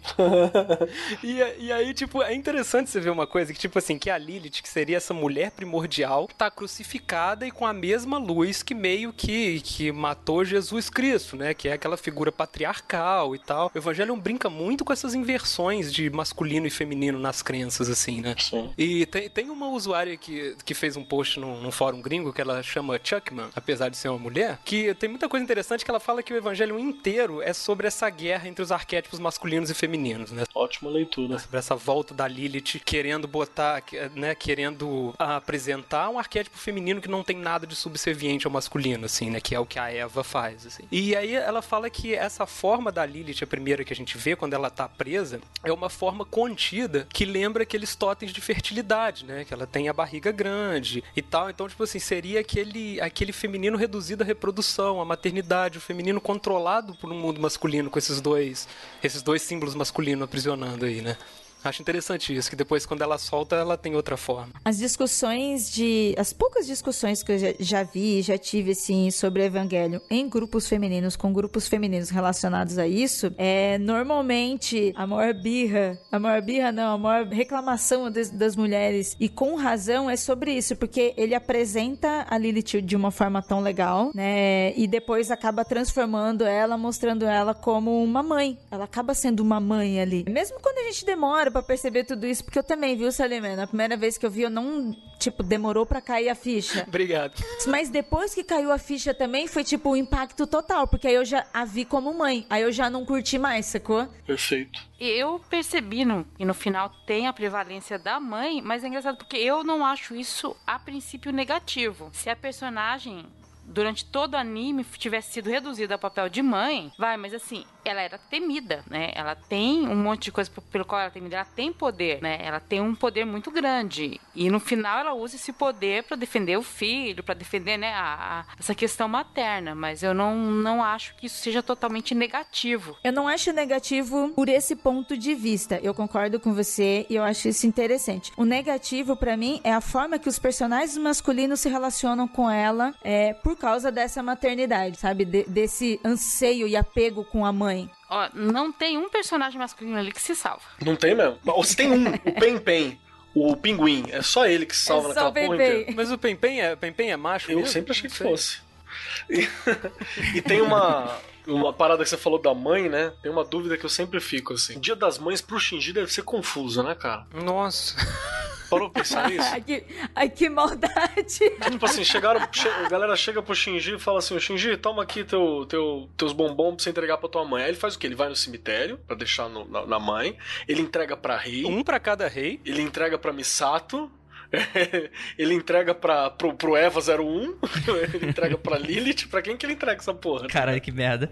[SPEAKER 9] e, e aí, tipo, é interessante você ver uma coisa que, tipo assim, que a Lilith, que seria essa mulher primordial, tá crucificada e com a mesma luz que meio que, que matou Jesus Cristo, né? Que é é aquela figura patriarcal e tal. O Evangelion brinca muito com essas inversões de masculino e feminino nas crenças, assim, né?
[SPEAKER 2] Sim.
[SPEAKER 9] E tem, tem uma usuária que, que fez um post num, num fórum gringo que ela chama Chuckman, apesar de ser uma mulher, que tem muita coisa interessante que ela fala que o Evangelho inteiro é sobre essa guerra entre os arquétipos masculinos e femininos, né?
[SPEAKER 2] Ótima leitura.
[SPEAKER 9] Sobre essa volta da Lilith querendo botar, né, querendo apresentar um arquétipo feminino que não tem nada de subserviente ao masculino, assim, né? Que é o que a Eva faz, assim. E aí ela fala que essa forma da Lilith, a primeira que a gente vê quando ela tá presa, é uma forma contida que lembra aqueles totens de fertilidade, né? Que ela tem a barriga grande e tal. Então, tipo assim, seria aquele, aquele feminino reduzido à reprodução, à maternidade, o feminino controlado por um mundo masculino com esses dois, esses dois símbolos masculinos aprisionando aí, né? Acho interessante isso, que depois quando ela solta, ela tem outra forma.
[SPEAKER 3] As discussões de. As poucas discussões que eu já, já vi, já tive, assim, sobre Evangelho em grupos femininos, com grupos femininos relacionados a isso, é normalmente a maior birra, a maior birra não, a maior reclamação das, das mulheres, e com razão, é sobre isso, porque ele apresenta a Lilith de uma forma tão legal, né? E depois acaba transformando ela, mostrando ela como uma mãe. Ela acaba sendo uma mãe ali. Mesmo quando a gente demora para perceber tudo isso, porque eu também, viu, Salimé? Na primeira vez que eu vi, eu não, tipo, demorou para cair a ficha.
[SPEAKER 9] Obrigado.
[SPEAKER 3] Mas depois que caiu a ficha também, foi, tipo, um impacto total, porque aí eu já a vi como mãe. Aí eu já não curti mais, sacou?
[SPEAKER 2] Perfeito.
[SPEAKER 4] Eu percebi no, e no final tem a prevalência da mãe, mas é engraçado porque eu não acho isso a princípio negativo. Se a personagem durante todo o anime tivesse sido reduzida ao papel de mãe, vai, mas assim, ela era temida, né? Ela tem um monte de coisa pelo qual ela é temida, ela tem poder, né? Ela tem um poder muito grande. E no final ela usa esse poder para defender o filho, para defender, né, a, a, essa questão materna, mas eu não, não acho que isso seja totalmente negativo.
[SPEAKER 3] Eu não acho negativo por esse ponto de vista. Eu concordo com você e eu acho isso interessante. O negativo para mim é a forma que os personagens masculinos se relacionam com ela é, por causa dessa maternidade, sabe? De, desse anseio e apego com a mãe.
[SPEAKER 4] Ó, não tem um personagem masculino ali que se salva.
[SPEAKER 2] Não tem mesmo? Ou se tem um, o Pen Pen. O pinguim, é só ele que se salva
[SPEAKER 3] é
[SPEAKER 2] naquela porra inteira.
[SPEAKER 9] Mas o Pempen é, Pempen é macho
[SPEAKER 2] Eu
[SPEAKER 9] mesmo?
[SPEAKER 2] sempre achei que fosse. E, e tem uma, uma parada que você falou da mãe, né? Tem uma dúvida que eu sempre fico, assim. Dia das mães pro Shinji deve ser confuso, né, cara?
[SPEAKER 9] Nossa.
[SPEAKER 2] Parou pra pensar nisso?
[SPEAKER 3] ai, que, ai, que maldade.
[SPEAKER 2] Tipo assim, chegaram, che- a galera chega pro Shinji e fala assim: Shinji, toma aqui teu, teu, teus bombons pra você entregar pra tua mãe. Aí ele faz o quê? Ele vai no cemitério pra deixar no- na, na mãe, ele entrega pra rei,
[SPEAKER 9] Um pra cada rei.
[SPEAKER 2] ele entrega pra Misato. ele entrega pra, pro, pro Eva 01, ele entrega pra Lilith, pra quem que ele entrega essa porra?
[SPEAKER 1] Caralho, que merda.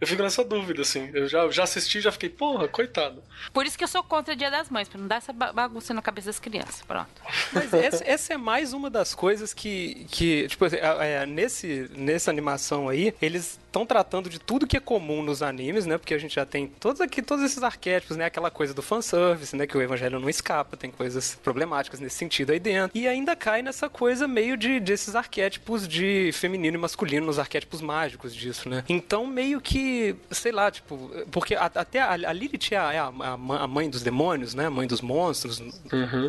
[SPEAKER 2] Eu fico nessa dúvida, assim. Eu já, já assisti e já fiquei, porra, coitado.
[SPEAKER 4] Por isso que eu sou contra o Dia das Mães, pra não dar essa ba- bagunça na cabeça das crianças. Pronto.
[SPEAKER 9] Mas essa, essa é mais uma das coisas que, que tipo, é, é, nesse, nessa animação aí, eles estão tratando de tudo que é comum nos animes, né? Porque a gente já tem todos aqui, todos esses arquétipos, né? Aquela coisa do fanservice, né? Que o evangelho não escapa, tem coisas problemáticas nesse sentido aí dentro. E ainda cai nessa coisa meio de desses arquétipos de feminino e masculino, nos arquétipos mágicos disso, né? Então, meio que, sei lá, tipo, porque a- até a, a Lilith é, a, é a- mãe dos demônios, né? A mãe dos monstros.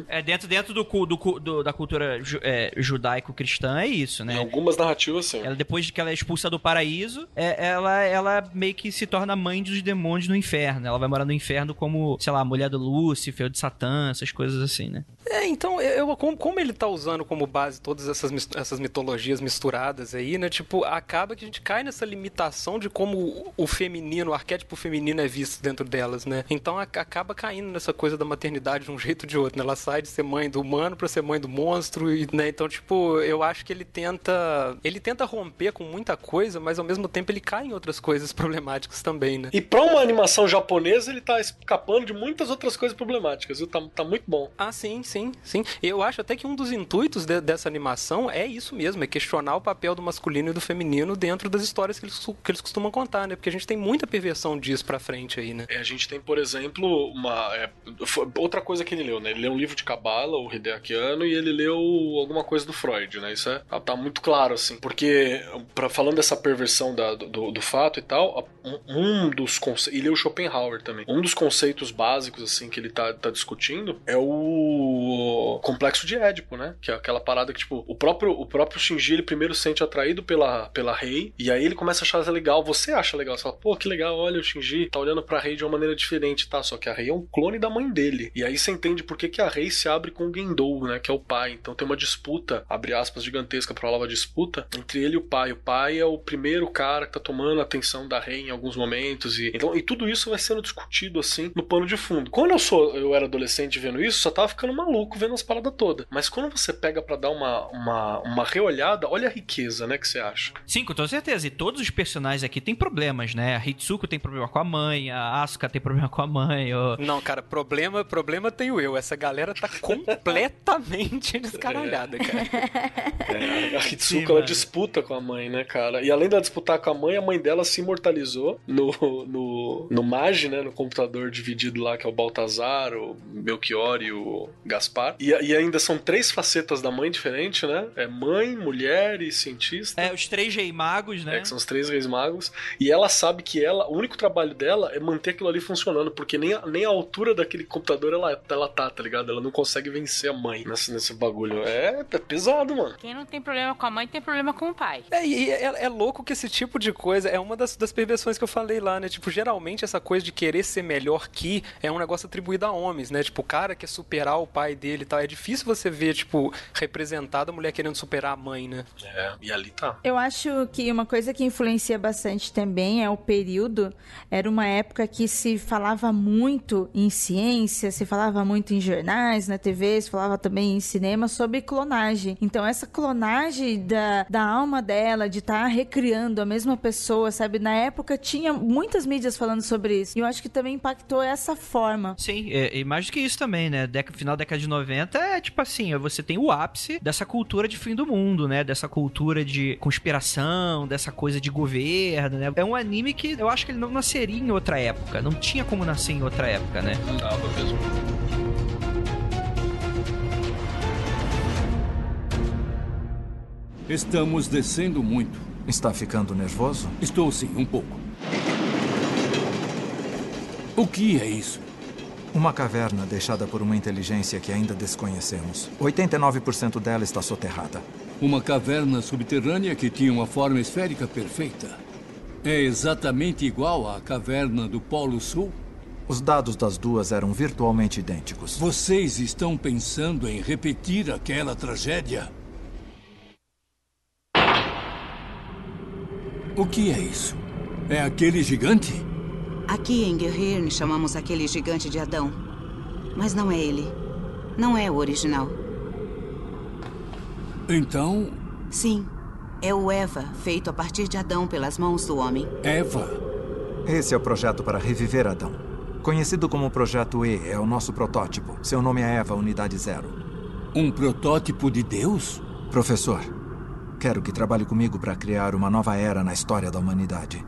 [SPEAKER 1] É, dentro, dentro do, do, do- da cultura ju- é, judaico-cristã é isso,
[SPEAKER 2] Em
[SPEAKER 1] né?
[SPEAKER 2] algumas narrativas, sim.
[SPEAKER 1] Ela, depois de que ela é expulsa do paraíso, é- ela, ela meio que se torna mãe dos demônios no inferno. Ela vai morar no inferno como, sei lá, mulher do Lúcifer, de Satã, essas coisas assim, né?
[SPEAKER 9] É, então, eu, como, como ele tá usando como base todas essas, essas mitologias misturadas aí, né? Tipo, acaba que a gente cai nessa limitação de como o, feminino, o arquétipo feminino é visto dentro delas, né? Então a- acaba caindo nessa coisa da maternidade de um jeito ou de outro, né? Ela sai de ser mãe do humano pra ser mãe do monstro, e, né? Então, tipo, eu acho que ele tenta. Ele tenta romper com muita coisa, mas ao mesmo tempo ele cai em outras coisas problemáticas também, né?
[SPEAKER 2] E pra uma animação japonesa, ele tá escapando de muitas outras coisas problemáticas, viu? Tá, tá muito bom.
[SPEAKER 9] Ah, sim, sim, sim. Eu acho até que um dos intuitos de- dessa animação é isso mesmo, é questionar o papel do masculino e do feminino dentro das histórias que eles, que eles costumam contar, né? Porque a gente tem muita perversão disso pra frente aí, né?
[SPEAKER 2] É, a gente tem, por exemplo, uma. é, outra coisa que ele leu, né? Ele leu um livro de Cabala, o Hideaki Anno, e ele leu alguma coisa do Freud, né? Isso é, tá, tá muito claro, assim. Porque, pra, falando dessa perversão da- do, do fato e tal, um, um dos conceitos. E leu Schopenhauer também. Um dos conceitos básicos, assim, que ele tá, tá discutindo é o, o complexo de Édipo, né? Que é aquela parada que, tipo, o próprio, o próprio Shinji, ele primeiro sente atraído pela, pela Rei, e aí ele começa a achar legal, você acha legal, você fala, pô, que legal, olha, o Shinji tá olhando pra Rei de uma maneira diferente, tá? Só que a Rei é um clone da mãe dele. E aí você entende por que, que a Rei se abre com o Gendou, né? Que é o pai. Então tem uma disputa, abre aspas, gigantesca pra palavra disputa, entre ele e o pai. O pai é o primeiro cara que tá tomando a atenção da Rei em alguns momentos. E, então, e tudo isso vai sendo discutido, assim, no pano de fundo. Quando eu sou eu era adolescente vendo isso, só tava ficando maluco vendo as paradas todas. Mas quando você pega para dar uma, uma, uma reolhada, olha a riqueza, né, que você acha.
[SPEAKER 1] Sim, com toda certeza. E todos os personagens aqui têm problemas, né? A Hitsuko tem problema com a mãe, a Asuka tem problema com a mãe.
[SPEAKER 9] Não, cara, problema, problema tenho eu. Essa galera tá completamente descaralhada, cara.
[SPEAKER 2] É, a Hitsuko, Sim, ela mano. disputa com a mãe, né, cara? E além de disputar com a mãe, a mãe dela se imortalizou no, no, no Mage, né, no computador dividido lá, que é o Baltazar, o Belchior e o Gaspar. E, e ainda são três facetas da mãe diferentes, né? É mãe, mulher e cientista.
[SPEAKER 1] É, os três rei magos, né?
[SPEAKER 2] É, que são os três reis magos. E ela sabe que ela, o único trabalho dela é manter aquilo ali funcionando, porque nem a, nem a altura daquele computador ela, ela tá, tá ligado? Ela não consegue vencer a mãe nesse, nesse bagulho. É, é pesado, mano.
[SPEAKER 4] Quem não tem problema com a mãe tem problema com o pai.
[SPEAKER 9] É, e é, é louco que esse tipo de coisa é uma das, das perversões que eu falei lá, né? Tipo, geralmente essa coisa de querer ser melhor que é um negócio atribuído a homens, né? Tipo, o cara quer superar o pai dele e tal. É difícil você ver, tipo, representada a mulher querendo superar a mãe, né?
[SPEAKER 2] É, e ali tá.
[SPEAKER 3] Eu acho que uma coisa que influencia bastante também é o período. Era uma época que se falava muito em ciência, se falava muito em jornais, na TV, se falava também em cinema sobre clonagem. Então, essa clonagem da, da alma dela, de estar tá recriando a mesma pessoa, sabe? Na época tinha muitas mídias falando sobre isso. E eu acho que também impactou essa forma.
[SPEAKER 1] Sim, e, e mais do que isso também, né? Deca, final da década de 90 é tipo assim, você tem o ápice dessa cultura de fim do mundo, né? Dessa cultura de conspiração, dessa coisa de governo, né? É um anime que eu acho que ele não nasceria em outra época. Não tinha como nascer em outra época, né?
[SPEAKER 2] Não dava mesmo.
[SPEAKER 7] Estamos descendo muito.
[SPEAKER 12] Está ficando nervoso?
[SPEAKER 7] Estou sim, um pouco. O que é isso?
[SPEAKER 12] Uma caverna deixada por uma inteligência que ainda desconhecemos. 89% dela está soterrada.
[SPEAKER 7] Uma caverna subterrânea que tinha uma forma esférica perfeita. É exatamente igual à caverna do Polo Sul?
[SPEAKER 12] Os dados das duas eram virtualmente idênticos.
[SPEAKER 7] Vocês estão pensando em repetir aquela tragédia? O que é isso? É aquele gigante?
[SPEAKER 13] Aqui em Guerreiro chamamos aquele gigante de Adão. Mas não é ele. Não é o original.
[SPEAKER 7] Então.
[SPEAKER 13] Sim. É o Eva, feito a partir de Adão pelas mãos do homem.
[SPEAKER 7] Eva?
[SPEAKER 12] Esse é o projeto para reviver Adão. Conhecido como Projeto E, é o nosso protótipo. Seu nome é Eva, Unidade Zero.
[SPEAKER 7] Um protótipo de Deus?
[SPEAKER 12] Professor, quero que trabalhe comigo para criar uma nova era na história da humanidade.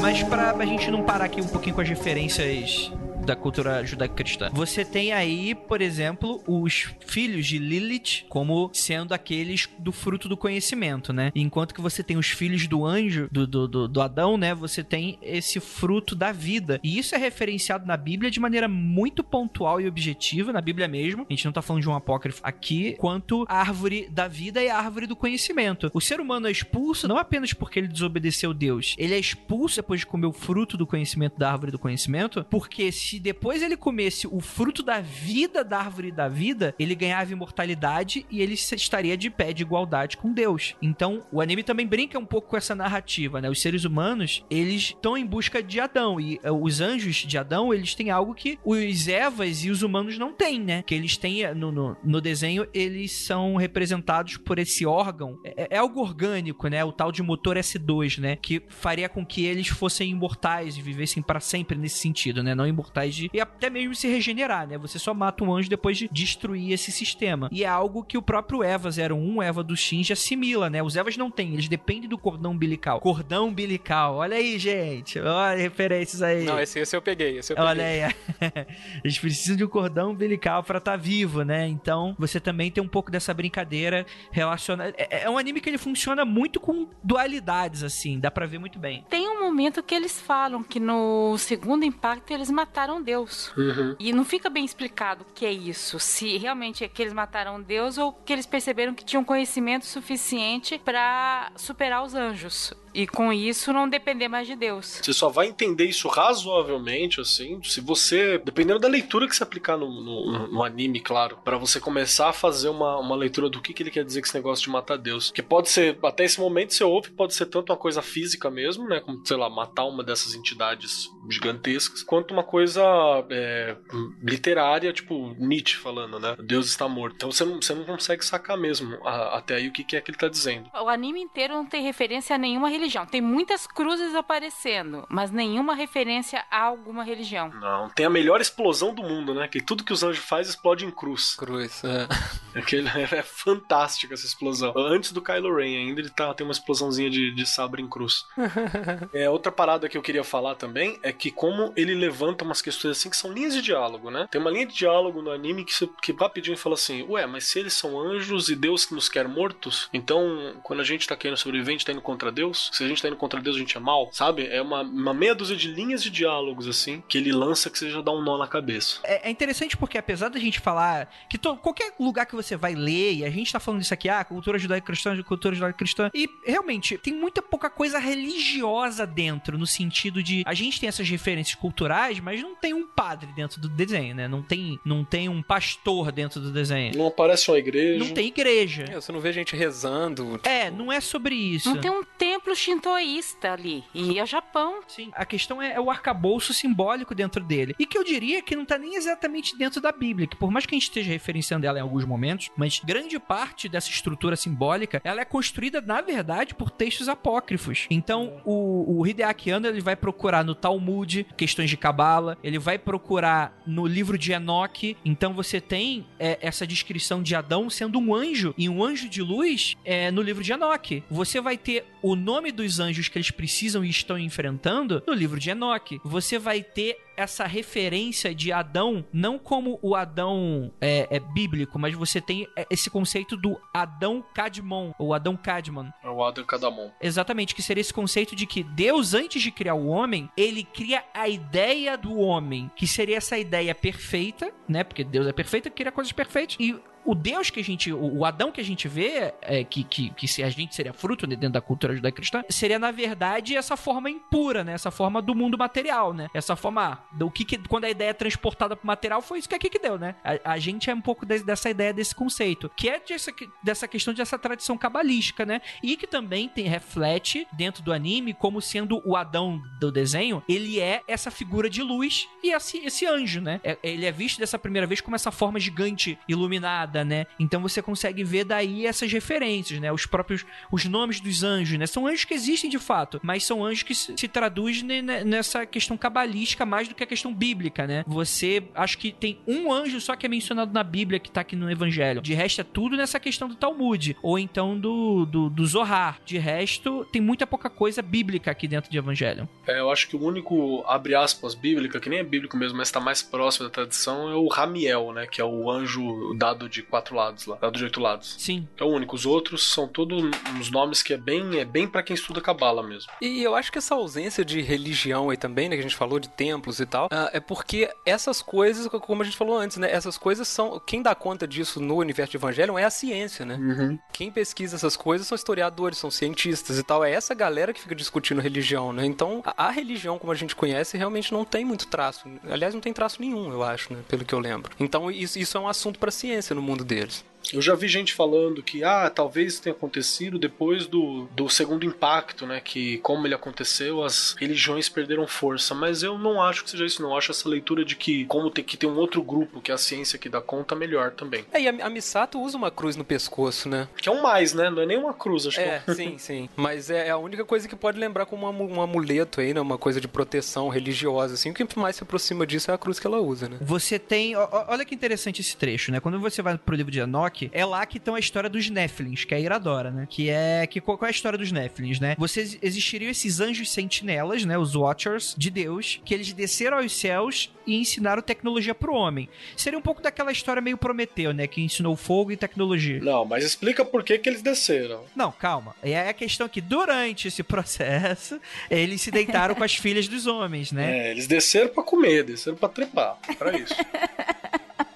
[SPEAKER 1] Mas pra a gente não parar aqui um pouquinho com as referências da cultura judaico-cristã. Você tem aí, por exemplo, os filhos de Lilith como sendo aqueles do fruto do conhecimento, né? Enquanto que você tem os filhos do anjo, do, do, do, do Adão, né? Você tem esse fruto da vida. E isso é referenciado na Bíblia de maneira muito pontual e objetiva, na Bíblia mesmo. A gente não tá falando de um apócrifo aqui, quanto a árvore da vida e a árvore do conhecimento. O ser humano é expulso não apenas porque ele desobedeceu Deus, ele é expulso depois de comer o fruto do conhecimento da árvore do conhecimento, porque se se depois ele comesse o fruto da vida da árvore da vida, ele ganhava imortalidade e ele estaria de pé de igualdade com Deus. Então, o anime também brinca um pouco com essa narrativa, né? Os seres humanos, eles estão em busca de Adão e uh, os anjos de Adão, eles têm algo que os Evas e os humanos não têm, né? Que eles têm eh, no, no, no desenho, eles são representados por esse órgão. É, é, algo orgânico, né? O tal de motor S2, né? Que faria com que eles fossem imortais e vivessem para sempre nesse sentido, né? Não imortais atrás de. E até mesmo se regenerar, né? Você só mata um anjo depois de destruir esse sistema. E é algo que o próprio Eva 01, Eva do Shinji, assimila, né? Os Evas não têm, eles dependem do cordão umbilical. Cordão umbilical, olha aí, gente. Olha referências aí.
[SPEAKER 9] Não, esse, esse eu peguei, esse eu peguei.
[SPEAKER 1] Olha aí. eles precisam de um cordão umbilical para estar tá vivo, né? Então, você também tem um pouco dessa brincadeira relacionada. É, é um anime que ele funciona muito com dualidades, assim, dá pra ver muito bem.
[SPEAKER 4] Tem um momento que eles falam que no segundo impacto eles mataram Deus.
[SPEAKER 2] Uhum.
[SPEAKER 4] E não fica bem explicado o que é isso. Se realmente é que eles mataram Deus ou que eles perceberam que tinham conhecimento suficiente para superar os anjos e com isso não depender mais de Deus.
[SPEAKER 2] Você só vai entender isso razoavelmente, assim, se você, dependendo da leitura que você aplicar no, no, no anime, claro, para você começar a fazer uma, uma leitura do que, que ele quer dizer com esse negócio de matar Deus. Que pode ser, até esse momento você ouve, pode ser tanto uma coisa física mesmo, né, como, sei lá, matar uma dessas entidades gigantescas, quanto uma coisa é, literária, tipo Nietzsche falando, né, Deus está morto. Então você não, você não consegue sacar mesmo a, até aí o que, que é que ele tá dizendo.
[SPEAKER 4] O anime inteiro não tem referência a nenhuma religião religião. Tem muitas cruzes aparecendo, mas nenhuma referência a alguma religião.
[SPEAKER 2] Não, tem a melhor explosão do mundo, né? Que tudo que os anjos fazem explode em cruz.
[SPEAKER 9] Cruz, é.
[SPEAKER 2] Aquele, é fantástica essa explosão. Antes do Kylo Ren ainda, ele tá, tem uma explosãozinha de, de sabre em cruz. é, outra parada que eu queria falar também é que como ele levanta umas questões assim que são linhas de diálogo, né? Tem uma linha de diálogo no anime que, que rapidinho fala assim, ué, mas se eles são anjos e Deus que nos quer mortos, então quando a gente tá querendo sobrevivente, tá indo contra Deus, se a gente tá indo contra Deus, a gente é mal, sabe? É uma, uma meia dúzia de linhas de diálogos, assim, que ele lança que você já dá um nó na cabeça.
[SPEAKER 1] É, é interessante porque, apesar da gente falar que to, qualquer lugar que você vai ler, e a gente tá falando isso aqui, ah, cultura judaico-cristã, cultura judaico-cristã, e realmente tem muita pouca coisa religiosa dentro, no sentido de a gente tem essas referências culturais, mas não tem um padre dentro do desenho, né? Não tem, não tem um pastor dentro do desenho.
[SPEAKER 2] Não aparece uma igreja.
[SPEAKER 1] Não tem igreja.
[SPEAKER 9] É, você não vê gente rezando.
[SPEAKER 1] Tipo... É, não é sobre isso.
[SPEAKER 4] Não tem um templo shintoísta ali. E é o Japão.
[SPEAKER 1] Sim. A questão é, é, o arcabouço simbólico dentro dele. E que eu diria que não tá nem exatamente dentro da Bíblia, que por mais que a gente esteja referenciando ela em alguns momentos, mas grande parte dessa estrutura simbólica, ela é construída, na verdade, por textos apócrifos. Então, o, o Hideaki Anno, ele vai procurar no Talmud questões de Cabala, ele vai procurar no livro de Enoque. Então, você tem é, essa descrição de Adão sendo um anjo, e um anjo de luz é, no livro de Enoque. Você vai ter o nome dos anjos que eles precisam e estão enfrentando no livro de Enoque. Você vai ter essa referência de Adão, não como o Adão é, é, bíblico, mas você tem esse conceito do Adão Cadmon, ou Adão Cadmon.
[SPEAKER 2] É o Adão Cadamon.
[SPEAKER 1] Exatamente, que seria esse conceito de que Deus, antes de criar o homem, ele cria a ideia do homem, que seria essa ideia perfeita, né? Porque Deus é perfeito, cria coisas perfeitas. E o Deus que a gente, o Adão que a gente vê, é, que, que, que se a gente seria fruto né, dentro da cultura judaico-cristã, seria na verdade essa forma impura, né? Essa forma do mundo material, né? Essa forma do que, que quando a ideia é transportada pro material foi isso que aqui que deu, né? A, a gente é um pouco de, dessa ideia desse conceito, que é dessa, dessa questão dessa tradição cabalística, né? E que também tem reflete dentro do anime como sendo o Adão do desenho, ele é essa figura de luz e esse, esse anjo, né? É, ele é visto dessa primeira vez como essa forma gigante iluminada né? Então você consegue ver daí essas referências, né? Os próprios os nomes dos anjos, né? São anjos que existem de fato, mas são anjos que se, traduzem nessa questão cabalística mais do que a questão bíblica, né? Você acho que tem um anjo só que é mencionado na Bíblia que tá aqui no Evangelho. De resto é tudo nessa questão do Talmud ou então do, do, do Zohar. De resto tem muita pouca coisa bíblica aqui dentro de Evangelho.
[SPEAKER 2] É, eu acho que o único abre aspas bíblica que nem é bíblico mesmo, mas está mais próximo da tradição é o Ramiel, né? Que é o anjo dado de quatro lados lá, dado de oito lados.
[SPEAKER 1] Sim.
[SPEAKER 2] É o único. Os outros são todos uns nomes que é bem, é bem para quem estuda cabala mesmo.
[SPEAKER 9] E eu acho que essa ausência de religião aí também, né, que a gente falou de templos e tal, uh, é porque essas coisas, como a gente falou antes, né, essas coisas são, quem dá conta disso no universo de Evangelho é a ciência, né?
[SPEAKER 2] Uhum.
[SPEAKER 9] Quem pesquisa essas coisas são historiadores, são cientistas e tal. É essa galera que fica discutindo religião, né? Então, a, a religião como a gente conhece realmente não tem muito traço. Aliás, não tem traço nenhum, eu acho, né, pelo que eu lembro. Então, isso, isso é um assunto para ciência no mundo deles.
[SPEAKER 2] Eu já vi gente falando que, ah, talvez tenha acontecido depois do, do segundo impacto, né? Que como ele aconteceu, as religiões perderam força. Mas eu não acho que seja isso, não. Eu acho essa leitura de que, como tem que ter um outro grupo, que é a ciência que dá conta, melhor também.
[SPEAKER 9] É, e a, a Misato usa uma cruz no pescoço, né?
[SPEAKER 2] Que é um mais, né? Não é nem uma cruz, acho
[SPEAKER 9] É,
[SPEAKER 2] que é.
[SPEAKER 9] sim, sim. Mas é a única coisa que pode lembrar como um amu- um amuleto aí, né? Uma coisa de proteção religiosa, assim. O que mais se aproxima disso é a cruz que ela usa, né?
[SPEAKER 1] Você tem. ó- Olha que interessante esse trecho, né? Quando você vai pro livro de Enoch, é lá que estão a história dos Nephilims, que é a Iradora, né? Que é. Que, qual qual é a história dos Nephilims, né? Vocês existiriam esses anjos sentinelas, né? Os Watchers de Deus, que eles desceram aos céus e ensinaram tecnologia pro homem. Seria um pouco daquela história meio Prometeu, né? Que ensinou fogo e tecnologia.
[SPEAKER 2] Não, mas explica por que, que eles desceram.
[SPEAKER 1] Não, calma. É a questão que durante esse processo, eles se deitaram com as filhas dos homens, né?
[SPEAKER 2] É, eles desceram pra comer, desceram pra trepar. Pra isso.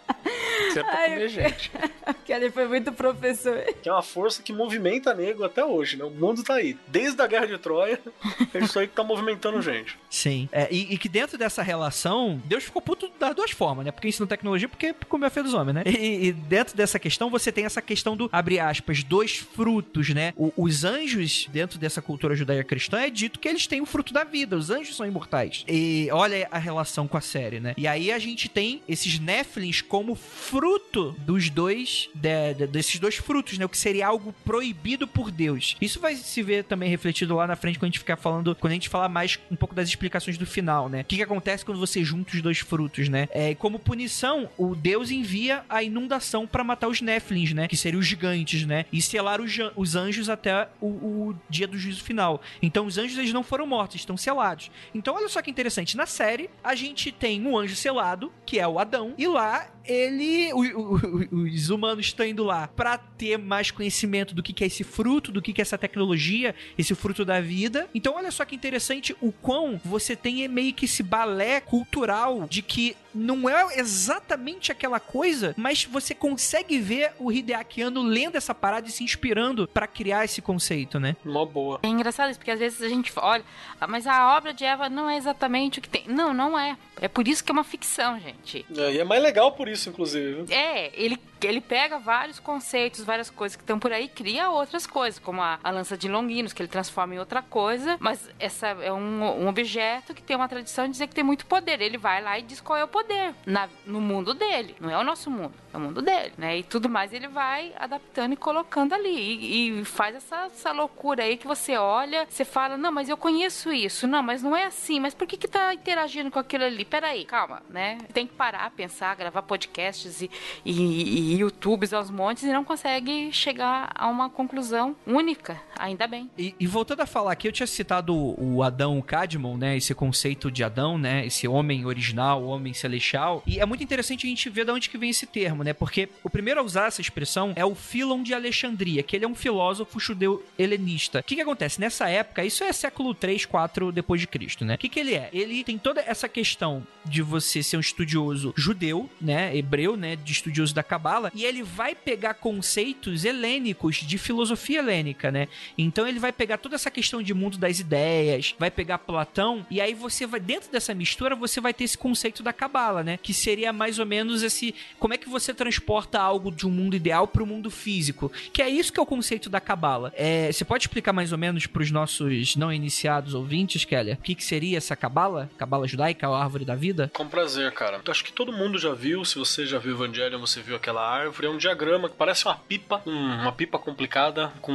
[SPEAKER 9] Desceram pra
[SPEAKER 3] Ai,
[SPEAKER 9] comer gente.
[SPEAKER 3] Kelly foi muito professor.
[SPEAKER 2] Que é uma força que movimenta nego até hoje, né? O mundo tá aí. Desde a Guerra de Troia, é isso aí que tá movimentando gente.
[SPEAKER 1] Sim. É, e, e que dentro dessa relação, Deus ficou puto das duas formas, né? Porque ensinou tecnologia, porque comeu a fé dos homens, né? E, e dentro dessa questão, você tem essa questão do, abre aspas, dois frutos, né? O- os anjos, dentro dessa cultura judaica-cristã, é dito que eles têm o fruto da vida. Os anjos são imortais. E olha a relação com a série, né? E aí a gente tem esses Nephilims como fruto dos dois, de- de- desses dois frutos, né? O que seria algo proibido por Deus. Isso vai se ver também refletido lá na frente quando a gente ficar falando, quando a gente falar mais um pouco das explicações do final, né? O que, que acontece quando você junta os dois frutos, né? É, como punição, o Deus envia a inundação pra matar os Nephilims, né? Que seriam os gigantes, né? E selar os, os anjos até o, o dia do juízo final. Então os anjos eles não foram mortos, estão selados. Então olha só que interessante, na série a gente tem um anjo selado, que é o Adão, e lá ele, os humanos estão indo lá pra ter mais conhecimento do que que é esse fruto, do que que é essa tecnologia, esse fruto da vida. Então olha só que interessante o quão você tem meio que esse balé cultural de que não é exatamente aquela coisa, mas você consegue ver o Hideaki Anno lendo essa parada e se inspirando pra criar esse conceito, né?
[SPEAKER 2] Uma boa.
[SPEAKER 4] É engraçado isso, porque às vezes a gente olha, "Ah, mas a obra de Eva não é exatamente o que tem. Não, não é. É por isso que é uma ficção, gente.
[SPEAKER 2] É, e é mais legal por isso, inclusive.
[SPEAKER 4] É, ele, ele pega vários conceitos, várias coisas que estão por aí cria outras coisas, como a, a lança de Longinos, que ele transforma em outra coisa, mas essa é um, um objeto que tem uma tradição de dizer que tem muito poder. Ele vai lá e diz qual é o poder na- no mundo dele, não é o nosso mundo, é o mundo dele, né? E tudo mais ele vai adaptando e colocando ali. E, e faz essa, essa loucura aí que você olha, você fala, não, mas eu conheço isso, não, mas não é assim, mas por que que tá interagindo com aquilo ali? Peraí, calma, né? Tem que parar, pensar, gravar podcasts e, e, e YouTubes aos montes e não consegue chegar a uma conclusão única, ainda bem.
[SPEAKER 1] E, e voltando a falar aqui, eu tinha citado o, o Adão Cadmon, né? Esse conceito de Adão, né? Esse homem original, homem celestial. E é muito interessante a gente ver de onde que vem esse termo, né? Porque o primeiro a usar essa expressão é o Filon de Alexandria, que ele é um filósofo judeu helenista. O que que acontece? Nessa época, isso é século 3, 4 depois de Cristo, né? O que que ele é? Ele tem toda essa questão de você ser um estudioso judeu, né? Hebreu, né? De estudioso da Cabala. E ele vai pegar conceitos helênicos de filosofia helênica, né? Então ele vai pegar toda essa questão de mundo das ideias, vai pegar Platão, e aí você vai, dentro dessa mistura, você vai ter esse conceito da Cabala, né? Que seria mais ou menos esse. Como é que você transporta algo de um mundo ideal para o mundo físico? Que é isso que é o conceito da Cabala. É, você pode explicar mais ou menos para os nossos não iniciados ouvintes, Keller, o que, que seria essa Cabala? Cabala judaica, a árvore da vida?
[SPEAKER 2] Com prazer, cara. Eu acho que todo mundo já viu, se você já viu Evangelion, você viu aquela árvore. É um diagrama que parece uma pipa, um- uma pipa complicada com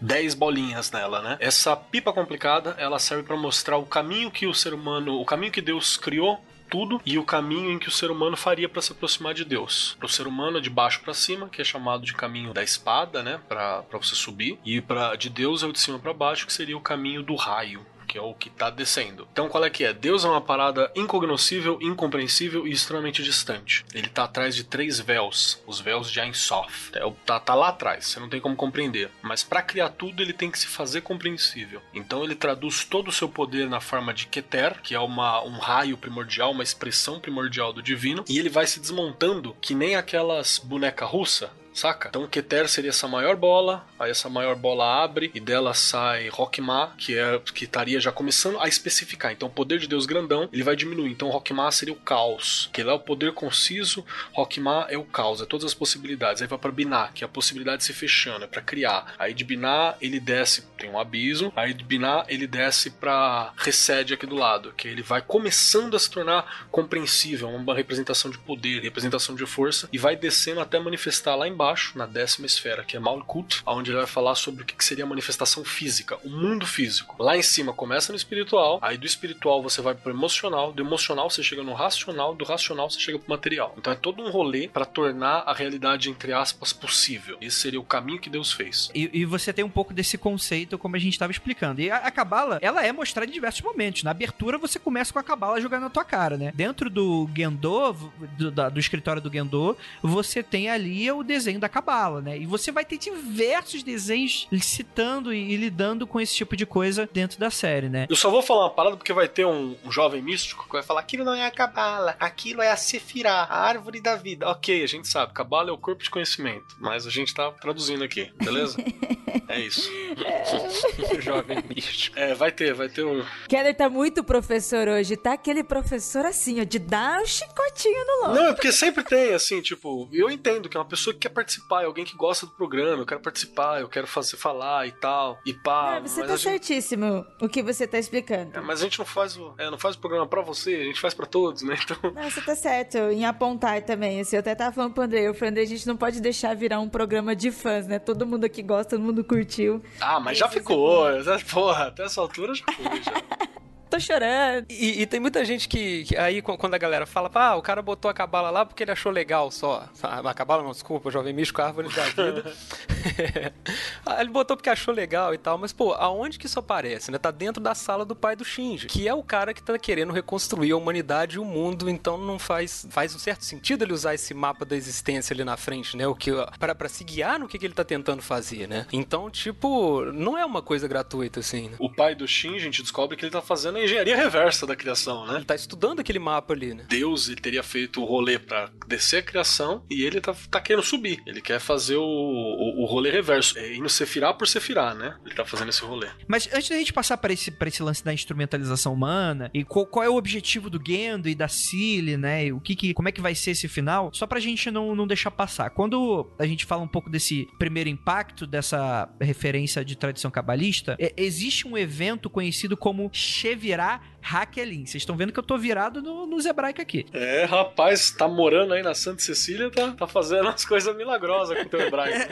[SPEAKER 2] 10 bolinhas nela, né? Essa pipa complicada, ela serve pra mostrar o caminho que o ser humano, o caminho que Deus criou tudo e o caminho em que o ser humano faria para se aproximar de Deus. Para o ser humano de baixo para cima, que é chamado de caminho da espada, né, para você subir, e para de Deus é o de cima para baixo, que seria o caminho do raio. Que é o que tá descendo. Então, qual é que é? Deus é uma parada incognoscível, incompreensível e extremamente distante. Ele tá atrás de três véus, os véus de Ein Sof. É, tá, tá lá atrás, você não tem como compreender. Mas para criar tudo, ele tem que se fazer compreensível. Então, ele traduz todo o seu poder na forma de Keter, que é uma, um raio primordial, uma expressão primordial do divino, e ele vai se desmontando que nem aquelas boneca russa saca? Então Keter seria essa maior bola, aí essa maior bola abre e dela sai Rockma, que é que estaria já começando a especificar. Então o poder de Deus grandão, ele vai diminuir. Então Rockma seria o caos, que lá é o poder conciso, Rockma é o caos, é todas as possibilidades. Aí vai para Binah, que é a possibilidade de se fechando, é para criar. Aí de Binah ele desce, tem um abismo, aí de Binah ele desce para recede aqui do lado, que ele vai começando a se tornar compreensível, uma representação de poder, representação de força e vai descendo até manifestar lá embaixo, na décima esfera, que é Malkut, onde ele vai falar sobre o que seria a manifestação física, o mundo físico. Lá em cima começa no espiritual, aí do espiritual você vai pro emocional, do emocional você chega no racional, do racional você chega pro material. Então é todo um rolê para tornar a realidade, entre aspas, possível. Esse seria o caminho que Deus fez.
[SPEAKER 1] E, e você tem um pouco desse conceito, como a gente estava explicando. E a Cabala, ela é mostrada em diversos momentos. Na abertura, você começa com a Cabala jogando na tua cara, né? Dentro do Gendo, do, do escritório do Gendo, você tem ali o desenho da Cabala, né? E você vai ter diversos desenhos citando e, e, lidando com esse tipo de coisa dentro da série, né?
[SPEAKER 2] Eu só vou falar uma parada porque vai ter um, um jovem místico que vai falar: aquilo não é a Cabala, aquilo é a Sefirah, a árvore da vida. Ok, a gente sabe, Cabala é o corpo de conhecimento, mas a gente tá traduzindo aqui, beleza? é isso. jovem místico. É, vai ter, vai ter um.
[SPEAKER 3] Keller tá muito professor hoje, tá? Aquele professor assim, ó, de dar um chicotinho no lobo.
[SPEAKER 2] Não, é porque sempre tem, assim, tipo, eu entendo que é uma pessoa que quer participar, é alguém que gosta do programa, eu quero participar, eu quero fazer falar e tal, e pá.
[SPEAKER 3] Não, você tá certíssimo o que você tá explicando.
[SPEAKER 2] É, mas a gente não faz o, é, não faz o programa pra você, a gente faz pra todos, né? Então...
[SPEAKER 3] Não, você tá certo em apontar também, assim, eu até tava falando pro André, o André, a gente não pode deixar virar um programa de fãs, né? Todo mundo aqui gosta, todo mundo curtiu.
[SPEAKER 2] Ah, mas já ficou, porra, até essa altura já foi, já.
[SPEAKER 3] tô chorando.
[SPEAKER 9] E, e, tem muita gente que, que, aí quando a galera fala, ah, o cara botou a cabala lá porque ele achou legal só. A cabala não, desculpa, jovem místico, árvore da vida. ele botou porque achou legal e tal, mas pô, aonde que isso aparece, né? Tá dentro da sala do pai do Shinji, que é o cara que tá querendo reconstruir a humanidade e o mundo, então não faz faz um certo sentido ele usar esse mapa da existência ali na frente, né? O que para para se guiar no que, que ele tá tentando fazer, né? Então, tipo, não é uma coisa gratuita assim. Né?
[SPEAKER 2] O pai do Shinji, a gente descobre que ele tá fazendo engenharia reversa da criação, né?
[SPEAKER 9] Ele tá estudando aquele mapa ali, né?
[SPEAKER 2] Deus, ele teria feito o rolê para descer a criação e ele tá, tá querendo subir. Ele quer fazer o, o, o rolê reverso. É indo sefirá por sefirá, né? Ele tá fazendo esse rolê.
[SPEAKER 1] Mas antes da gente passar para esse, pra esse lance da instrumentalização humana e qual, qual é o objetivo do Gendo e da Cilly, né? O que, que como é que vai ser esse final? Só pra gente não, não deixar passar. Quando a gente fala um pouco desse primeiro impacto, dessa referência de tradição cabalista, é, existe um evento conhecido como Chevirá Hakelin. Vocês estão vendo que eu tô virado no, hebraicos aqui.
[SPEAKER 2] É, rapaz, tá morando aí na Santa Cecília, tá, tá fazendo umas coisas milagrosas com o teu hebraico.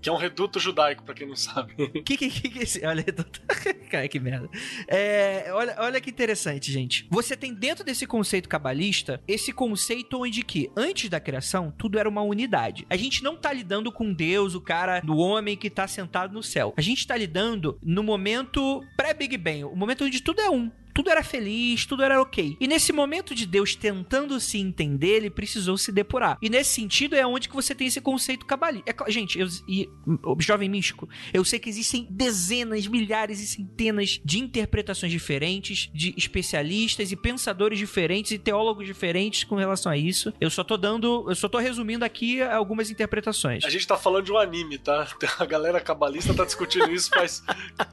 [SPEAKER 2] que é um reduto judaico, para quem não sabe.
[SPEAKER 1] Que que, que, que é esse? Olha, reduto. Cara, que merda. É, olha, olha que interessante, gente. Você tem dentro desse conceito cabalista esse conceito onde que antes da criação tudo era uma unidade. A gente não tá lidando com Deus, o cara do homem que tá sentado no céu. A gente tá lidando no momento pré-Big Bang, o momento onde tudo é um tudo era feliz, tudo era ok. E nesse momento de Deus tentando se entender, ele precisou se depurar. E nesse sentido é onde que você tem esse conceito cabalista. É, gente, eu, e, o jovem místico, eu sei que existem dezenas, milhares e centenas de interpretações diferentes, de especialistas e pensadores diferentes e teólogos diferentes com relação a isso. Eu só tô dando, eu só tô resumindo aqui algumas interpretações.
[SPEAKER 2] A gente tá falando de um anime, tá? A galera cabalista tá discutindo isso faz,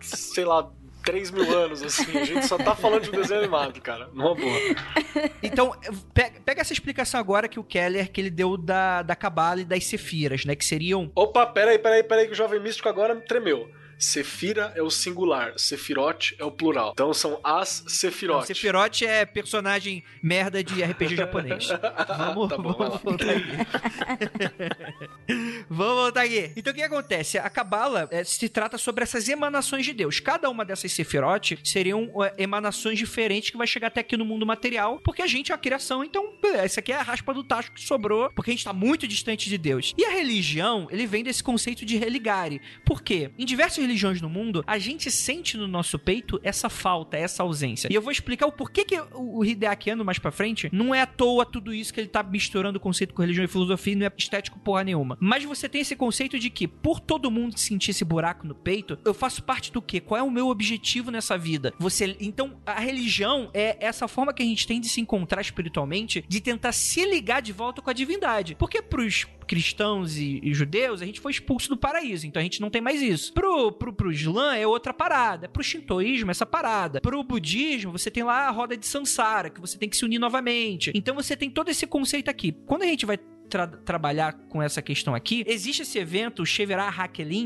[SPEAKER 2] sei lá, 3 mil anos, assim. A gente só tá falando de um desenho animado, cara. Numa boa.
[SPEAKER 1] Então, pega, essa explicação agora que o Keller, que ele deu da, da Cabala e das Sefiras, né? Que seriam...
[SPEAKER 2] Opa, peraí, peraí, peraí, que o Jovem Místico agora tremeu. Sefira é o singular, Sephiroth é o plural. Então são as Sephiroth.
[SPEAKER 1] Sephiroth é personagem merda de RPG japonês. Vamos, tá bom, vamos voltar aqui. vamos voltar aqui. Então o que acontece? A Cabala é, se trata sobre essas emanações de Deus. Cada uma dessas Sephiroth seriam é, emanações diferentes que vai chegar até aqui no mundo material, porque a gente é a criação, então essa aqui é a raspa do tacho que sobrou, porque a gente tá muito distante de Deus. E a religião, ele vem desse conceito de religare. Por quê? Em diversas religiões no mundo, a gente sente no nosso peito essa falta, essa ausência. E eu vou explicar o porquê que o Hideakiano mais pra frente não é à toa tudo isso que ele tá misturando conceito com religião e filosofia não é estético porra nenhuma. Mas você tem esse conceito de que, por todo mundo sentir esse buraco no peito, eu faço parte do quê? Qual é o meu objetivo nessa vida? Você, então, a religião é essa forma que a gente tem de se encontrar espiritualmente, de tentar se ligar de volta com a divindade. Porque pros cristãos e, e, judeus, a gente foi expulso do paraíso, então a gente não tem mais isso. Pro, pro, pro Islã é outra parada. Pro shintoísmo é essa parada. Pro budismo, você tem lá a roda de Sansara, que você tem que se unir novamente. Então você tem todo esse conceito aqui. Quando a gente vai tra trabalhar com essa questão aqui, existe esse evento, o Sheverah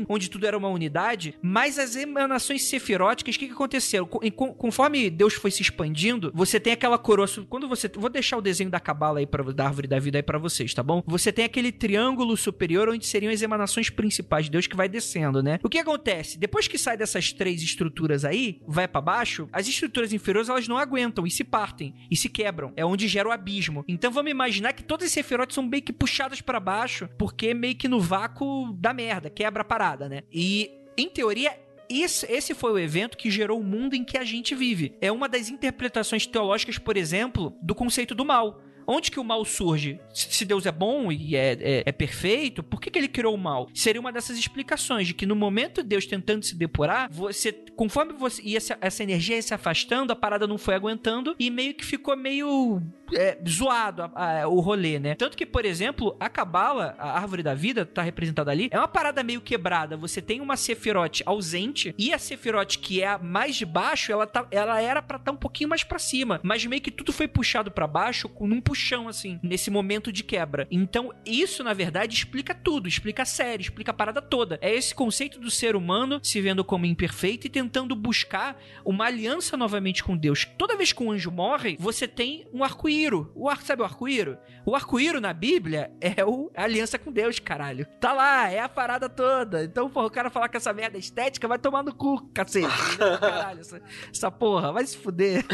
[SPEAKER 1] onde tudo era uma unidade, mas as emanações sefiróticas, o que, que? Com, conforme Deus foi se expandindo, você tem aquela coroa. Quando você. Vou deixar o desenho da cabala aí, pra, da árvore da vida aí para vocês, tá bom? Você tem aquele triângulo superior onde seriam as emanações principais de Deus que vai descendo, né? O que acontece? Depois que sai dessas três estruturas aí, vai para baixo, as estruturas inferiores elas não aguentam e se partem e se quebram. É onde gera o abismo. Então vamos imaginar que todos esses sefirotes são bem que puxadas para baixo, porque meio que no vácuo da merda, quebra a parada, né? E em teoria esse, esse foi o evento que gerou o mundo em que a gente vive. É uma das interpretações teológicas, por exemplo, do conceito do mal. Onde que o mal surge? Se Deus é bom e é, é, é perfeito, por que, que ele criou o mal? Seria uma dessas explicações de que no momento de Deus tentando se depurar, você, conforme você ia essa, essa energia ia se afastando, a parada não foi aguentando e meio que ficou meio é, zoado a, a, o rolê, né? Tanto que, por exemplo, a Cabala, a árvore da vida, tá representada ali, é uma parada meio quebrada. Você tem uma Sephiroth ausente e a Sephiroth que é a mais de baixo, ela, tá, ela era para estar tá um pouquinho mais para cima, mas meio que tudo foi puxado para baixo com um chão, assim, nesse momento de quebra. Então, isso, na verdade, explica tudo, explica a série, explica a parada toda. É esse conceito do ser humano se vendo como imperfeito e tentando buscar uma aliança novamente com Deus. Toda vez que um anjo morre, você tem um arco-íro. O arco, sabe o arco-íro? O arco-íro na Bíblia é o, a aliança com Deus, caralho. Tá lá, é a parada toda. Então, porra, o cara falar que essa merda é estética vai tomar no cu, cacete. Caralho, essa, essa porra, vai se fuder.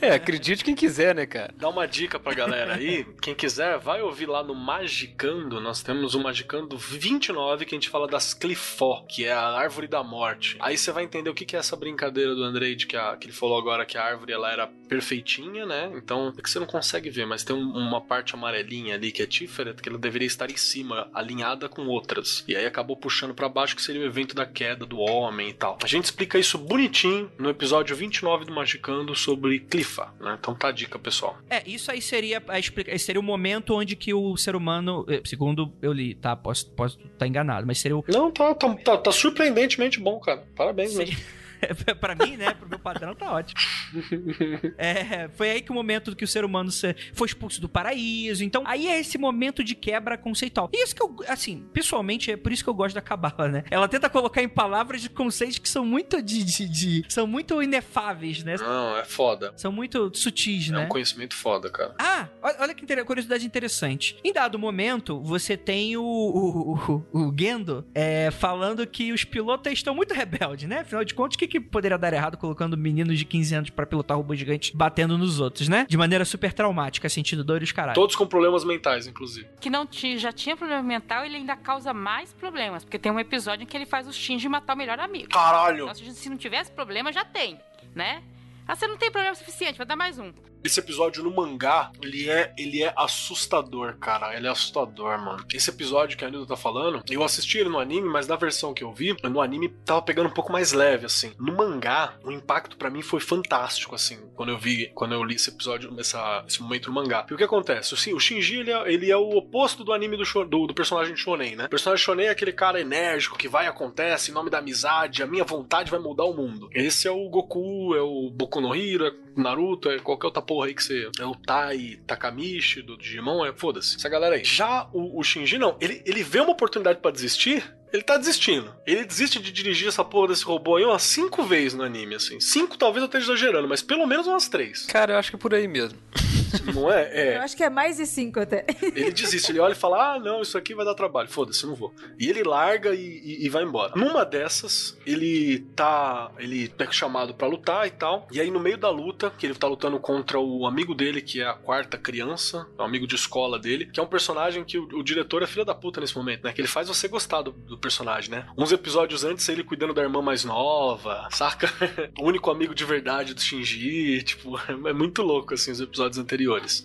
[SPEAKER 9] É, acredite quem quiser, né, cara?
[SPEAKER 2] Dá uma dica pra galera aí, quem quiser, vai ouvir lá no Magicando. Nós temos o Magicando 29, que a gente fala das Clifó, que é a árvore da morte. Aí você vai entender o que é essa brincadeira do Andrei, de que, a, que ele falou agora que a árvore ela era perfeitinha, né? Então, é que você não consegue ver, mas tem um, uma parte amarelinha ali que é Tiferet, que ela deveria estar em cima, alinhada com outras. E aí acabou puxando para baixo, que seria o evento da queda do homem e tal. A gente explica isso bonitinho no episódio 29 do Magicando sobre Clifa, né? Então tá a dica, pessoal.
[SPEAKER 1] É, isso aí seria a explicar. Seria o momento onde que o ser humano, eh, segundo eu li, tá? Posso estar posso tá enganado, mas seria o.
[SPEAKER 2] Não, tá, tá, tá, tá surpreendentemente bom, cara. Parabéns mesmo.
[SPEAKER 1] pra mim, né? Pro meu padrão, tá ótimo. É, foi aí que o momento que o ser humano foi expulso do paraíso. Então, aí é esse momento de quebra conceitual. E isso que eu, assim, pessoalmente, é por isso que eu gosto da Cabala, né? Ela tenta colocar em palavras de conceitos que são muito de, de, de são muito inefáveis, né?
[SPEAKER 2] Não, é foda.
[SPEAKER 1] São muito sutis,
[SPEAKER 2] é
[SPEAKER 1] né?
[SPEAKER 2] É um conhecimento foda, cara.
[SPEAKER 1] Ah, olha que curiosidade interessante. Em dado momento, você tem o, o, o, o Gendo é, falando que os pilotos estão muito rebeldes, né? Afinal de contas, o que que poderia dar errado colocando meninos de 15 anos para pilotar robô gigante batendo nos outros, né? De maneira super traumática, sentindo dor e os caralho.
[SPEAKER 2] Todos com problemas mentais, inclusive.
[SPEAKER 4] Que não tinha, já tinha problema mental, ele ainda causa mais problemas, porque tem um episódio em que ele faz o Shinji matar o melhor amigo.
[SPEAKER 2] Caralho!
[SPEAKER 4] Então, se não tivesse problema, já tem, né? Ah, você não tem problema suficiente, vai dar mais um.
[SPEAKER 2] Esse episódio no mangá, ele é, ele é assustador, cara. Ele é assustador, mano. Esse episódio que a Nilda tá falando, eu assisti ele no anime, mas na versão que eu vi, no anime tava pegando um pouco mais leve, assim. No mangá, o impacto para mim foi fantástico, assim, quando eu vi, quando eu li esse episódio, essa, esse momento no mangá. E o que acontece? Assim, o Shinji, ele é, ele é o oposto do anime do, do, do personagem Shonen, né? O personagem Shonen é aquele cara enérgico que vai, acontece, em nome da amizade, a minha vontade vai mudar o mundo. Esse é o Goku, é o Boku no Hero, é Naruto, é qualquer outra porra aí que você. É o Tai Takamichi do Digimon, é foda-se. Essa galera aí. Já o, o Shinji, não. Ele, ele vê uma oportunidade para desistir, ele tá desistindo. Ele desiste de dirigir essa porra desse robô aí umas cinco vezes no anime, assim. Cinco talvez eu esteja exagerando, mas pelo menos umas três.
[SPEAKER 9] Cara, eu acho que é por aí mesmo.
[SPEAKER 2] Não é? É.
[SPEAKER 3] Eu acho que é mais de cinco até.
[SPEAKER 2] Ele desiste, ele olha e fala: Ah, não, isso aqui vai dar trabalho. Foda-se, não vou. E ele larga e, e, e, vai embora. Numa dessas, ele tá. Ele é chamado para lutar e tal. E aí, no meio da luta, que ele tá lutando contra o amigo dele, que é a quarta criança, é um amigo de escola dele, que é um personagem que o, o diretor é filho da puta nesse momento, né? Que ele faz você gostar do, do personagem, né? Uns episódios antes, ele cuidando da irmã mais nova, saca? o único amigo de verdade do Shinji, tipo, é muito louco, assim, os episódios anteriores.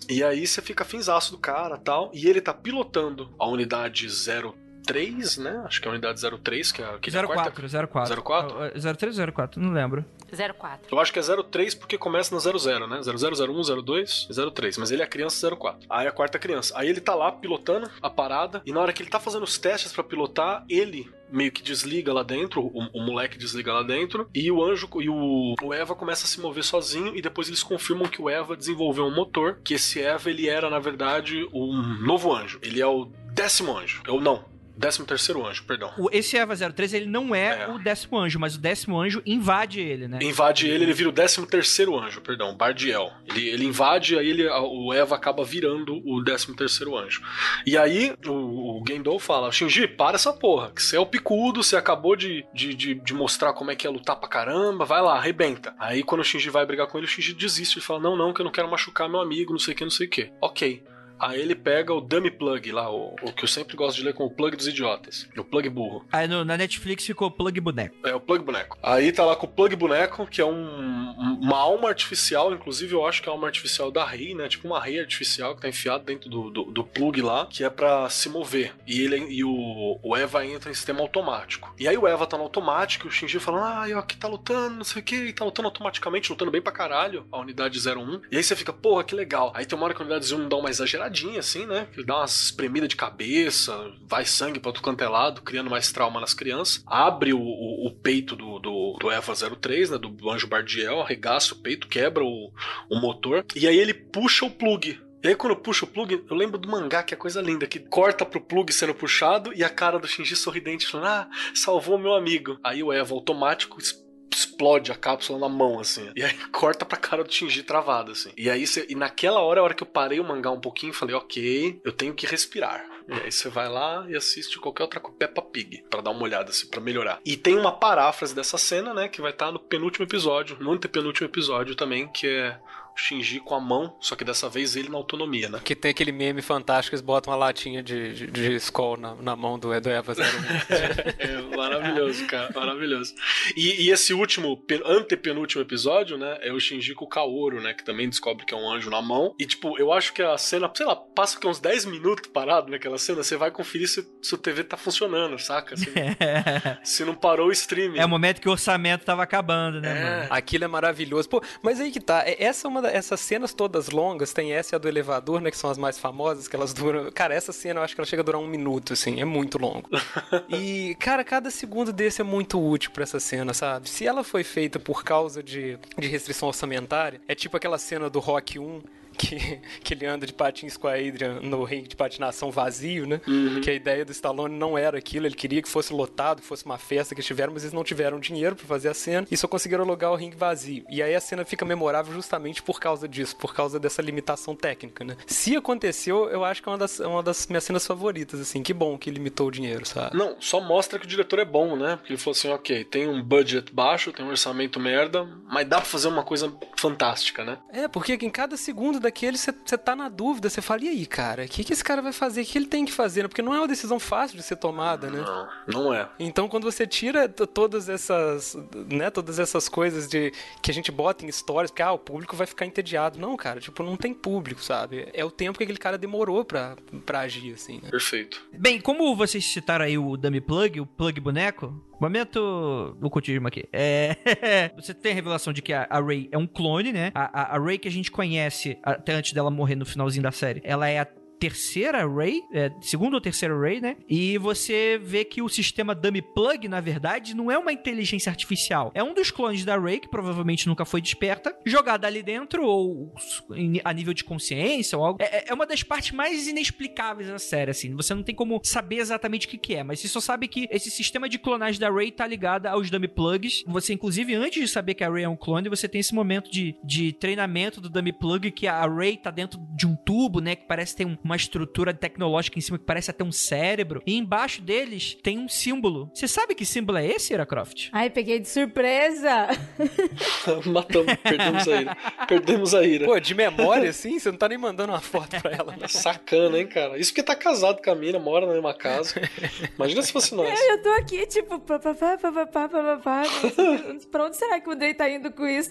[SPEAKER 2] E aí você fica finzaço do cara tal, e ele tá pilotando a unidade 0 03, né? Acho que é a unidade 03, que é a que é a
[SPEAKER 1] 04,
[SPEAKER 2] quarta...
[SPEAKER 1] 04.
[SPEAKER 2] 04?
[SPEAKER 1] 03 ou 04? Não lembro.
[SPEAKER 4] 04.
[SPEAKER 2] Eu acho que é 03 porque começa no 00, né? 0001, 02 e 03. Mas ele é a criança 04. Aí é a quarta criança. Aí ele tá lá pilotando a parada. E na hora que ele tá fazendo os testes pra pilotar, ele meio que desliga lá dentro, o, o moleque desliga lá dentro, e o anjo e o, o Eva começa a se mover sozinho, e depois eles confirmam que o Eva desenvolveu um motor, que esse Eva ele era, na verdade, um novo anjo. Ele é o décimo anjo. Ou não, décimo terceiro anjo, perdão.
[SPEAKER 1] O- Esse Eva 03, ele não é, o décimo anjo, mas o décimo anjo invade ele, né?
[SPEAKER 2] Invade ele, ele vira o décimo terceiro anjo, perdão, Bardiel. Ele, ele invade, aí ele, o Eva acaba virando o décimo terceiro anjo. E aí o, o Gendou fala, Shinji, para essa porra, que você é o picudo, você acabou de, de, de, de mostrar como é que é lutar pra caramba, vai lá, arrebenta. Aí quando o Shinji vai brigar com ele, o Shinji desiste, ele fala, não, não, que eu não quero machucar meu amigo, não sei o que, não sei o que. Ok. Aí ele pega o dummy plug lá, o, o que eu sempre gosto de ler como o plug dos idiotas. O plug burro.
[SPEAKER 1] Aí no- na Netflix ficou plug boneco.
[SPEAKER 2] É, o plug boneco. Aí tá lá com o plug boneco, que é um, um- uma alma artificial, inclusive eu acho que é a alma artificial da Rei, né? Tipo uma Rei artificial que tá enfiada dentro do, do, do plug lá, que é pra se mover. E ele e o, o Eva entra em sistema automático. E aí o Eva tá no automático e o Shinji falando, ah, eu aqui tá lutando, não sei o que, e tá lutando automaticamente, lutando bem pra caralho, a unidade 01. E aí você fica, porra, que legal. Aí tem uma hora que a unidade 01 dá uma exageradinha, assim, né? Que dá umas espremidas de cabeça, vai sangue pra outro canto é lado, criando mais trauma nas crianças. Abre o, o- o peito do, do, do Eva 03, né? Do anjo Bardiel, arregaça o peito, quebra o, o motor. E aí ele puxa o plug. E aí quando puxa o plug, eu lembro do mangá, que é coisa linda, que corta pro plug sendo puxado e a cara do Shinji sorridente falando, ah, salvou meu amigo. Aí o Eva automático explode a cápsula na mão, assim. E aí corta pra cara do Shinji travado, assim. E aí você, e naquela hora, a hora que eu parei o mangá um pouquinho, falei, ok, eu tenho que respirar. E aí você vai lá e assiste qualquer outra coisa, Peppa Pig, pra dar uma olhada, assim, pra melhorar. E tem uma paráfrase dessa cena, né, que vai estar no penúltimo episódio, no antepenúltimo episódio também, que é Shinji com a mão, só que dessa vez ele na autonomia, né?
[SPEAKER 9] Que tem aquele meme fantástico, eles botam uma latinha de, de, de Skol na, na mão do, do Eva 01.
[SPEAKER 2] É maravilhoso, cara, maravilhoso. E, e esse último, pe- antepenúltimo episódio, né, é o Shinji com o Kaoru, né, que também descobre que é um anjo na mão. E, tipo, eu acho que a cena, sei lá, passa que uns 10 minutos parado naquela cena, você vai conferir se, se o TV tá funcionando, saca? Se, se não parou o streaming.
[SPEAKER 1] É o momento que o orçamento tava acabando, né, mano?
[SPEAKER 9] Aquilo é maravilhoso. Pô, mas aí que tá. é- Essa é uma essas cenas todas longas, tem essa e a do elevador, né? Que são as mais famosas, que elas duram. Cara, essa cena eu acho que ela chega a durar um minuto, assim, é muito longo. e, cara, cada segundo desse é muito útil pra essa cena, sabe? Se ela foi feita por causa de, de restrição orçamentária, é tipo aquela cena do Rock 1. Que, que ele anda de patins com a Adrian no ringue de patinação vazio, né? Que a ideia do Stallone não era aquilo, ele queria que fosse lotado, que fosse uma festa que eles tiveram, mas eles não tiveram dinheiro pra fazer a cena e só conseguiram alugar o ringue vazio. E aí a cena fica memorável justamente por causa disso, por causa dessa limitação técnica, né? Se aconteceu, eu acho que é uma das, é uma das minhas cenas favoritas, assim. Que bom que limitou o dinheiro, sabe?
[SPEAKER 2] Não, só mostra que o diretor é bom, né? Porque ele falou assim, ok, tem um budget baixo, tem um orçamento merda, mas dá pra fazer uma coisa fantástica, né?
[SPEAKER 9] É, porque em cada segundo daquele você tá na dúvida, você fala, e aí, cara, o que, que esse cara vai fazer? O que ele tem que fazer? Porque não é uma decisão fácil de ser tomada, né?
[SPEAKER 2] Não, não é.
[SPEAKER 9] Então, quando você tira todas essas, né, todas essas coisas de que a gente bota em histórias, porque ah, o público vai ficar entediado. Não, cara, tipo, não tem público, sabe? É o tempo que aquele cara demorou pra, pra agir, assim, né?
[SPEAKER 2] Perfeito.
[SPEAKER 1] Bem, como vocês citaram aí o Dummy Plug, o Plug Boneco, momento ocultismo aqui. É, você tem a revelação de que a, a Ray é um clone, né? A, a, a Ray que a gente conhece até antes dela morrer no finalzinho da série, ela é a terceira Ray, é, ou terceira Ray, né? E você vê que o sistema Dummy Plug, na verdade, não é uma inteligência artificial. É um dos clones da Ray, que provavelmente nunca foi desperta, jogada ali dentro, ou a nível de consciência, ou algo. É, é uma das partes mais inexplicáveis da série, assim. Você não tem como saber exatamente o que, que é, mas você só sabe que esse sistema de clonagem da Ray tá ligado aos Dummy Plugs. Você, inclusive, antes de saber que a Ray é um clone, você tem esse momento de, de treinamento do Dummy Plug, que a Ray tá dentro de um tubo, né? Que parece ter um- uma estrutura tecnológica em cima que parece até um cérebro. E embaixo deles tem um símbolo. Você sabe que símbolo é esse, Ira Croft?
[SPEAKER 3] Ai, peguei de surpresa!
[SPEAKER 2] Matamos, perdemos a Ira. Perdemos a Ira.
[SPEAKER 9] Pô, de memória, assim? Você não tá nem mandando uma foto pra ela. Né?
[SPEAKER 2] Sacana, hein, cara? Isso porque tá casado com a mina, mora na mesma casa. Imagina se fosse nós.
[SPEAKER 3] É, eu tô aqui, tipo, papapá, papapá, papapá. Pra onde será que o Day tá indo com isso?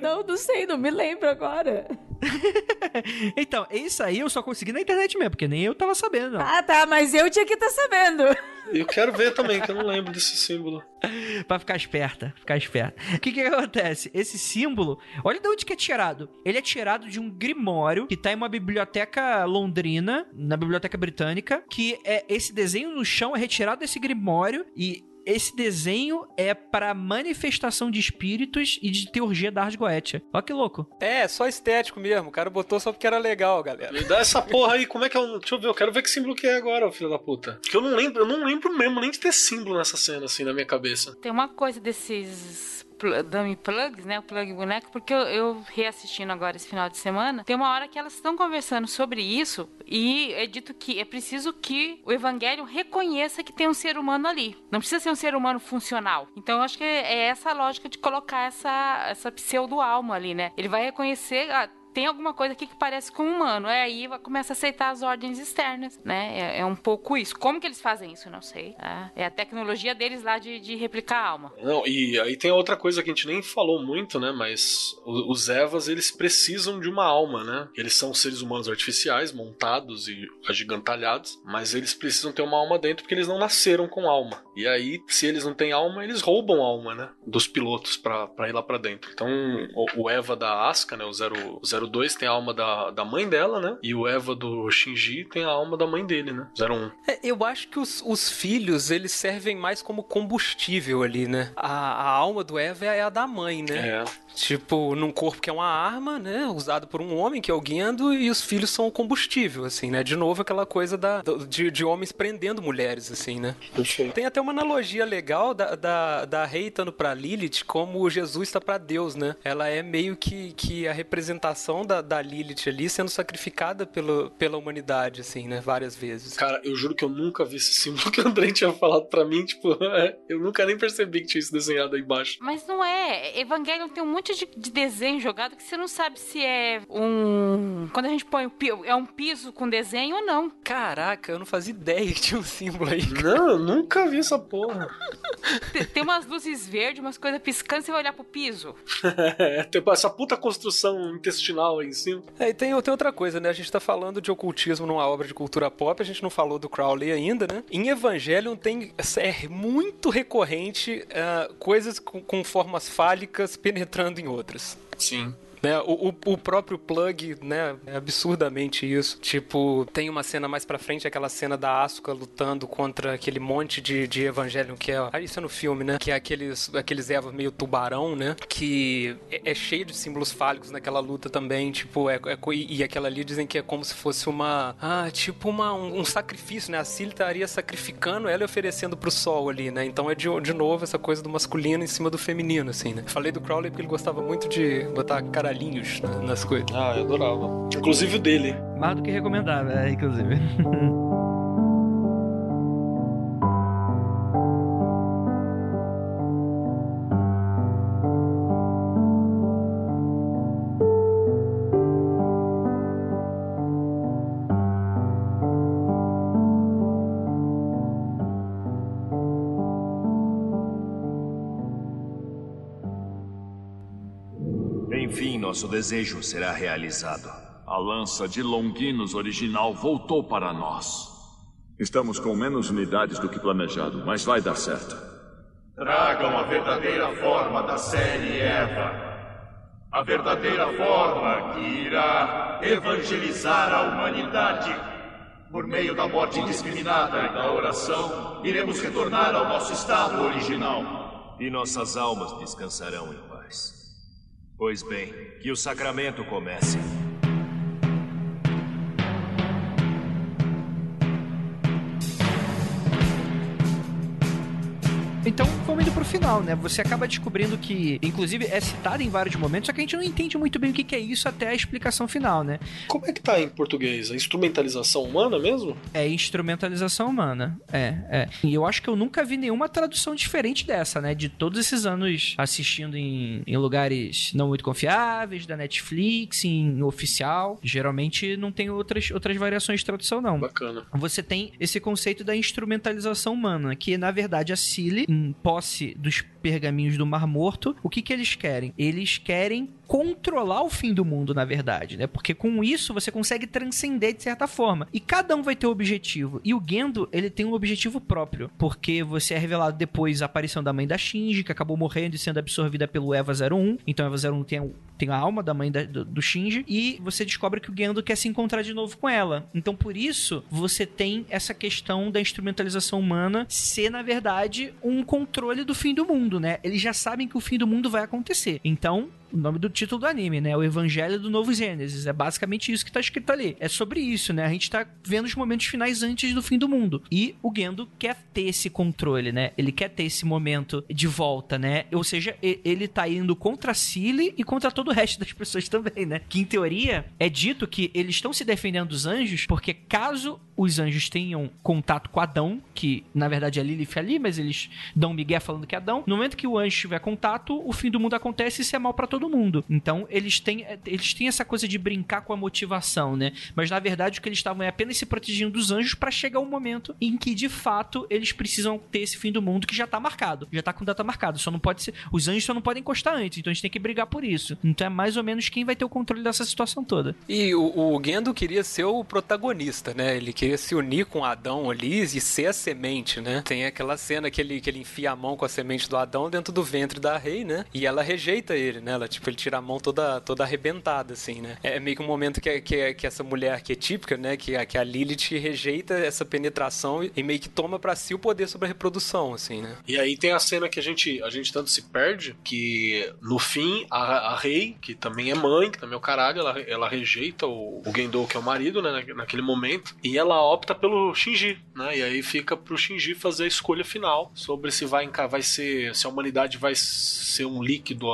[SPEAKER 3] Não, não sei, não me lembro agora.
[SPEAKER 1] então, isso aí eu só consegui na internet mesmo, porque nem eu tava sabendo.
[SPEAKER 3] Ah, tá, mas eu tinha que estar tá sabendo.
[SPEAKER 2] Eu quero ver também, que eu não lembro desse símbolo.
[SPEAKER 1] pra ficar esperta, ficar esperta. O que que acontece? Esse símbolo, olha de onde que é tirado. Ele é tirado de um grimório que tá em uma biblioteca londrina, na biblioteca britânica, que é esse desenho no chão é retirado desse grimório e esse desenho é para manifestação de espíritos e de teurgia da Ars Goetia. Olha que louco.
[SPEAKER 9] É, só estético mesmo. O cara botou só porque era legal, galera.
[SPEAKER 2] Me dá essa porra aí, como é que é o. Deixa eu ver, eu quero ver que símbolo que é agora, filho da puta. Que eu não lembro, eu não lembro mesmo nem de ter símbolo nessa cena, assim, na minha cabeça.
[SPEAKER 4] Tem uma coisa desses dummy plugs, né? O plug boneco, porque eu, eu, reassistindo agora esse final de semana, tem uma hora que elas estão conversando sobre isso e é dito que é preciso que o evangelho reconheça que tem um ser humano ali. Não precisa ser um ser humano funcional. Então eu acho que é, é essa a lógica de colocar essa, essa pseudo-alma ali, né? Ele vai reconhecer. Ah, tem alguma coisa aqui que parece com um humano. É aí começa a aceitar as ordens externas, né? É, é, um pouco isso. Como que eles fazem isso? Não sei. É, é a tecnologia deles lá de, de, replicar a alma.
[SPEAKER 2] Não, e aí tem outra coisa que a gente nem falou muito, né? Mas os Evas, eles precisam de uma alma, né? Eles são seres humanos artificiais, montados e agigantalhados, mas eles precisam ter uma alma dentro porque eles não nasceram com alma. E aí, se eles não têm alma, eles roubam alma, né? Dos pilotos para ir lá para dentro. Então, o, o Eva da Asuka, né? O 0, o 02 tem a alma da, da mãe dela, né? E o Eva do Shinji tem a alma da mãe dele, né? 01.
[SPEAKER 9] É, eu acho que os, os filhos, eles servem mais como combustível ali, né? A, a alma do Eva é a da mãe, né?
[SPEAKER 2] É.
[SPEAKER 9] Tipo, num corpo que é uma arma, né? Usado por um homem, que é o Guindo, e os filhos são o combustível, assim, né? De novo, aquela coisa da, de, de homens prendendo mulheres, assim, né? Tem até uma analogia legal da, da, da Rei estando pra Lilith como Jesus está pra Deus, né? Ela é meio que, que a representação da, da Lilith ali sendo sacrificada pelo, pela humanidade, assim, né? Várias vezes.
[SPEAKER 2] Cara, eu juro que eu nunca vi esse símbolo que o André tinha falado pra mim, tipo, é, eu nunca nem percebi que tinha isso desenhado aí embaixo.
[SPEAKER 4] Mas não é. Evangelion tem um monte de, de desenho jogado que você não sabe se é um. Quando a gente põe o é um piso com desenho ou não.
[SPEAKER 9] Caraca, eu não fazia ideia que tinha um símbolo aí.
[SPEAKER 2] Não, eu nunca vi essa porra.
[SPEAKER 4] tem, tem umas luzes verdes, umas coisas piscando, você vai olhar pro piso.
[SPEAKER 2] é, tem essa puta construção intestinal aí em cima.
[SPEAKER 9] É, e tem, tem outra coisa, né? A gente tá falando de ocultismo numa obra de cultura pop, a gente não falou do Crowley ainda, né? Em Evangelion tem é muito recorrente uh, coisas com, com formas fálicas penetrando em outras.
[SPEAKER 2] Sim.
[SPEAKER 9] Né? O, o, o, próprio plug, né? É absurdamente isso. Tipo, tem uma cena mais pra frente, aquela cena da Asuka lutando contra aquele monte de, de Evangelion que é. Ah, isso é no filme, né? Que é aqueles, aqueles Evas meio tubarão, né? Que é, é, cheio de símbolos fálicos naquela luta também. Tipo, é, é, e aquela ali dizem que é como se fosse uma. Ah, tipo uma, um, um sacrifício, né? A Cilly estaria sacrificando ela e oferecendo pro sol ali, né? Então é de, de novo essa coisa do masculino em cima do feminino, assim, né? Falei do Crowley porque ele gostava muito de botar cara nas coisas.
[SPEAKER 2] Ah, eu adorava. Inclusive o dele.
[SPEAKER 1] Mais do que recomendável, é, inclusive.
[SPEAKER 14] nosso desejo será realizado. A lança de Longinos original voltou para nós.
[SPEAKER 15] Estamos com menos unidades do que planejado, mas vai dar certo.
[SPEAKER 16] Tragam a verdadeira forma da série Eva. A verdadeira forma que irá evangelizar a humanidade. Por meio da morte indiscriminada e da oração, iremos retornar ao nosso estado original.
[SPEAKER 14] E nossas almas descansarão em paz. Pois bem, que o sacramento comece.
[SPEAKER 1] Então, pro final, né? Você acaba descobrindo que, inclusive, é citado em vários momentos, só que a gente não entende muito bem o que é isso até a explicação final, né?
[SPEAKER 2] Como é que tá em português? A instrumentalização humana mesmo?
[SPEAKER 1] É instrumentalização humana. É, é. E eu acho que eu nunca vi nenhuma tradução diferente dessa, né? De todos esses anos assistindo em, em lugares não muito confiáveis, da Netflix, em oficial. Geralmente não tem outras, outras variações de tradução, não.
[SPEAKER 2] Bacana.
[SPEAKER 1] Você tem esse conceito da instrumentalização humana, que na verdade a Cilly em posse dos pergaminhos do Mar Morto, o que que eles querem? Eles querem controlar o fim do mundo, na verdade, né? Porque com isso você consegue transcender de certa forma. E cada um vai ter um objetivo. E o Gendo, ele tem um objetivo próprio, porque você é revelado depois a aparição da mãe da Shinji, que acabou morrendo e sendo absorvida pelo Eva 01. Então Eva 01 tem, tem a alma da mãe da, do, do Shinji e você descobre que o Gendo quer se encontrar de novo com ela. Então por isso você tem essa questão da instrumentalização humana ser na verdade um controle do fim do mundo, né? Eles já sabem que o fim do mundo vai acontecer. Então o nome do título do anime, né? O Evangelho do Novo Gênesis. É basicamente isso que tá escrito ali. É sobre isso, né? A gente tá vendo os momentos finais antes do fim do mundo. E o Gendo quer ter esse controle, né? Ele quer ter esse momento de volta, né? Ou seja, ele tá indo contra a Cilly e contra todo o resto das pessoas também, né? Que em teoria é dito que eles estão se defendendo dos anjos porque caso os anjos tenham contato com Adão, que na verdade é Lilith ali, mas eles dão migué falando que é Adão. No momento que o anjo tiver contato, o fim do mundo acontece e isso é mal para todo mundo. Então eles têm, eles têm essa coisa de brincar com a motivação, né? Mas na verdade o que eles estavam é apenas se protegendo dos anjos para chegar um momento em que de fato eles precisam ter esse fim do mundo que já tá marcado, já tá com data marcada. Só não pode ser, os anjos só não podem encostar antes, então a gente tem que brigar por isso. Então é mais ou menos quem vai ter o controle dessa situação toda.
[SPEAKER 9] E o, o Gendo queria ser o protagonista, né? Ele queria se unir com Adão ali e ser a semente, né? Tem aquela cena que ele, que ele enfia a mão com a semente do Adão dentro do ventre da Rei, né? E ela rejeita ele, né? Ela, tipo, ele tira a mão toda, toda arrebentada, assim, né? É meio que um momento que, que, que essa mulher arquetípica, né? Que, que a Lilith rejeita essa penetração e meio que toma para si o poder sobre a reprodução, assim, né?
[SPEAKER 2] E aí tem a cena que a gente, a gente tanto se perde que no fim a, a Rei, que também é mãe, que também é o caralho, ela, ela rejeita o, o Gendo, que é o marido, né? Naquele momento. E ela opta pelo Shinji, né? E aí fica pro Shinji fazer a escolha final sobre se vai, vai ser. se a humanidade vai ser um líquido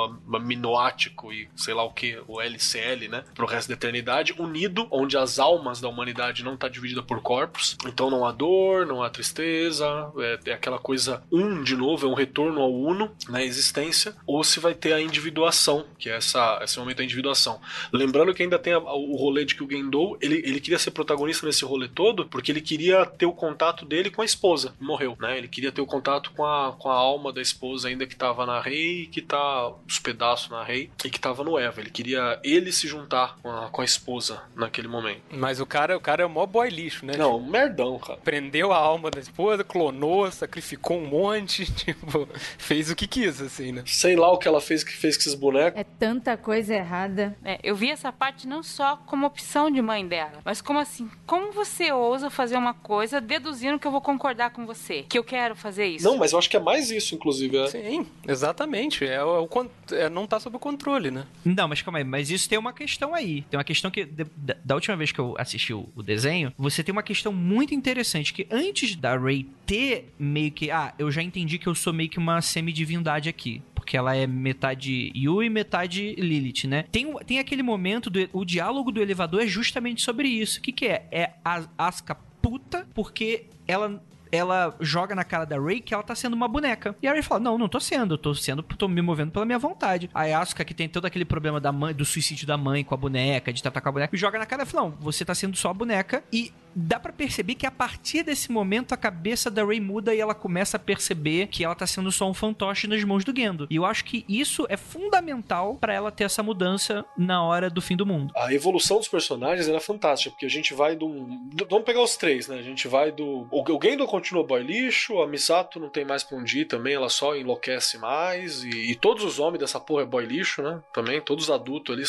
[SPEAKER 2] e sei lá o que, o LCL, né? Pro resto da eternidade, unido, onde as almas da humanidade não tá dividida por corpos. Então não há dor, não há tristeza, é, é aquela coisa um de novo, é um retorno ao uno na existência, ou se vai ter a individuação, que é essa, esse momento da individuação. Lembrando que ainda tem a, o rolê de que o Gendo, ele, ele queria ser protagonista nesse rolê todo, porque ele queria ter o contato dele com a esposa, morreu, né? Ele queria ter o contato com a, com a alma da esposa ainda que tava na rei, que tá os pedaços na rei, e que tava no Eva. Ele queria ele se juntar com a, com a esposa naquele momento.
[SPEAKER 9] Mas o cara, o cara é o mó boy lixo, né?
[SPEAKER 2] Não, tipo, merdão, cara.
[SPEAKER 9] Prendeu a alma da esposa, clonou, sacrificou um monte, tipo, fez o que quis, assim, né?
[SPEAKER 2] Sei lá o que ela fez que fez com esses bonecos.
[SPEAKER 3] É tanta coisa errada.
[SPEAKER 4] É, eu vi essa parte não só como opção de mãe dela, mas como assim, como você ousa fazer uma coisa deduzindo que eu vou concordar com você, que eu quero fazer isso?
[SPEAKER 2] Não, mas eu acho que é mais isso, inclusive. É.
[SPEAKER 9] Sim, exatamente. É, o, é, não tá sob controle, né?
[SPEAKER 1] Não, mas calma aí, mas isso tem uma questão aí. Tem uma questão que, da, da última vez que eu assisti o, o, desenho, você tem uma questão muito interessante, que antes da Rey ter meio que, ah, eu já entendi que eu sou meio que uma semidivindade aqui porque ela é metade Yu e metade Lilith, né? Tem, tem aquele momento, do, o diálogo do elevador é justamente sobre isso. O que, que é? É a Asuka puta porque ela ela joga na cara da Ray que ela tá sendo uma boneca. E a Ray fala: Não, não tô sendo, tô sendo, tô me movendo pela minha vontade. A Asuka, que tem todo aquele problema da mãe, do suicídio da mãe com a boneca, de tratar com a boneca, joga na cara e fala: Não, você tá sendo só a boneca. E dá para perceber que a partir desse momento a cabeça da Ray muda e ela começa a perceber que ela tá sendo só um fantoche nas mãos do Gendo. E eu acho que isso é fundamental para ela ter essa mudança na hora do fim do mundo.
[SPEAKER 2] A evolução dos personagens era fantástica, porque a gente vai do. Vamos pegar os três, né? A gente vai do. O Gendo continua boy lixo, a Misato não tem mais pra onde ir também, ela só enlouquece mais. E, e todos os homens dessa porra é boy lixo, né? Também, todos adultos ali,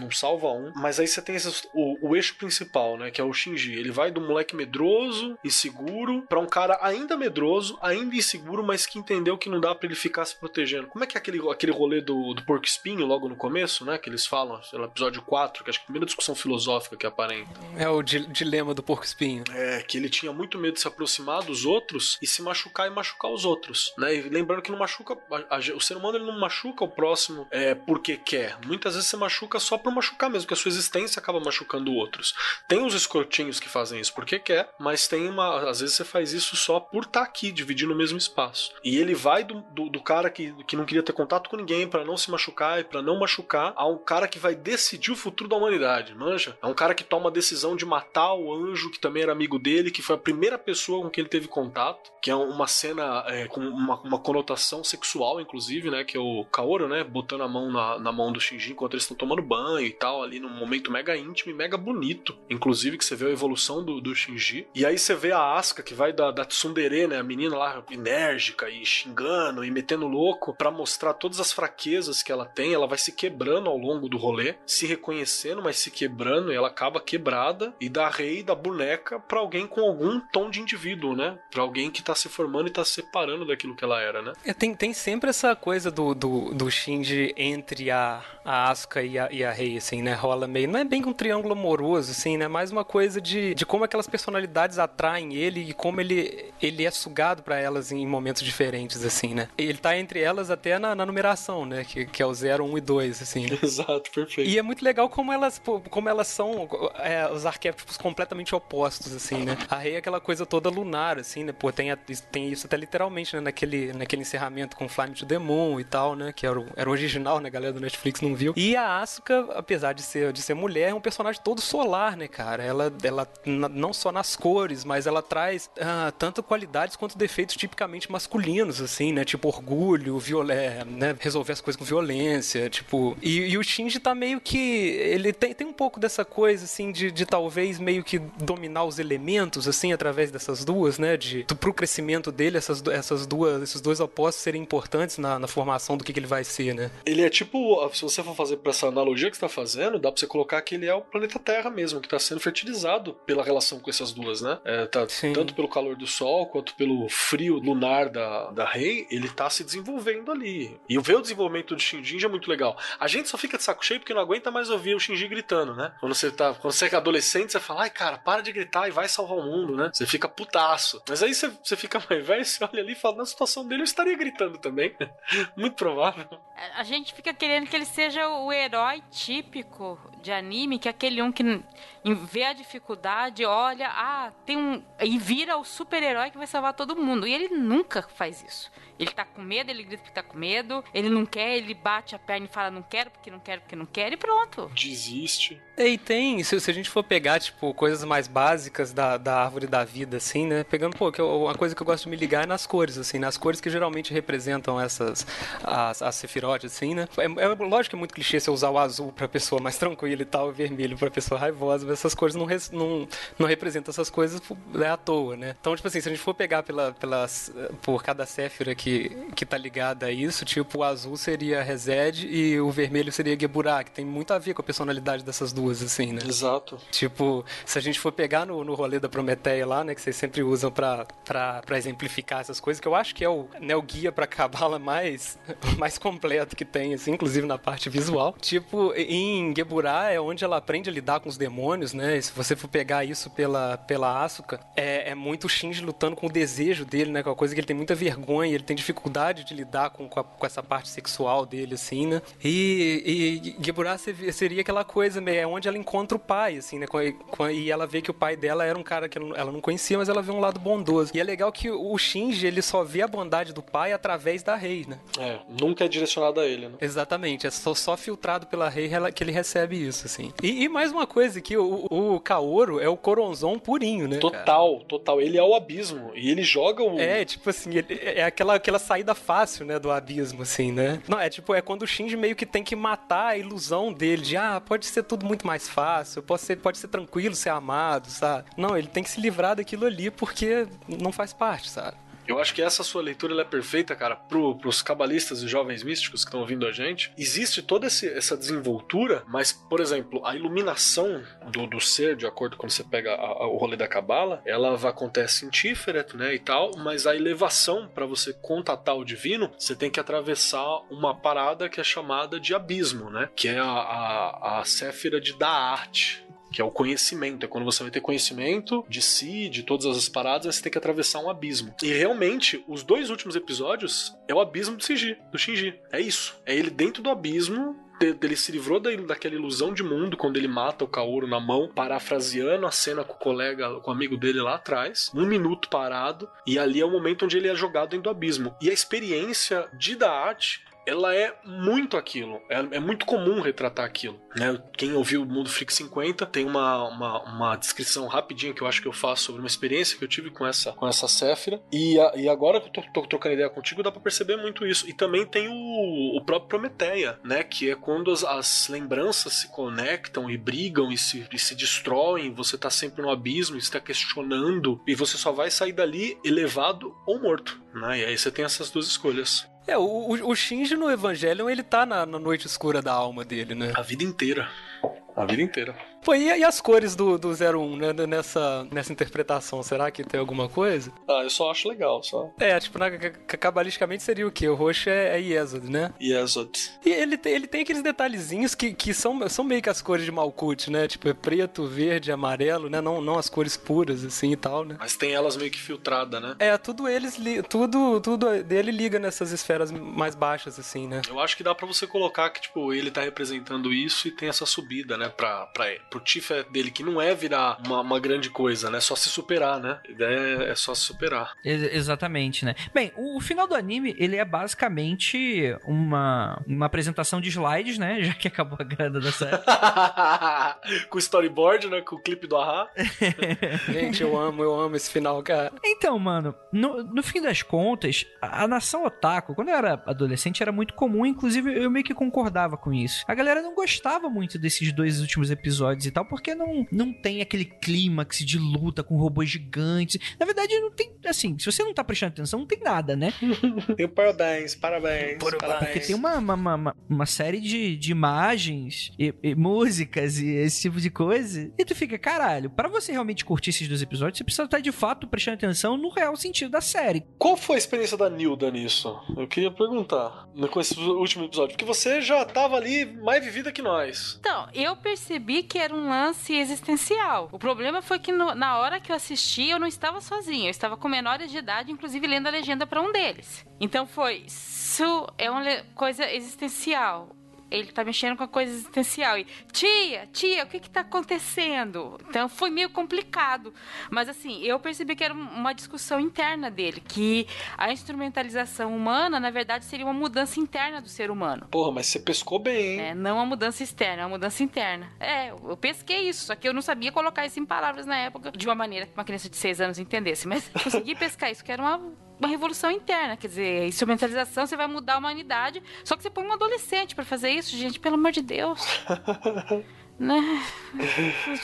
[SPEAKER 2] não salva um. Mas aí você tem esses, o, o eixo principal, né? Que é o Shinji. Ele vai do moleque medroso, inseguro, para um cara ainda medroso, ainda inseguro, mas que entendeu que não dá para ele ficar se protegendo. Como é que é aquele, aquele rolê do, do porco espinho logo no começo, né? Que eles falam, no episódio 4, que acho que é a primeira discussão filosófica que aparenta.
[SPEAKER 9] É o di dilema do porco espinho.
[SPEAKER 2] É, que ele tinha muito medo de se aproximar dos outros e se machucar e machucar os outros, né? E lembrando que não machuca, a, a, o ser humano ele não machuca o próximo é, porque quer. Muitas vezes você machuca só por machucar mesmo, que a sua existência acaba machucando outros. Tem os escrotinhos que fazem isso porque quer, mas tem uma. Às vezes você faz isso só por estar tá aqui, dividindo o mesmo espaço. E ele vai do, do, do cara que, que não queria ter contato com ninguém para não se machucar e para não machucar, a um cara que vai decidir o futuro da humanidade, manja? É um cara que toma a decisão de matar o anjo que também era amigo dele, que foi a primeira pessoa com quem ele teve contato, que é uma cena é, com uma, uma, conotação sexual, inclusive, né? Que é o Kaoru, né? Botando a mão na, na mão do Shinji enquanto eles estão tomando banho e tal, ali num momento mega íntimo e mega bonito. Inclusive, que você vê a evolução do, do Shinji. E aí você vê a Asuka, que vai da, da Tsundere, né? A menina lá enérgica e xingando e metendo louco para mostrar todas as fraquezas que ela tem. Ela vai se quebrando ao longo do rolê, se reconhecendo, mas se quebrando e ela acaba quebrada e dá rei da boneca para alguém com algum tom de indivíduo, né? Pra alguém que tá se formando e tá se separando daquilo que ela era, né?
[SPEAKER 9] É, tem, tem sempre essa coisa do, do, do Shinji entre a, a Asuka e a, e a Rei, assim, né? Rola meio. Não é bem um triângulo amoroso, assim, né? Mais uma coisa de, de como aquelas personalidades atraem ele e como ele, ele é sugado para elas em momentos diferentes, assim, né? Ele tá entre elas até na, na numeração, né? Que, que é o 0, 1 e 2, assim. Né?
[SPEAKER 2] Exato, perfeito.
[SPEAKER 9] E é muito legal como elas, como elas são é, os arquétipos completamente opostos, assim, né? A Rei é aquela coisa toda lunar, assim, né? Pô, tem, a, tem isso até literalmente, né? Naquele, naquele encerramento com Flame to the Moon e tal, né? Que era o, era o original, né? A galera do Netflix não viu. E a Asuka, apesar de ser, de ser mulher, é um personagem todo solar, né, cara? Ela, ela não só nas cores, mas ela traz ah, tanto qualidades quanto defeitos tipicamente masculinos, assim, né? Tipo orgulho, violé, né? Resolver as coisas com violência, tipo... E, e, o Shinji tá meio que... Ele tem, tem um pouco dessa coisa, assim, de, de talvez meio que dominar os elementos, assim, através dessas duas, né? De, do, pro crescimento dele, essas, essas duas, esses dois opostos serem importantes na, na formação do que, que ele vai ser, né?
[SPEAKER 2] Ele é tipo, se você for fazer pra essa analogia que você tá fazendo, dá pra você colocar que ele é o planeta Terra mesmo, que tá sendo fertilizado pela relação com essas duas, né? É, tá, tanto pelo calor do Sol quanto pelo frio lunar da, da Rei, ele tá se desenvolvendo ali. E ver o desenvolvimento do Shinji é muito legal. A gente só fica de saco cheio porque não aguenta mais ouvir o Shinji gritando, né? Quando você tá, quando você é adolescente, você fala, ai cara, para de gritar e vai salvar o mundo, né? Você fica putaço. Mas aí você, você fica mais velho, você olha ali e fala, na situação dele eu estaria gritando também. muito provável.
[SPEAKER 4] A gente fica querendo que ele seja o herói típico de anime, que é aquele um que vê a dificuldade, olha, ah, tem um. e vira o super-herói que vai salvar todo mundo. E ele nunca faz isso. Ele tá com medo, ele grita porque tá com medo, ele não quer, ele bate a perna e fala não quero, porque não quero, porque não quero, e pronto.
[SPEAKER 2] Desiste.
[SPEAKER 9] E tem, se, se a gente for pegar, tipo, coisas mais básicas da, da árvore da vida, assim, né? Pegando, pô, que eu, uma coisa que eu gosto de me ligar é nas cores, assim, nas cores que geralmente representam essas, as, as Sephiroth, assim, né? É, é, lógico que é muito clichê você usar o azul pra pessoa mais tranquila e tal, o vermelho pra pessoa raivosa, mas essas cores não, res, não, não representam essas coisas é à toa, né? Então, tipo assim, se a gente for pegar pela, pelas, por cada Séfira que, que tá ligada a isso, tipo, o azul seria Resed e o vermelho seria Geburah, que tem muito a ver com a personalidade dessas duas assim, né?
[SPEAKER 2] Exato.
[SPEAKER 9] Tipo, se a gente for pegar no, no rolê da Prometeia lá, né, que vocês sempre usam pra, pra, pra exemplificar essas coisas, que eu acho que é o, né, o guia pra cabala mais, mais completo que tem, assim, inclusive na parte visual. Tipo, em Geburah é onde ela aprende a lidar com os demônios, né? E se você for pegar isso pela, pela Asuka, é, é muito o Shinji lutando com o desejo dele, né? Com a coisa que ele tem muita vergonha, ele tem dificuldade de lidar com, com, a, com essa parte sexual dele, assim, né? E, e Geburah seria aquela coisa meio, é onde ela encontra o pai, assim, né? E ela vê que o pai dela era um cara que ela não conhecia, mas ela vê um lado bondoso. E é legal que o Shinji, ele só vê a bondade do pai através da Rei, né?
[SPEAKER 2] É, nunca é direcionado a ele, né?
[SPEAKER 9] Exatamente, é só, só filtrado pela Rei que ele recebe isso, assim. E, e mais uma coisa, que o, o Kaoru é o Coronzon purinho, né?
[SPEAKER 2] Total, cara? total. Ele é o abismo. E ele joga o.
[SPEAKER 9] É, tipo assim, ele, é aquela, aquela saída fácil, né, do abismo, assim, né? Não, é tipo, é quando o Shinji meio que tem que matar a ilusão dele de, ah, pode ser tudo muito mais fácil, pode ser, pode ser tranquilo ser amado, sabe? Não, ele tem que se livrar daquilo ali porque não faz parte, sabe?
[SPEAKER 2] Eu acho que essa sua leitura é perfeita, cara, pro, pros cabalistas e jovens místicos que estão ouvindo a gente. Existe toda esse, essa desenvoltura, mas, por exemplo, a iluminação do, do ser, de acordo com você pega a, a, o rolê da cabala, ela acontece em Tiferet, né, e tal, mas a elevação para você contatar o divino, você tem que atravessar uma parada que é chamada de abismo, né, que é a, a, a Séfira de Daart, que é o conhecimento. É quando você vai ter conhecimento de si, de todas as paradas, você tem que atravessar um abismo. E realmente, os dois últimos episódios é o abismo do Shinji, do Shinji. É isso. É ele dentro do abismo ele se livrou da, daquela ilusão de mundo quando ele mata o Kaoru na mão, parafraseando a cena com o colega, com o amigo dele lá atrás, um minuto parado, e ali é o momento onde ele é jogado dentro do abismo. E a experiência de Da'at ela é muito aquilo. É, é muito comum retratar aquilo. Né? Quem ouviu o Mundo Freak 50 tem uma, uma, uma descrição rapidinha que eu acho que eu faço sobre uma experiência que eu tive com essa, com essa Séfira. E, a- e agora que eu tô, tô trocando ideia contigo, dá pra perceber muito isso. E também tem o, o próprio Prometeia, né? Que é quando as, as lembranças se conectam e brigam e se, e se destroem. Você tá sempre no abismo, está questionando. E você só vai sair dali elevado ou morto. Né? E aí você tem essas duas escolhas.
[SPEAKER 9] É, o, o, o Shinji no Evangelion, ele tá na, na noite escura da alma dele, né?
[SPEAKER 2] A vida inteira. A vida inteira.
[SPEAKER 9] Pô, e, as cores do, do 01, né? Nessa, nessa interpretação, será que tem alguma coisa?
[SPEAKER 2] Ah, eu só acho legal, só.
[SPEAKER 9] É, tipo, na, ca- ca- cabalisticamente seria o quê? O roxo é, é Yesod, né?
[SPEAKER 2] Yesod.
[SPEAKER 9] E ele tem, ele tem aqueles detalhezinhos que, que são, são meio que as cores de Malkuth, né? Tipo, é preto, verde, amarelo, né? Não, não as cores puras, assim, e tal, né?
[SPEAKER 2] Mas tem elas meio que filtrada, né?
[SPEAKER 9] É, tudo eles, tudo, tudo dele liga nessas esferas mais baixas, assim, né?
[SPEAKER 2] Eu acho que dá pra você colocar que, tipo, ele tá representando isso e tem essa subida, né? Pra, pra, pro Tifa dele, que não é virar uma, uma grande coisa, né? Só se superar, né? A ideia é só se superar.
[SPEAKER 1] Ex- exatamente, né? Bem, o, o final do anime, ele é basicamente uma, uma apresentação de slides, né? Já que acabou a grana da série.
[SPEAKER 2] com o storyboard, né? Com o clipe do Ahá.
[SPEAKER 9] Gente, eu amo, eu amo esse final, cara.
[SPEAKER 1] Então, mano, no, no fim das contas, a, a nação otaku, quando eu era adolescente, era muito comum, inclusive eu meio que concordava com isso. A galera não gostava muito desses dois últimos episódios e tal, porque não, não tem aquele clímax de luta com robôs gigantes. Na verdade, não tem, assim, se você não tá prestando atenção, não tem nada, né?
[SPEAKER 2] Tem parabéns, parabéns.
[SPEAKER 1] Porque tem uma, uma, uma, uma série de, de imagens e, e músicas e esse tipo de coisa. E tu fica, caralho, pra você realmente curtir esses dois episódios, você precisa estar de fato prestando atenção no real sentido da série.
[SPEAKER 2] Qual foi a experiência da Nilda nisso? Eu queria perguntar com esse último episódio. Porque você já tava ali mais vivida que nós.
[SPEAKER 4] Então, eu percebi que era um lance existencial. O problema foi que no- na hora que eu assisti, eu não estava sozinha. Eu estava com menores de idade, inclusive lendo a legenda para um deles. Então foi, isso é uma coisa existencial. Ele tá mexendo com a coisa existencial. E, tia, tia, o que que tá acontecendo? Então foi meio complicado. Mas assim, eu percebi que era um- uma discussão interna dele. Que a instrumentalização humana, na verdade, seria uma mudança interna do ser humano.
[SPEAKER 2] Porra, mas você pescou bem, hein?
[SPEAKER 4] É, não uma mudança externa, é uma mudança interna. É, eu pesquei isso, só que eu não sabia colocar isso em palavras na época de uma maneira que uma criança de 6 anos entendesse. Mas consegui pescar isso, que era uma, uma revolução interna. Quer dizer, instrumentalização, você vai mudar a humanidade. Só que você põe um adolescente pra fazer isso, gente, pelo amor de Deus. né?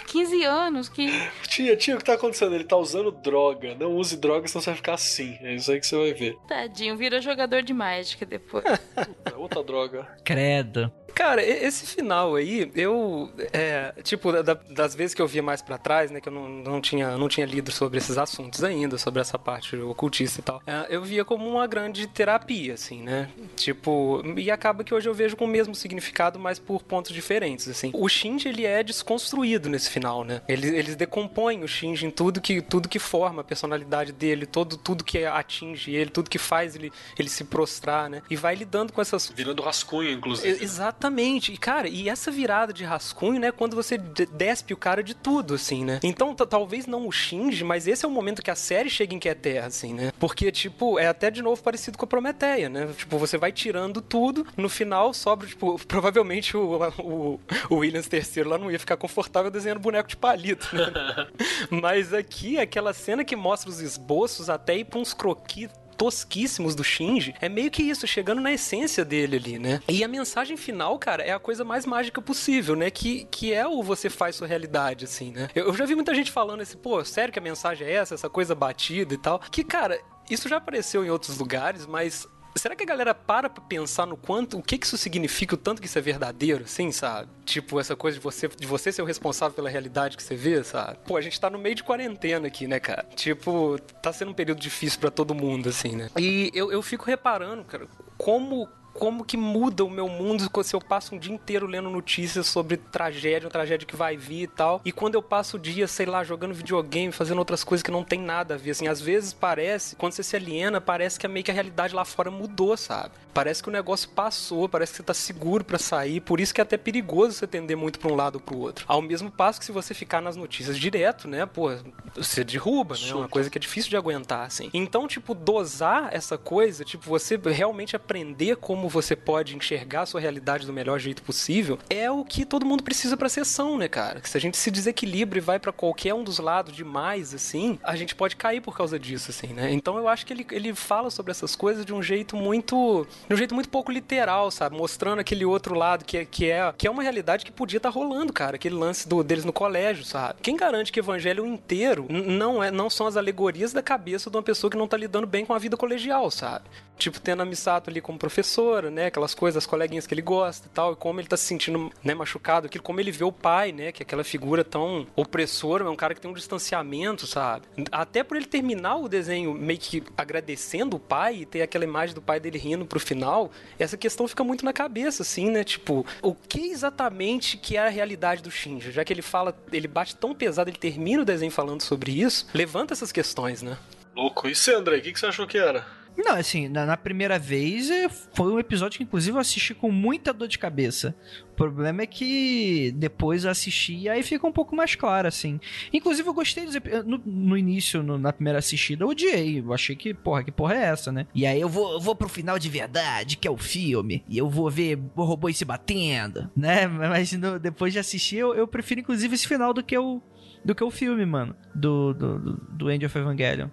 [SPEAKER 4] 15 anos que.
[SPEAKER 2] Tia, tia, o que tá acontecendo? Ele tá usando droga. Não use droga, senão você vai ficar assim. É isso aí que você vai ver.
[SPEAKER 4] Tadinho, virou jogador de mágica depois.
[SPEAKER 2] É outra droga.
[SPEAKER 1] Credo.
[SPEAKER 9] Cara, esse final aí, eu. É, tipo, da- da- das vezes que eu via mais pra trás, né, que eu não, não, tinha, não tinha lido sobre esses assuntos ainda, sobre essa parte ocultista e tal, é, eu via como uma grande terapia, assim, né? Tipo, e acaba que hoje eu vejo com o mesmo significado, mas por pontos diferentes, assim. O Shinji, ele é desconstruído nesse final, né? Eles, eles decompõem o Shinji em tudo que, tudo que forma a personalidade dele, todo, tudo que atinge ele, tudo que faz ele, ele se prostrar, né? E vai lidando com essas
[SPEAKER 2] Virando rascunho, inclusive.
[SPEAKER 9] e- Exatamente. E, cara, e essa virada de rascunho, né? Quando você de- despe o cara de tudo, assim, né? Então, ta- talvez não o Shinji, mas esse é o momento que a série chega em que é terra, assim, né? Porque, tipo, é até de novo parecido com a Prometeia, né? Tipo, você vai tirando tudo, no final sobra, tipo, provavelmente o, o, o Williams III lá não ia ficar confortável desenhando boneco de palito, né? mas aqui, aquela cena que mostra os esboços até ir pra uns croquis tosquíssimos do Shinji, é meio que isso, chegando na essência dele ali, né? E a mensagem final, cara, é a coisa mais mágica possível, né? Que, que é o você faz sua realidade, assim, né? Eu, eu já vi muita gente falando assim, pô, sério que a mensagem é essa, essa coisa batida e tal. Que, cara, isso já apareceu em outros lugares, mas Será que a galera para pra pensar no quanto, o que que isso significa, o tanto que isso é verdadeiro, assim, sabe? Tipo, essa coisa de você, de você ser o responsável pela realidade que você vê, sabe? Pô, a gente tá no meio de quarentena aqui, né, cara? Tipo, tá sendo um período difícil pra todo mundo, assim, né? E eu, eu fico reparando, cara, como como que muda o meu mundo se eu passo um dia inteiro lendo notícias sobre tragédia, uma tragédia que vai vir e tal. E quando eu passo o dia, sei lá, jogando videogame, fazendo outras coisas que não tem nada a ver, assim, às vezes parece, quando você se aliena, parece que é meio que a realidade lá fora mudou, sabe? Parece que o negócio passou, parece que você tá seguro para sair, por isso que é até perigoso você tender muito para um lado ou pro outro. Ao mesmo passo que se você ficar nas notícias direto, né, pô, você derruba, né? É uma coisa que é difícil de aguentar, assim. Então, tipo, dosar essa coisa, tipo, você realmente aprender como você pode enxergar a sua realidade do melhor jeito possível, é o que todo mundo precisa pra sessão, né, cara? Que se a gente se desequilibra e vai para qualquer um dos lados demais, assim, a gente pode cair por causa disso, assim, né? Então eu acho que ele, ele fala sobre essas coisas de um jeito muito. de um jeito muito pouco literal, sabe? Mostrando aquele outro lado que é, que é, que é uma realidade que podia estar tá rolando, cara. Aquele lance do, deles no colégio, sabe? Quem garante que o evangelho inteiro não, é, não são as alegorias da cabeça de uma pessoa que não tá lidando bem com a vida colegial, sabe? Tipo, tendo a Misato ali como professora, né? Aquelas coisas, as coleguinhas que ele gosta e tal, e como ele tá se sentindo, né, machucado, aquilo, como ele vê o pai, né? Que é aquela figura tão opressora, é um cara que tem um distanciamento, sabe? Até por ele terminar o desenho meio que agradecendo o pai e ter aquela imagem do pai dele rindo pro final, essa questão fica muito na cabeça, assim, né? Tipo, o que exatamente que é a realidade do Shinji? Já que ele fala, ele bate tão pesado, ele termina o desenho falando sobre isso, levanta essas questões, né?
[SPEAKER 2] Louco. E André, o que, que você achou que era?
[SPEAKER 1] Não, assim, na, na, primeira vez é, foi um episódio que, inclusive, eu assisti com muita dor de cabeça. O problema é que depois eu assisti e aí fica um pouco mais claro, assim. Inclusive, eu gostei dos no, no início, no, na primeira assistida, eu odiei. Eu achei que, porra, que porra é essa, né? E aí eu vou, eu vou pro final de verdade, que é o filme, e eu vou ver robôs se batendo, né? Mas no, depois de assistir, eu, eu prefiro, inclusive, esse final do que o, do que o filme, mano, do, do, do End of Evangelion.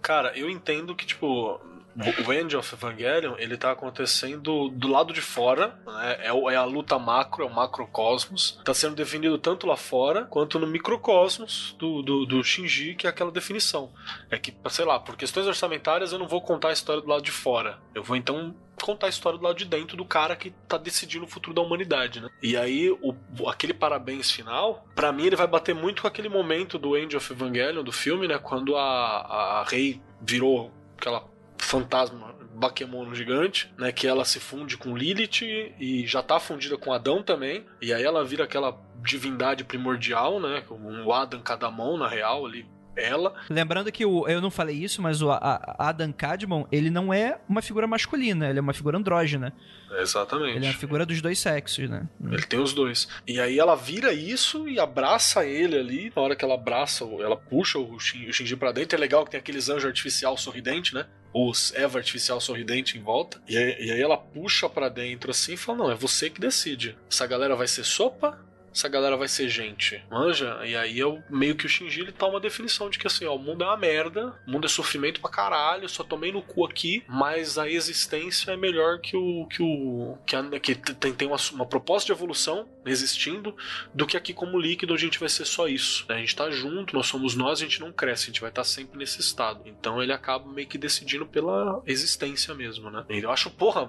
[SPEAKER 2] Cara, eu entendo que, tipo, o End of Evangelion, ele tá acontecendo do lado de fora, né? é, é, a luta macro, é o macrocosmos. Tá sendo definido tanto lá fora, quanto no microcosmos do, do, do Shinji, que é aquela definição. É que, sei lá, por questões orçamentárias eu não vou contar a história do lado de fora. Eu vou então contar a história do lado de dentro do cara que tá decidindo o futuro da humanidade, né? E aí, o, aquele parabéns final, para mim ele vai bater muito com aquele momento do End of Evangelion, do filme, né? Quando a, a Rei virou aquela fantasma Bakemono gigante, né? Que ela se funde com Lilith e já tá fundida com Adão também. E aí ela vira aquela divindade primordial, né? Um Adam cada mão, na real, ali ela.
[SPEAKER 1] Lembrando que o, eu não falei isso, mas o a, Adam Cadmon, ele não é uma figura masculina, ele é uma figura andrógena.
[SPEAKER 2] Exatamente.
[SPEAKER 1] Ele é uma figura dos dois sexos, né?
[SPEAKER 2] Ele tem os dois. E aí ela vira isso e abraça ele ali. Na hora que ela abraça, ela puxa o Shinji pra dentro. É legal que tem aqueles anjos artificial sorridente, né? Os Eva artificial sorridente em volta. E aí, e aí ela puxa para dentro assim e fala: Não, é você que decide. Essa galera vai ser sopa essa galera vai ser gente? Manja? E aí eu meio que o Shinji ele tá uma definição de que assim, ó, o mundo é uma merda, o mundo é sofrimento pra caralho, só tomei no cu aqui, mas a existência é melhor que o. que o. que, a, que tem, tem uma, uma proposta de evolução existindo do que aqui como líquido a gente vai ser só isso. Né? A gente tá junto, nós somos nós, a gente não cresce, a gente vai estar tá sempre nesse estado. Então ele acaba meio que decidindo pela existência mesmo, né? Eu acho, porra,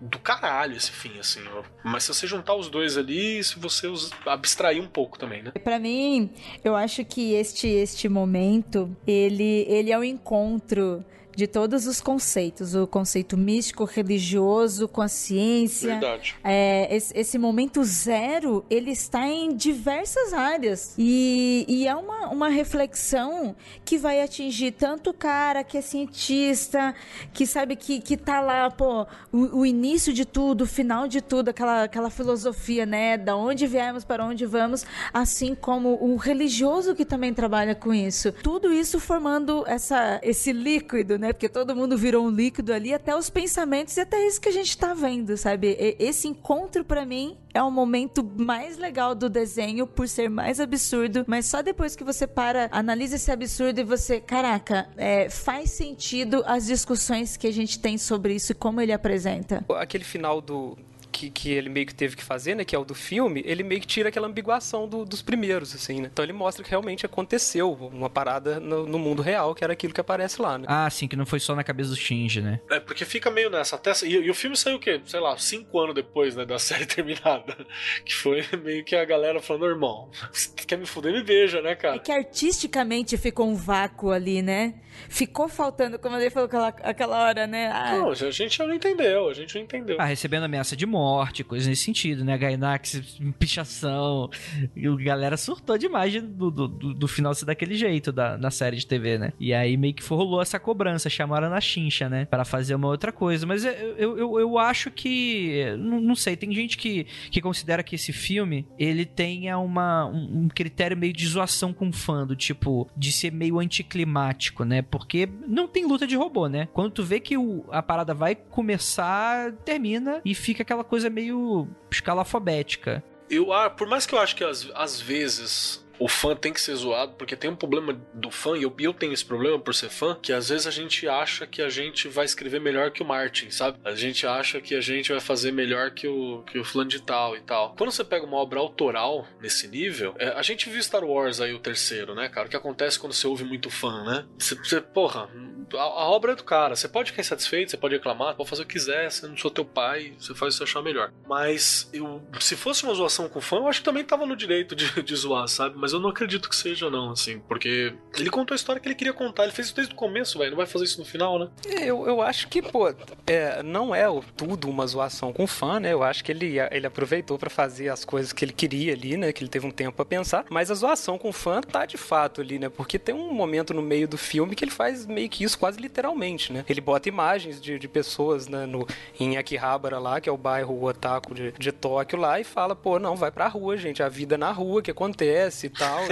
[SPEAKER 2] do caralho esse fim, assim. Mas se você juntar os dois ali, se você abstrair um pouco também, né?
[SPEAKER 3] Para mim, eu acho que este este momento, ele ele é o um encontro de todos os conceitos, o conceito místico, religioso, consciência.
[SPEAKER 2] Verdade.
[SPEAKER 3] É, esse, esse, momento zero, ele está em diversas áreas. E, e é uma, uma reflexão que vai atingir tanto o cara que é cientista, que sabe que, que tá lá, pô, o, o início de tudo, o final de tudo, aquela, aquela filosofia, né? Da onde viemos, para onde vamos, assim como o religioso que também trabalha com isso. Tudo isso formando essa, esse líquido, né? Né? Porque todo mundo virou um líquido ali, até os pensamentos e até isso que a gente tá vendo, sabe? E, esse encontro para mim é o momento mais legal do desenho por ser mais absurdo, mas só depois que você para, analisa esse absurdo e você, caraca, é, faz sentido as discussões que a gente tem sobre isso e como ele apresenta.
[SPEAKER 9] Aquele final do que, que ele meio que teve que fazer, né? Que é o do filme, ele meio que tira aquela ambiguação do, dos primeiros, assim, né? Então ele mostra que realmente aconteceu uma parada no, no, mundo real, que era aquilo que aparece lá, né?
[SPEAKER 1] Ah, sim, que não foi só na cabeça do Shinji, né?
[SPEAKER 2] É, porque fica meio nessa. Até, e, e o filme saiu o quê? Sei lá, cinco anos depois, né? Da série terminada. Que foi meio que a galera falando, irmão, você quer me fuder, me veja, né, cara?
[SPEAKER 3] É que artisticamente ficou um vácuo ali, né? ficou faltando, como ele falou aquela, aquela hora, né?
[SPEAKER 2] Ah, não, a gente não entendeu, a gente não entendeu.
[SPEAKER 1] Ah, recebendo ameaça de morte, coisas nesse sentido, né? Gainax, pichação. E a galera surtou demais do, do, do, final ser daquele jeito da, na série de TV, né? E aí meio que rolou essa cobrança, chamaram na chincha, né? Para fazer uma outra coisa. Mas eu, eu, eu, acho que. Não, não, sei, tem gente que, que considera que esse filme ele tenha uma, um, um critério meio de zoação com o fã, do tipo, de ser meio anticlimático, né? Porque não tem luta de robô, né? Quando tu vê que o, a parada vai começar, termina e fica aquela coisa meio escalafobética.
[SPEAKER 2] Eu, por mais que eu acho que às, às vezes o fã tem que ser zoado, porque tem um problema do fã, e eu, eu tenho esse problema por ser fã, que às vezes a gente acha que a gente vai escrever melhor que o Martin, sabe? A gente acha que a gente vai fazer melhor que o, que o fulano de tal e tal. Quando você pega uma obra autoral nesse nível, é, a gente viu Star Wars aí, o terceiro, né, cara? O que acontece quando você ouve muito fã, né? Você, você porra, a, a, obra é do cara. Você pode ficar insatisfeito, você pode reclamar, pode fazer o que quiser, você não sou teu pai, você faz o que você achar melhor. Mas eu, se fosse uma zoação com fã, eu acho que também tava no direito de, de zoar, sabe? Mas eu não acredito que seja, não, assim, porque ele contou a história que ele queria contar, ele fez isso desde o começo, velho, não vai fazer isso no final, né?
[SPEAKER 9] É, eu, eu acho que, pô, é, não é tudo uma zoação com fã, né? Eu acho que ele, ele aproveitou para fazer as coisas que ele queria ali, né? Que ele teve um tempo para pensar, mas a zoação com fã tá de fato ali, né? Porque tem um momento no meio do filme que ele faz meio que isso quase literalmente, né? Ele bota imagens de, de pessoas né, no, em Akihabara lá, que é o bairro Otaku de, de Tóquio lá, e fala, pô, não, vai pra rua, gente, a vida na rua que acontece tal.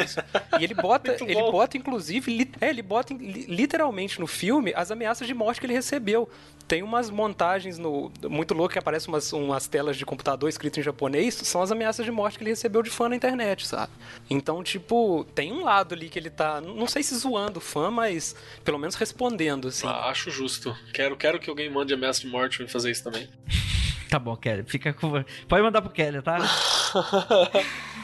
[SPEAKER 9] E ele bota, ele bota, inclusive, é, ele bota literalmente no filme as ameaças de morte que ele recebeu. Tem umas montagens no muito louco que aparecem umas, umas telas de computador escritas em japonês, são as ameaças de morte que ele recebeu de fã na internet, sabe? Então, tipo, tem um lado ali que ele tá, não sei se zoando o fã, mas pelo menos respondendo, assim.
[SPEAKER 2] Ah, acho justo. Quero, quero que alguém mande ameaça de morte pra fazer isso também.
[SPEAKER 1] tá bom, Kelly. Fica com. Pode mandar pro Kelly, tá?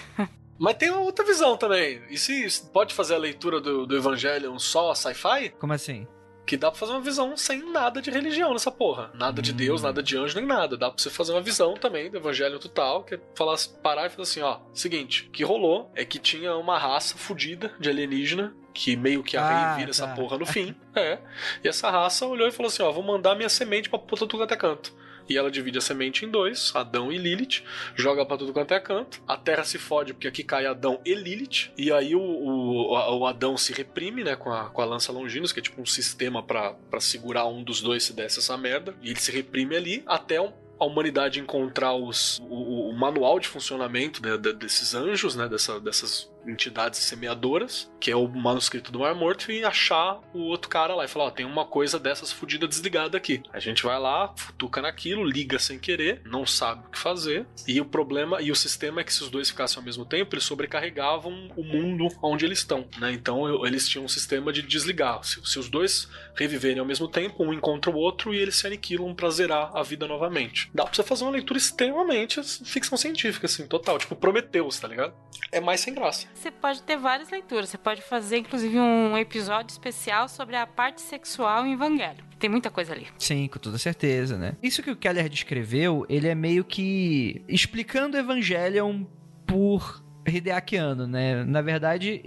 [SPEAKER 2] Mas tem uma outra visão também. E se pode fazer a leitura do, do Evangelion só sci-fi?
[SPEAKER 1] Como assim?
[SPEAKER 2] Que dá pra fazer uma visão sem nada de religião nessa porra. Nada de hum. Deus, nada de anjo, nem nada. Dá pra você fazer uma visão também do Evangelho total, que é falar, parar e falar assim, ó, seguinte, o que rolou é que tinha uma raça fodida de alienígena que meio que a ah, vira tá. essa porra no fim. é. E essa raça olhou e falou assim: ó, vou mandar minha semente pra puta tudo até canto e ela divide a semente em dois, Adão e Lilith, joga para tudo quanto é canto. A Terra se fode porque aqui cai Adão e Lilith, e aí o, o, o Adão se reprime, né, com a, com a lança Longinus, que é tipo um sistema para segurar um dos dois se desse essa merda, e ele se reprime ali até um, a humanidade encontrar os, o, o, manual de funcionamento de, desses anjos, né, dessa, dessas entidades semeadoras, que é o manuscrito do Mar Morto, e achar o outro cara lá e falar: Ó, tem uma coisa dessas fodida desligada aqui. A gente vai lá, futuca naquilo, liga sem querer, não sabe o que fazer. E o problema, e o sistema é que se os dois ficassem ao mesmo tempo, eles sobrecarregavam o mundo onde eles estão, né? Então eles tinham um sistema de desligar. Se, se os dois reviverem ao mesmo tempo, um encontra o outro e eles se aniquilam pra zerar a vida novamente. Dá pra você fazer uma leitura extremamente ficção científica, assim, total. Tipo, Prometeus, tá ligado? É mais sem graça.
[SPEAKER 4] Você pode ter várias leituras. Você pode fazer, inclusive, um episódio especial sobre a parte sexual em Evangelho. Tem muita coisa ali.
[SPEAKER 1] Sim, com toda certeza, né? Isso que o Keller descreveu, ele é meio que explicando Evangelion por Hideakiano, né? Na verdade,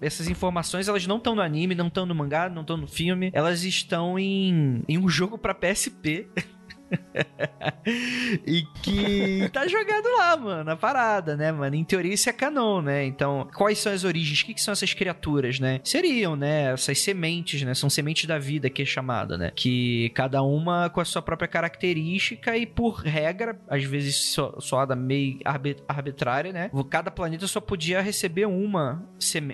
[SPEAKER 1] essas informações elas não estão no anime, não estão no mangá, não estão no filme, elas estão em, em um jogo para PSP e que tá jogado lá, mano, a parada, né, mano? Em teoria isso é canon, né? Então, quais são as origens? O que, que são essas criaturas, né? Seriam, né, essas sementes, né? São sementes da vida que é chamada, né? Que cada uma com a sua própria característica e por regra, às vezes soada meio arbitrária, né? Cada planeta só podia receber uma,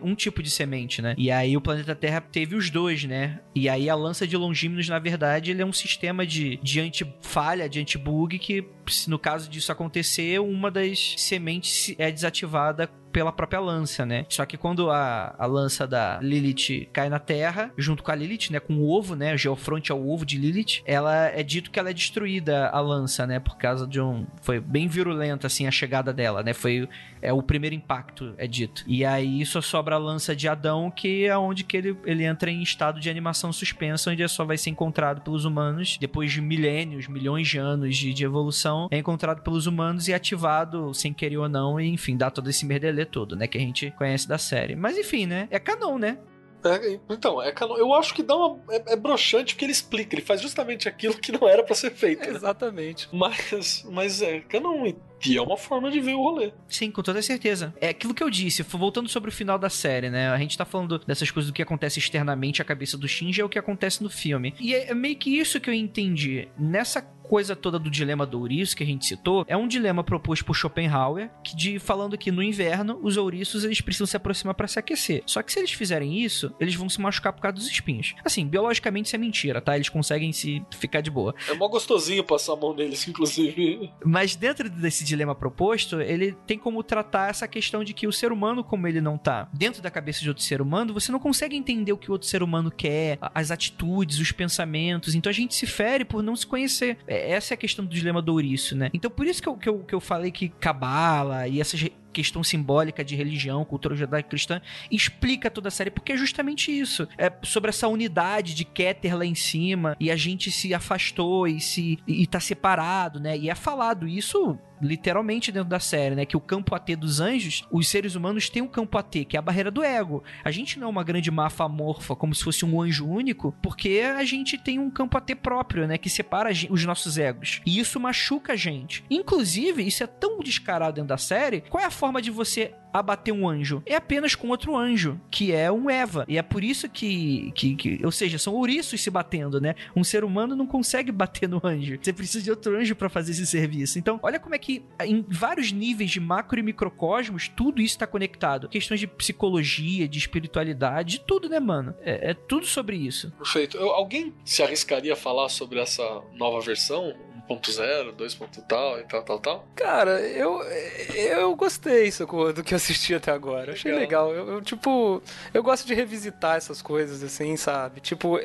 [SPEAKER 1] um tipo de semente, né? E aí o planeta Terra teve os dois, né? E aí a lança de Longímenos, na verdade, ele é um sistema de, de anti falha de anti-bug que no caso disso acontecer, uma das sementes é desativada pela própria lança, né? Só que quando a, a lança da Lilith cai na Terra, junto com a Lilith, né? Com o ovo, né? O Geofronte é o ovo de Lilith. Ela é dito que ela é destruída, a lança, né? Por causa de um... Foi bem virulenta, assim, a chegada dela, né? Foi é o primeiro impacto, é dito. E aí só sobra a lança de Adão, que é onde que ele, ele entra em estado de animação suspensa, onde só vai ser encontrado pelos humanos depois de milênios, milhões de anos de, de evolução. É encontrado pelos humanos e ativado, sem querer ou não, e enfim, dá todo esse merdelê todo, né? Que a gente conhece da série. Mas enfim, né? É canon, né?
[SPEAKER 2] É, então, é canon. Eu acho que dá uma. É, é broxante porque ele explica, ele faz justamente aquilo que não era para ser feito. Né?
[SPEAKER 9] Exatamente.
[SPEAKER 2] Mas, mas é canon. E é uma forma de ver o rolê.
[SPEAKER 1] Sim, com toda certeza. É aquilo que eu disse, voltando sobre o final da série, né? A gente tá falando dessas coisas do que acontece externamente à cabeça do Shinji é o que acontece no filme. E é meio que isso que eu entendi. Nessa coisa toda do dilema do ouriço que a gente citou é um dilema proposto por Schopenhauer, que de falando que no inverno os ouriços eles precisam se aproximar para se aquecer. Só que se eles fizerem isso, eles vão se machucar por causa dos espinhos. Assim, biologicamente isso é mentira, tá? Eles conseguem se ficar de boa.
[SPEAKER 2] É mó gostosinho passar a mão neles, inclusive.
[SPEAKER 1] Mas dentro desse dilema proposto, ele tem como tratar essa questão de que o ser humano, como ele não tá dentro da cabeça de outro ser humano, você não consegue entender o que o outro ser humano quer, as atitudes, os pensamentos. Então a gente se fere por não se conhecer. É, essa é a questão do dilema do ouriço, né? Então por isso que eu, que eu, que eu falei que cabala e essas questão simbólica de religião, cultura judaico-cristã, explica toda a série, porque é justamente isso. É sobre essa unidade de Keter lá em cima, e a gente se afastou e se e tá separado, né? E é falado isso literalmente dentro da série, né? Que o campo AT dos anjos, os seres humanos têm um campo AT, que é a barreira do ego. A gente não é uma grande massa amorfa, como se fosse um anjo único, porque a gente tem um campo AT próprio, né? Que separa os nossos egos. E isso machuca a gente. Inclusive, isso é tão descarado dentro da série. Qual é a forma de você abater um anjo? É apenas com outro anjo, que é um Eva. E é por isso que, que, que, ou seja, são ouriços se batendo, né? Um ser humano não consegue bater no anjo. Você precisa de outro anjo para fazer esse serviço. Então, olha como é que em vários níveis de macro e microcosmos, tudo isso tá conectado. Questões de psicologia, de espiritualidade, de tudo, né, mano? É, é tudo sobre isso.
[SPEAKER 2] Perfeito. Eu, alguém se arriscaria a falar sobre essa nova versão? 1.0, 2. tal e tal, tal, tal?
[SPEAKER 9] Cara, eu, eu gostei sacou, do que eu assisti até agora. Achei legal. Eu, eu, tipo, eu gosto de revisitar essas coisas, assim, sabe? Tipo,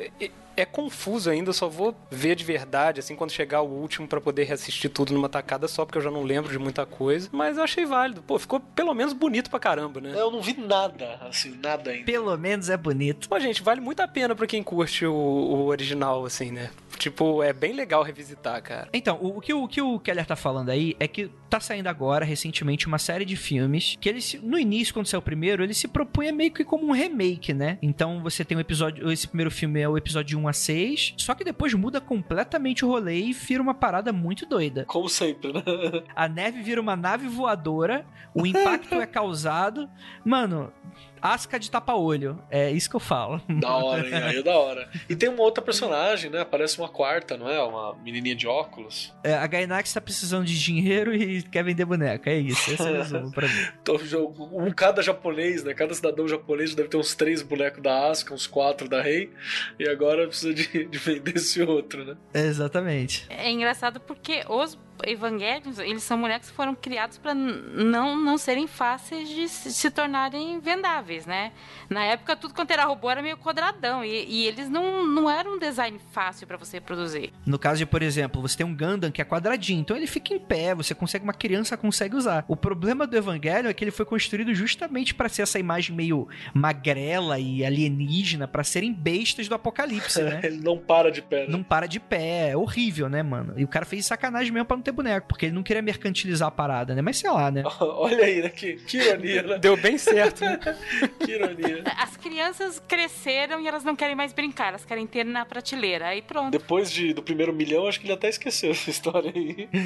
[SPEAKER 9] é confuso ainda, eu só vou ver de verdade, assim, quando chegar o último para poder reassistir tudo numa tacada só, porque eu já não lembro de muita coisa. Mas eu achei válido. Pô, ficou pelo menos bonito pra caramba, né?
[SPEAKER 2] Eu não vi nada, assim, nada ainda.
[SPEAKER 1] Pelo menos é bonito.
[SPEAKER 9] Pô, gente, vale muito a pena pra quem curte o, o original, assim, né? Tipo, é bem legal revisitar, cara.
[SPEAKER 1] Então, o, o, que, o que o Keller tá falando aí é que tá saindo agora, recentemente, uma série de filmes que eles, no início, quando saiu o primeiro, ele se propunha meio que como um remake, né? Então você tem um episódio, esse primeiro filme é o episódio 1 a 6, só que depois muda completamente o rolê e vira uma parada muito doida.
[SPEAKER 2] Como sempre, né?
[SPEAKER 1] A neve vira uma nave voadora, o impacto é causado. Mano, Asca de tapa-olho. É isso que eu falo.
[SPEAKER 2] Da hora, hein? Aí é da hora. E tem uma outra personagem, né? Aparece uma quarta, não é? Uma menininha de óculos.
[SPEAKER 1] É, a Gainax tá precisando de dinheiro e quer vender boneca. É isso. Esse é o resumo pra mim.
[SPEAKER 2] Então, um cada japonês, né? Cada cidadão japonês deve ter uns três bonecos da Asuka, uns quatro da Rei. E agora precisa de, de vender esse outro, né?
[SPEAKER 1] É, exatamente.
[SPEAKER 4] É engraçado porque os evangelhos, eles são bonecos que foram criados para não, não serem fáceis de se, se, tornarem vendáveis, né? Na época, tudo quanto era robô era meio quadradão e, e eles não, não eram um design fácil para você produzir.
[SPEAKER 1] No caso de, por exemplo, você tem um Gundam que é quadradinho, então ele fica em pé, você consegue, uma criança consegue usar. O problema do Evangelho é que ele foi construído justamente para ser essa imagem meio magrela e alienígena, para serem bestas do apocalipse, né?
[SPEAKER 2] ele não para de pé. Né?
[SPEAKER 1] Não para de pé, é horrível, né, mano? E o cara fez sacanagem mesmo pra não ter boneco, porque ele não queria mercantilizar a parada, né? Mas sei lá, né?
[SPEAKER 2] Olha aí, né? Que, que ironia, né?
[SPEAKER 9] Deu bem certo, né?
[SPEAKER 2] que ironia.
[SPEAKER 4] As crianças cresceram e elas não querem mais brincar, elas querem ter na prateleira, aí pronto.
[SPEAKER 2] Depois de, do primeiro milhão, acho que ele até esqueceu essa história aí.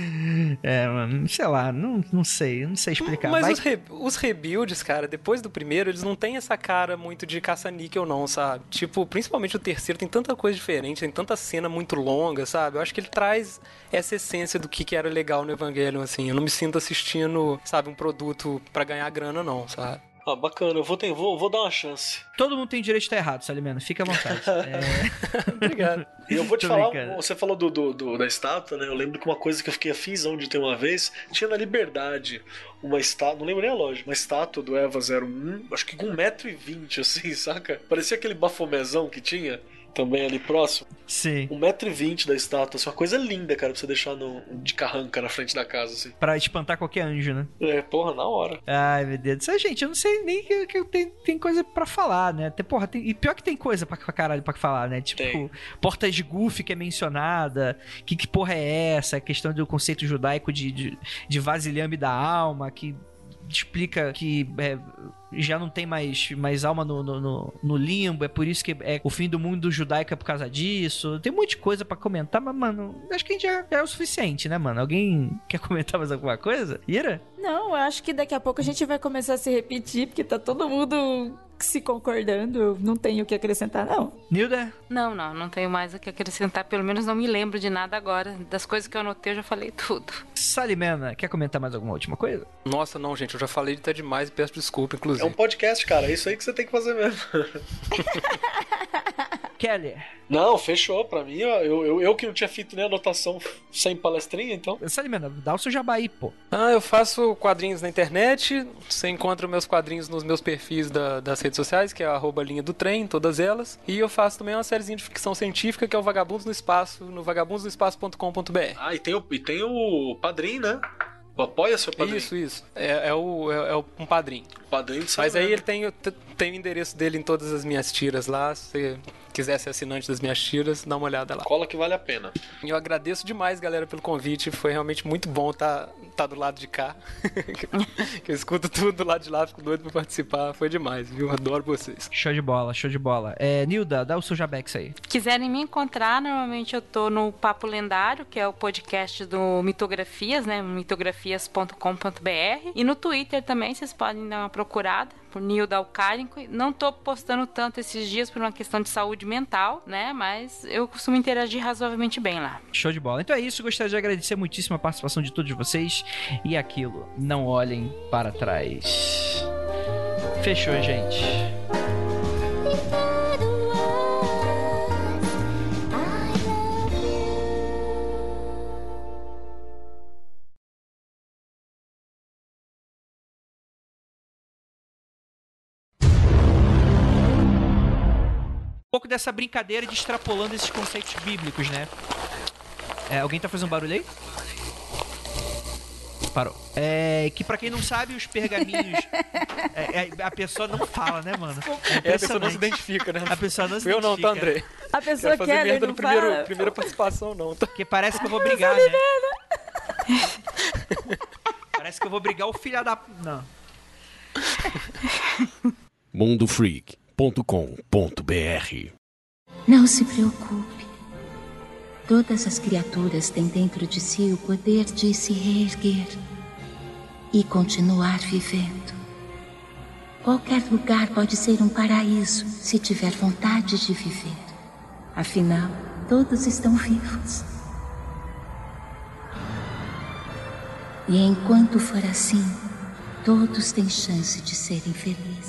[SPEAKER 1] É, mano, sei lá, não, não sei, não sei explicar.
[SPEAKER 9] Mas, Mas... Os, re, os rebuilds, cara, depois do primeiro, eles não têm essa cara muito de caça-níquel, não, sabe? Tipo, principalmente o terceiro tem tanta coisa diferente, tem tanta cena muito longa, sabe? Eu acho que ele traz essa essência do que, que era legal no Evangelion, assim. Eu não me sinto assistindo, sabe, um produto para ganhar grana, não, sabe?
[SPEAKER 2] Ah, bacana. Eu vou, ter, vou, vou dar uma chance.
[SPEAKER 1] Todo mundo tem direito de estar errado, Salimena. Fica à vontade. é...
[SPEAKER 2] Obrigado. E eu vou te
[SPEAKER 1] Tô
[SPEAKER 2] falar,
[SPEAKER 1] brincando.
[SPEAKER 2] você falou do, do- do- da estátua, né? Eu lembro que uma coisa que eu fiquei afinzão de ter uma vez, tinha na Liberdade uma estátua, não lembro nem a loja, uma estátua do Eva 01, acho que com 1,20m assim, saca? Parecia aquele bafomezão que tinha. Também ali próximo.
[SPEAKER 1] Sim.
[SPEAKER 2] 1,20m da estátua. Assim, uma coisa linda, cara, pra você deixar no, de carranca na frente da casa, assim.
[SPEAKER 1] Pra espantar qualquer anjo, né?
[SPEAKER 2] É, porra, na hora.
[SPEAKER 1] Ai, meu Deus do céu, gente, eu não sei nem que, que tenho, tem coisa pra falar, né? Tem, porra, tem- e pior que tem coisa pra, pra caralho pra falar, né? Tipo, portas de Goofy que é mencionada, que, que porra é essa? A questão do conceito judaico de, de, de vasilhame da alma, que explica que é, já não tem mais, mais alma no, no, no- no limbo, é por isso que é, o fim do mundo judaico é por causa disso. Tem um monte de coisa pra comentar, mas, mano, acho que a gente já, já é o suficiente, né, mano? Alguém quer comentar mais alguma coisa? Ira?
[SPEAKER 3] Não, eu acho que daqui a pouco a gente vai começar a se repetir, porque tá todo mundo se concordando. Eu não tenho o que acrescentar, não.
[SPEAKER 1] Nilda?
[SPEAKER 4] Não, não, não tenho mais o que acrescentar. Pelo menos não me lembro de nada agora. Das coisas que eu anotei, eu já falei tudo.
[SPEAKER 1] Salimena, quer comentar mais alguma última coisa?
[SPEAKER 9] Nossa, não, gente, eu já falei até demais e peço desculpa, inclusive.
[SPEAKER 2] É um podcast, cara. É isso aí que você tem que fazer mesmo.
[SPEAKER 1] Kelly.
[SPEAKER 2] Não, fechou. Pra mim, ó, eu, eu, eu que não tinha feito nem anotação sem palestrinha, então.
[SPEAKER 1] Salimena, dá o seu jabá aí, pô.
[SPEAKER 9] Ah, eu faço quadrinhos na internet. Você encontra meus quadrinhos nos meus perfis da- das redes sociais, que é a arroba linha do trem, todas elas. E eu faço também uma sériezinha de ficção científica, que é o Vagabundos no Espaço, no vagabundosnoespaço.com.br.
[SPEAKER 2] Ah, e tem o, e tem o padrinho, né? O apoia seu padrinho.
[SPEAKER 9] Isso, isso. É, é o, é, é o- um padrinho.
[SPEAKER 2] Padrinho de
[SPEAKER 9] Mas aí ele tem, o- tem o endereço dele em todas as minhas tiras lá. Se você quiser ser assinante das minhas tiras, dá uma olhada lá.
[SPEAKER 2] Cola que vale a pena.
[SPEAKER 9] Eu agradeço demais, galera, pelo convite. Foi realmente muito bom estar tá do lado de cá. que eu escuto tudo do lado de lá, fico doido pra participar. Foi demais, viu? Adoro vocês.
[SPEAKER 1] Show de bola, show de bola. É, Nilda, dá o seu jabex aí.
[SPEAKER 4] Quiserem me encontrar, normalmente eu tô no Papo Lendário, que é o podcast do Mitografias, né? mitografias.com.br. E no Twitter também, vocês podem dar uma procurada por Nilda Alcárico. Não tô postando tanto esses dias por uma questão de saúde mental, né? Mas eu costumo interagir razoavelmente bem lá.
[SPEAKER 1] Show de bola. Então é isso, gostaria de agradecer muitíssimo a participação de todos vocês. E aquilo, não olhem para trás. Fechou, gente. Pouco dessa brincadeira de extrapolando esses conceitos bíblicos, né? É, alguém tá fazendo barulho aí? Parou. É, que pra quem não sabe, os pergaminhos. é, é, a pessoa não fala, né, mano?
[SPEAKER 9] É, a pessoa não se identifica, né?
[SPEAKER 1] A pessoa não se
[SPEAKER 9] Eu não, tá,
[SPEAKER 1] identifica.
[SPEAKER 9] André?
[SPEAKER 3] A pessoa
[SPEAKER 9] fazer
[SPEAKER 3] quer, ele
[SPEAKER 9] merda
[SPEAKER 3] não
[SPEAKER 9] no primeiro,
[SPEAKER 3] fala.
[SPEAKER 9] primeira participação, não. Tá?
[SPEAKER 1] Porque parece que eu vou brigar, né? Parece que eu vou brigar o filho da. Não.
[SPEAKER 17] mundofreak.com.br
[SPEAKER 18] Não se preocupe. Todas as criaturas têm dentro de si o poder de se reerguer e continuar vivendo. Qualquer lugar pode ser um paraíso se tiver vontade de viver. Afinal, todos estão vivos. E enquanto for assim, todos têm chance de serem felizes.